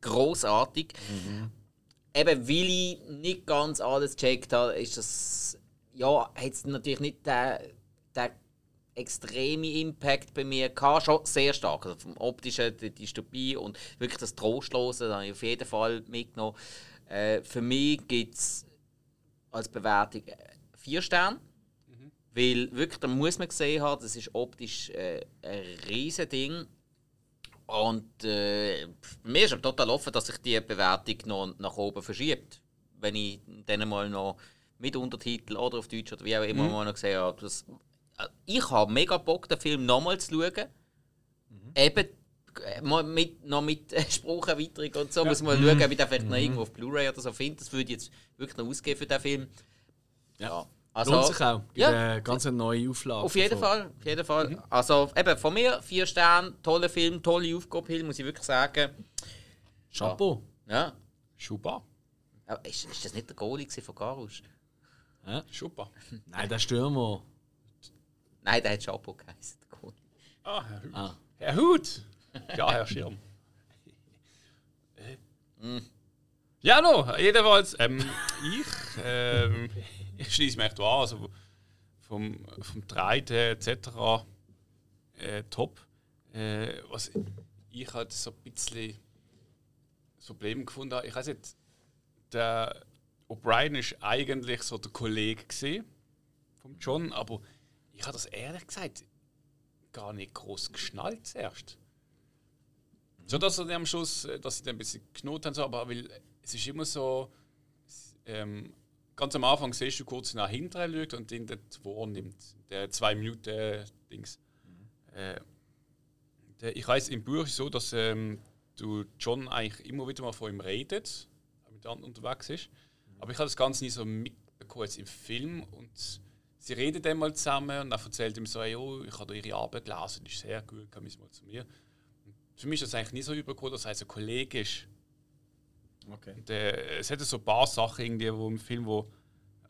Speaker 2: großartig. Mhm. Eben, weil ich nicht ganz alles gecheckt habe, ist das ja, hat es natürlich nicht den, den extremen Impact bei mir gehabt. Schon sehr stark. Also vom optischen, die Dystopie und wirklich das Trostlose, das habe ich auf jeden Fall mitgenommen. Äh, für mich gibt es als Bewertung vier Sterne. Mhm. Weil wirklich, da muss man gesehen haben, das ist optisch äh, ein riesiges Ding. Und äh, mir ist total offen, dass sich die Bewertung noch nach oben verschiebt. Wenn ich dann mal noch mit Untertitel oder auf Deutsch oder wie auch immer mhm. mal noch gesehen habe. Das, äh, ich habe mega Bock, den Film nochmal zu schauen. Mhm. Eben äh, mit, noch mit Sprucherweiterung und so. Ja. Muss man mhm. schauen, ob ich den vielleicht mhm. noch irgendwo auf Blu-ray oder so finde. Das würde ich jetzt wirklich noch ausgeben für den Film.
Speaker 3: Ja. ja. Also, Lohnt sich auch. Gibt ja, eine ganz neue Auflage.
Speaker 2: Auf jeden davon. Fall. Auf jeden Fall. Mhm. Also eben von mir vier Sterne, toller Film, tolle Aufgabe, muss ich wirklich sagen.
Speaker 3: Chapeau.
Speaker 2: Ja.
Speaker 1: Schuba.
Speaker 2: Ist, ist das nicht der Goalie von Garus?
Speaker 1: Ja. Schuba.
Speaker 3: Nein, der Stürmer.
Speaker 2: Nein, der hat Chapeau geheißen.
Speaker 1: Ah, Herr Hut. Ah. Herr Hut. Ja, Herr Schirm. mm. Ja, no, jedenfalls, ähm, ich, ähm, ich schließe mich echt an, also vom, vom Treiden etc. Äh, top. Äh, was ich halt so ein bisschen das Problem gefunden habe, ich weiß nicht, der O'Brien ist eigentlich so der Kollege von John, aber ich habe das ehrlich gesagt gar nicht groß geschnallt zuerst. So dass er am Schluss, äh, dass sie dann ein bisschen geknotet haben, so, aber weil es ist immer so, ähm, ganz am Anfang siehst du kurz nach hinten schaut und den dort wahrnimmt. Der zwei Minuten äh, Dings. Mhm. Äh, der, ich weiß im Buch so, dass ähm, du John eigentlich immer wieder mal von ihm redet, mit anderen unterwegs ist. Mhm. Aber ich habe das Ganze nie so mitbekommen jetzt im Film und sie reden dann mal zusammen und dann erzählt ihm so, hey, oh, ich habe ihre Arbeit gelesen, die ist sehr gut, komm mal zu mir. Für mich ist das eigentlich nicht so übergekommen, dass er ein Kollege ist. Okay. Und, äh, es hat so ein paar Sachen irgendwie, wo im Film, wo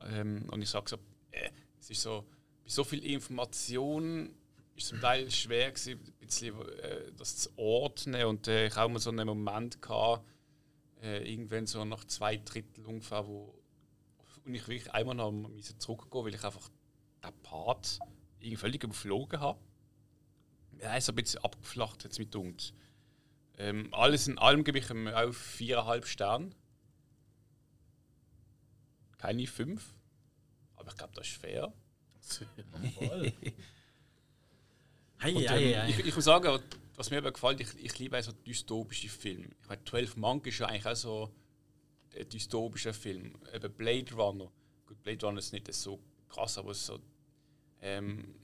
Speaker 1: ähm, und ich sage so, äh, es ist so, bei so viel Information ist es zum Teil schwer gewesen, ein bisschen, äh, das zu ordnen und äh, ich habe mal so einen Moment gehabt, äh, irgendwann so nach zwei Drittel ungefähr, wo und ich wirklich einmal noch zurückgehen, weil ich einfach den Part irgendwie völlig überflogen habe. Er ist ein bisschen abgeflacht jetzt mit uns. Ähm, alles in allem gebe ich ihm auf viereinhalb Sterne. Keine fünf. Aber ich glaube, das ist fair.
Speaker 3: Hey,
Speaker 1: Und, ähm, ich, ich, muss sagen, was mir aber gefällt, ich, ich liebe so dystopische Filme. Ich meine, 12 Monk ist ja eigentlich auch so ein dystopischer Film. Eben Blade Runner. Gut, Blade Runner ist nicht so krass, aber so. Ähm,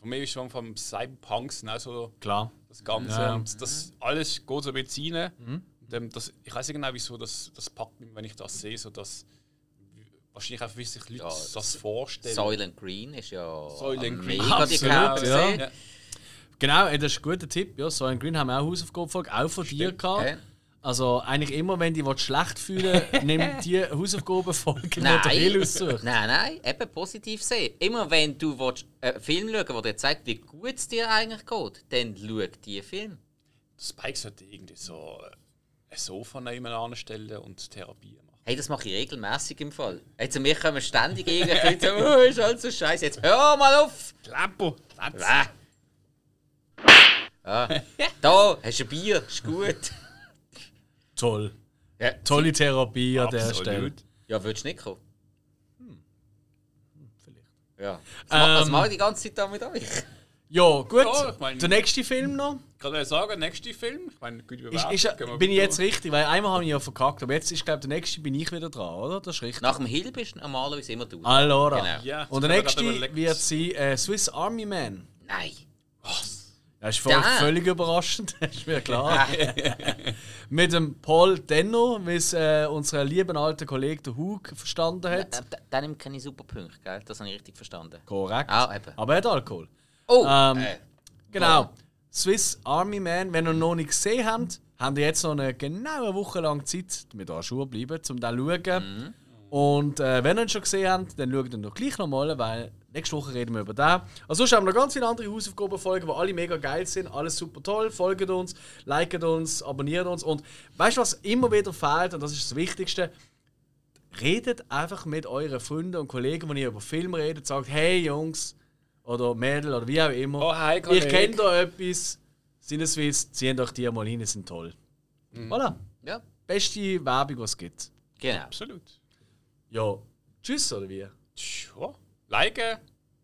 Speaker 1: von mir ist schon vom Cyberpunks auch so
Speaker 3: Klar.
Speaker 1: das Ganze. Ja. Und das alles geht so ein bisschen rein. Mhm. Und, ähm, das, ich weiß nicht genau, wieso das, das packt mich, wenn ich das sehe, so dass wahrscheinlich auch wie sich Leute ja, das vorstellen.
Speaker 2: Soylent Green ist ja
Speaker 1: Soylent Green.
Speaker 2: mega die ja.
Speaker 3: ja. Genau, das ist ein guter Tipp. Ja, Soylent Green haben wir auch Hausaufgaben auch von Stimmt. dir gehabt. Okay. Also eigentlich immer, wenn die schlecht fühlen, nimm die Hausaufgabenfolge
Speaker 2: oder aussuchen. Nein, nein, eben positiv sehen. Immer wenn du willst, einen Film schauen willst, der dir zeigt, wie gut es dir eigentlich geht, dann schau diesen Film.
Speaker 1: Spike sollte irgendwie so ein Sofa neben anstellen und Therapie machen.
Speaker 2: Hey, das mache ich regelmäßig im Fall. Jetzt mir kommen ständig irgendwie so, oh, ist alles so scheiße. Jetzt hör mal auf!
Speaker 1: Kleppo!
Speaker 2: Ah. Da, hast du ein Bier, ist gut.
Speaker 3: Toll. Ja. Tolle Therapie an der Stelle.
Speaker 2: Ja, würdest du nicht kommen?
Speaker 3: Hm. hm vielleicht.
Speaker 2: Ja. Was, ähm, mache ich die ganze Zeit da mit euch?
Speaker 3: Ja, gut. Ja, ich mein, der nächste Film noch.
Speaker 1: Ich kann sagen, der nächste Film. Ich meine,
Speaker 3: gute ist, ist, Bin ich jetzt richtig? Weil einmal habe ich ja verkackt, aber jetzt ist, glaube der nächste bin ich wieder dran, oder? Das ist richtig.
Speaker 2: Nach dem Hill bist du normalerweise immer du.
Speaker 3: Allora. Genau. Ja, Und der nächste wird sein äh, Swiss Army Man.
Speaker 2: Nein. Was?
Speaker 3: Das ist voll, völlig überraschend, das ist mir klar. Mit dem Paul Denno, wie es äh, unser lieben alter Kollege der Hug verstanden hat.
Speaker 2: Ja, der nimmt keine Superpunkte, gell? Das habe ich richtig verstanden.
Speaker 3: Korrekt. Ah, Aber er hat Alkohol. Oh! Ähm, äh. Genau. Swiss Army Man, wenn ihr noch nicht gesehen habt, habt ihr jetzt noch eine genaue Woche lang Zeit, damit ihr an Schuhe bleiben, um das zu schauen. Mhm. Und äh, wenn ihr ihn schon gesehen habt, dann schaut ihn doch gleich nochmal, weil nächste Woche reden wir über den. Also sonst haben wir noch ganz viele andere Hausaufgabenfolgen, die alle mega geil sind, alles super toll. Folgt uns, liket uns, abonniert uns und weißt du, was immer wieder fehlt, und das ist das Wichtigste, redet einfach mit euren Freunden und Kollegen, wenn ihr über Filme redet, sagt, hey Jungs oder Mädel oder wie auch immer,
Speaker 1: oh, hi,
Speaker 3: ich kenne da etwas, Sinneswiss, ziehen euch die mal hin, sind toll. Mhm. Voilà. Ja. Beste Werbung, was es gibt.
Speaker 2: Genau.
Speaker 1: Absolut.
Speaker 3: Ja. Tschüss, oder wie?
Speaker 1: Ja liken,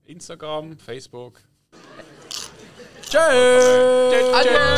Speaker 1: Instagram, Facebook.
Speaker 3: Tschüss! Tschüss!